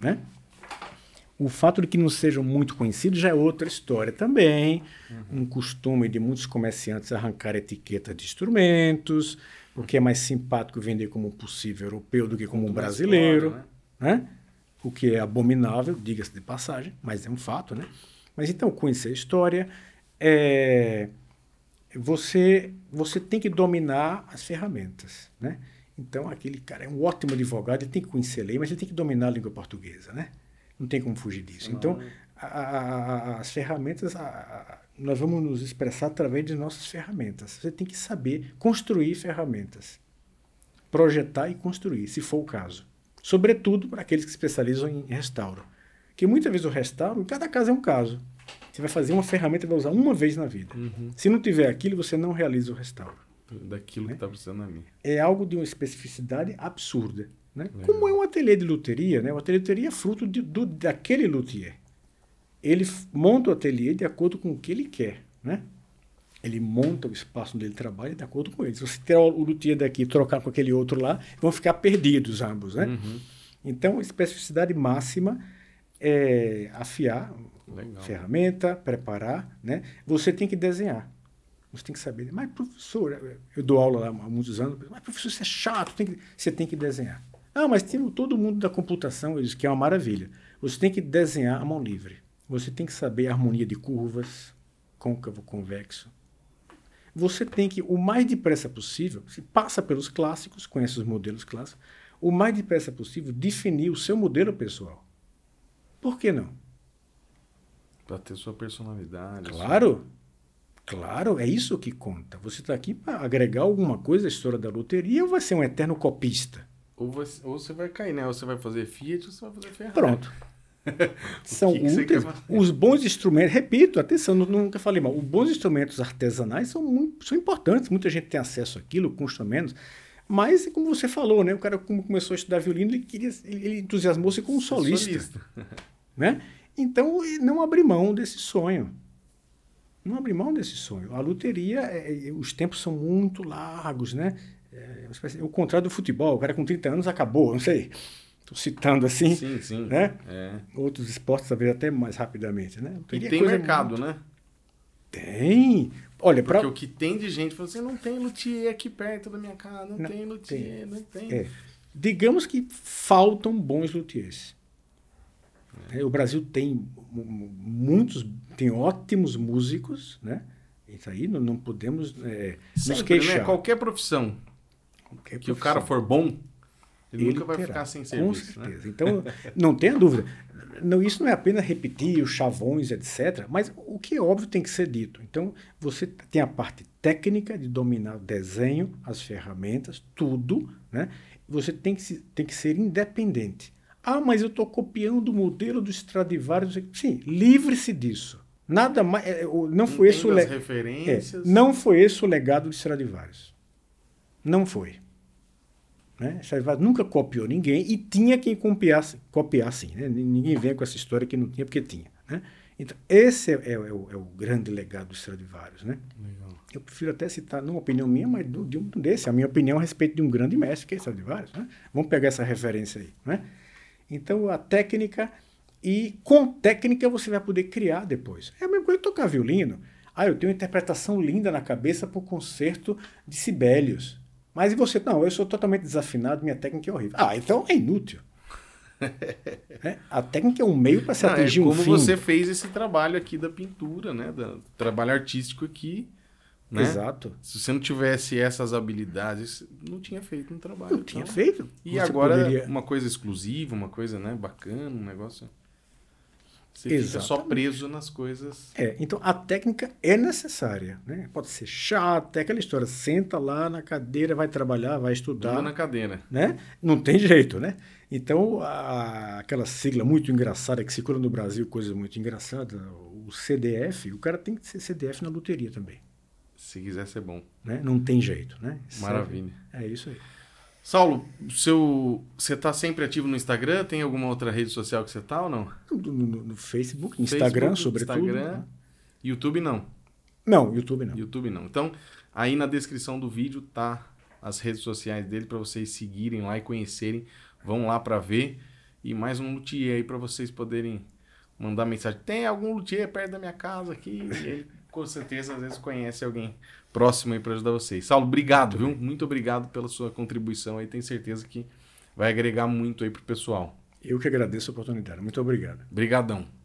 né? O fato de que não sejam muito conhecidos já é outra história também. Um costume de muitos comerciantes arrancar etiqueta de instrumentos, porque é mais simpático vender como um possível europeu do que como um brasileiro. fora, né? O que é abominável, diga-se de passagem, mas é um fato, né? Mas então, conhecer a história, é, você, você tem que dominar as ferramentas, né? Então, aquele cara é um ótimo advogado, ele tem que conhecer a lei, mas ele tem que dominar a língua portuguesa, né? Não tem como fugir disso. Então, a- a- a- as ferramentas, a- a- nós vamos nos expressar através de nossas ferramentas. Você tem que saber construir ferramentas, projetar e construir, se for o caso. Sobretudo para aqueles que se especializam em restauro. Que muitas vezes o restauro, cada caso é um caso. Você vai fazer uma ferramenta e vai usar uma vez na vida. Uhum. Se não tiver aquilo, você não realiza o restauro. Daquilo Né? que tá precisando na minha. É algo de uma especificidade absurda. Né? Legal. Como é um ateliê de luteria, né? o ateliê de luteria é fruto de, do, daquele luthier. Ele monta o ateliê de acordo com o que ele quer. Né? Ele monta o espaço onde ele trabalha de acordo com ele. Se você tirar o o luthier daqui e trocar com aquele outro lá, vão ficar perdidos ambos. Né? Uhum. Então, especificidade máxima é afiar Legal. ferramenta, preparar, né? Você tem que desenhar. Você tem que saber. Mas, professor, eu dou aula lá há muitos anos, mas, professor, isso é chato, tem que- você tem que desenhar. Ah, mas tem todo mundo da computação, eles que é uma maravilha. Você tem que desenhar a mão livre. Você tem que saber a harmonia de curvas, côncavo, convexo. Você tem que, o mais depressa possível, se passa pelos clássicos, conhece os modelos clássicos, o mais depressa possível definir o seu modelo pessoal. Por que não? Pra ter sua personalidade. Claro, claro, é isso que conta. Você está aqui para agregar alguma coisa à história da loteria ou vai ser um eterno copista? ou, você, ou você vai cair, né? Ou você vai fazer Fiat ou você vai fazer Ferrari. Pronto. (laughs) São que úteis. Os bons instrumentos, repito, atenção, nu- nunca falei mal. Os bons instrumentos artesanais são, muito, são importantes. Muita gente tem acesso àquilo, custa menos. Mas, como você falou, né? O cara, como começou a estudar violino, ele queria, ele, entusiasmou-se como solista. né? Então, não abrir mão desse sonho. Não abrir mão desse sonho. A luteria, é, é, os tempos são muito largos, né? É, espécie- o contrário do futebol, o cara com 30 anos acabou, não sei. Estou citando assim. Sim, sim. Né? É. Outros esportes, talvez até mais rapidamente, né? E é tem mercado, muito- né? Tem. Olha, Porque para o que tem de gente falando assim, não tem luthier aqui perto da minha casa, não, Não, tem luthier, não tem. É. Digamos que faltam bons luthiers. É, O Brasil tem mu- mu- muitos, tem ótimos músicos, né? Isso aí não, não podemos é, nos Sempre, queixar. né? Qualquer profissão Qualquer que o profissão. cara for bom, ele, Ele nunca vai terá, ficar sem Com serviço, né? certeza. Então, não tenha dúvida. Não, isso não é apenas repetir os chavões, etc. Mas o que é óbvio tem que ser dito. Então, você tem a parte técnica de dominar o desenho, as ferramentas, tudo. Né? Você tem que, se- tem que ser independente. Ah, mas eu estou copiando o modelo do Stradivarius. Sim, livre-se disso. Nada mais. é, Não foi esse o Entenda as le- referências. é, não foi esse o legado do Stradivarius. Não foi. Né? Stradivarius nunca copiou ninguém e tinha quem copiasse, copiar sim. Né? Ninguém vem com essa história que não tinha, porque tinha. Né? Então, esse é, é- é o, é o grande legado do Stradivarius. Né? Legal. Eu prefiro até citar, não uma opinião minha, mas do- de um desse, a minha opinião a respeito de um grande mestre, que é Stradivarius. Né? Vamos pegar essa referência aí. Né? Então, a técnica, e com técnica você vai poder criar depois. É a mesma coisa que tocar violino. Ah, eu tenho uma interpretação linda na cabeça para o concerto de Sibelius. Mas e você? Não, eu sou totalmente desafinado, minha técnica é horrível. Ah, então é inútil. (laughs) É, A técnica é um meio para se é atingir um como fim. você fez esse trabalho aqui da pintura, né? Da, trabalho artístico aqui. Né? Exato. Se você não tivesse essas habilidades, não tinha feito um trabalho. Não tinha então. feito. E Você agora, poderia- uma coisa exclusiva, uma coisa né, bacana, um negócio. Você fica só Exatamente. preso nas coisas. É, então a técnica é necessária. Né? Pode ser chata, é aquela história. Senta lá na cadeira, vai trabalhar, vai estudar. Dando na cadeira. né? Não tem jeito, né? Então, a- aquela sigla muito engraçada que circula no Brasil, coisa muito engraçada, o CDF, o cara tem que ser CDF na loteria também, Se quiser ser bom. né? Não tem jeito, né? Maravilha. É isso aí. Saulo, seu, você tá sempre ativo no Instagram? Tem alguma outra rede social que você tá ou não? No, no- no Facebook, Instagram, Facebook, sobretudo. Instagram. né? YouTube não. Não, YouTube não. YouTube não. Então, aí na descrição do vídeo tá as redes sociais dele para vocês seguirem lá e conhecerem. Vão lá para ver. E mais um luthier aí para vocês poderem mandar mensagem. Tem algum luthier perto da minha casa aqui? Com certeza, às vezes conhece alguém próximo aí para ajudar vocês. Saulo, obrigado, viu? Muito obrigado pela sua contribuição aí. Tenho certeza que vai agregar muito aí pro pessoal. Eu que agradeço a oportunidade. Muito obrigado. Obrigadão.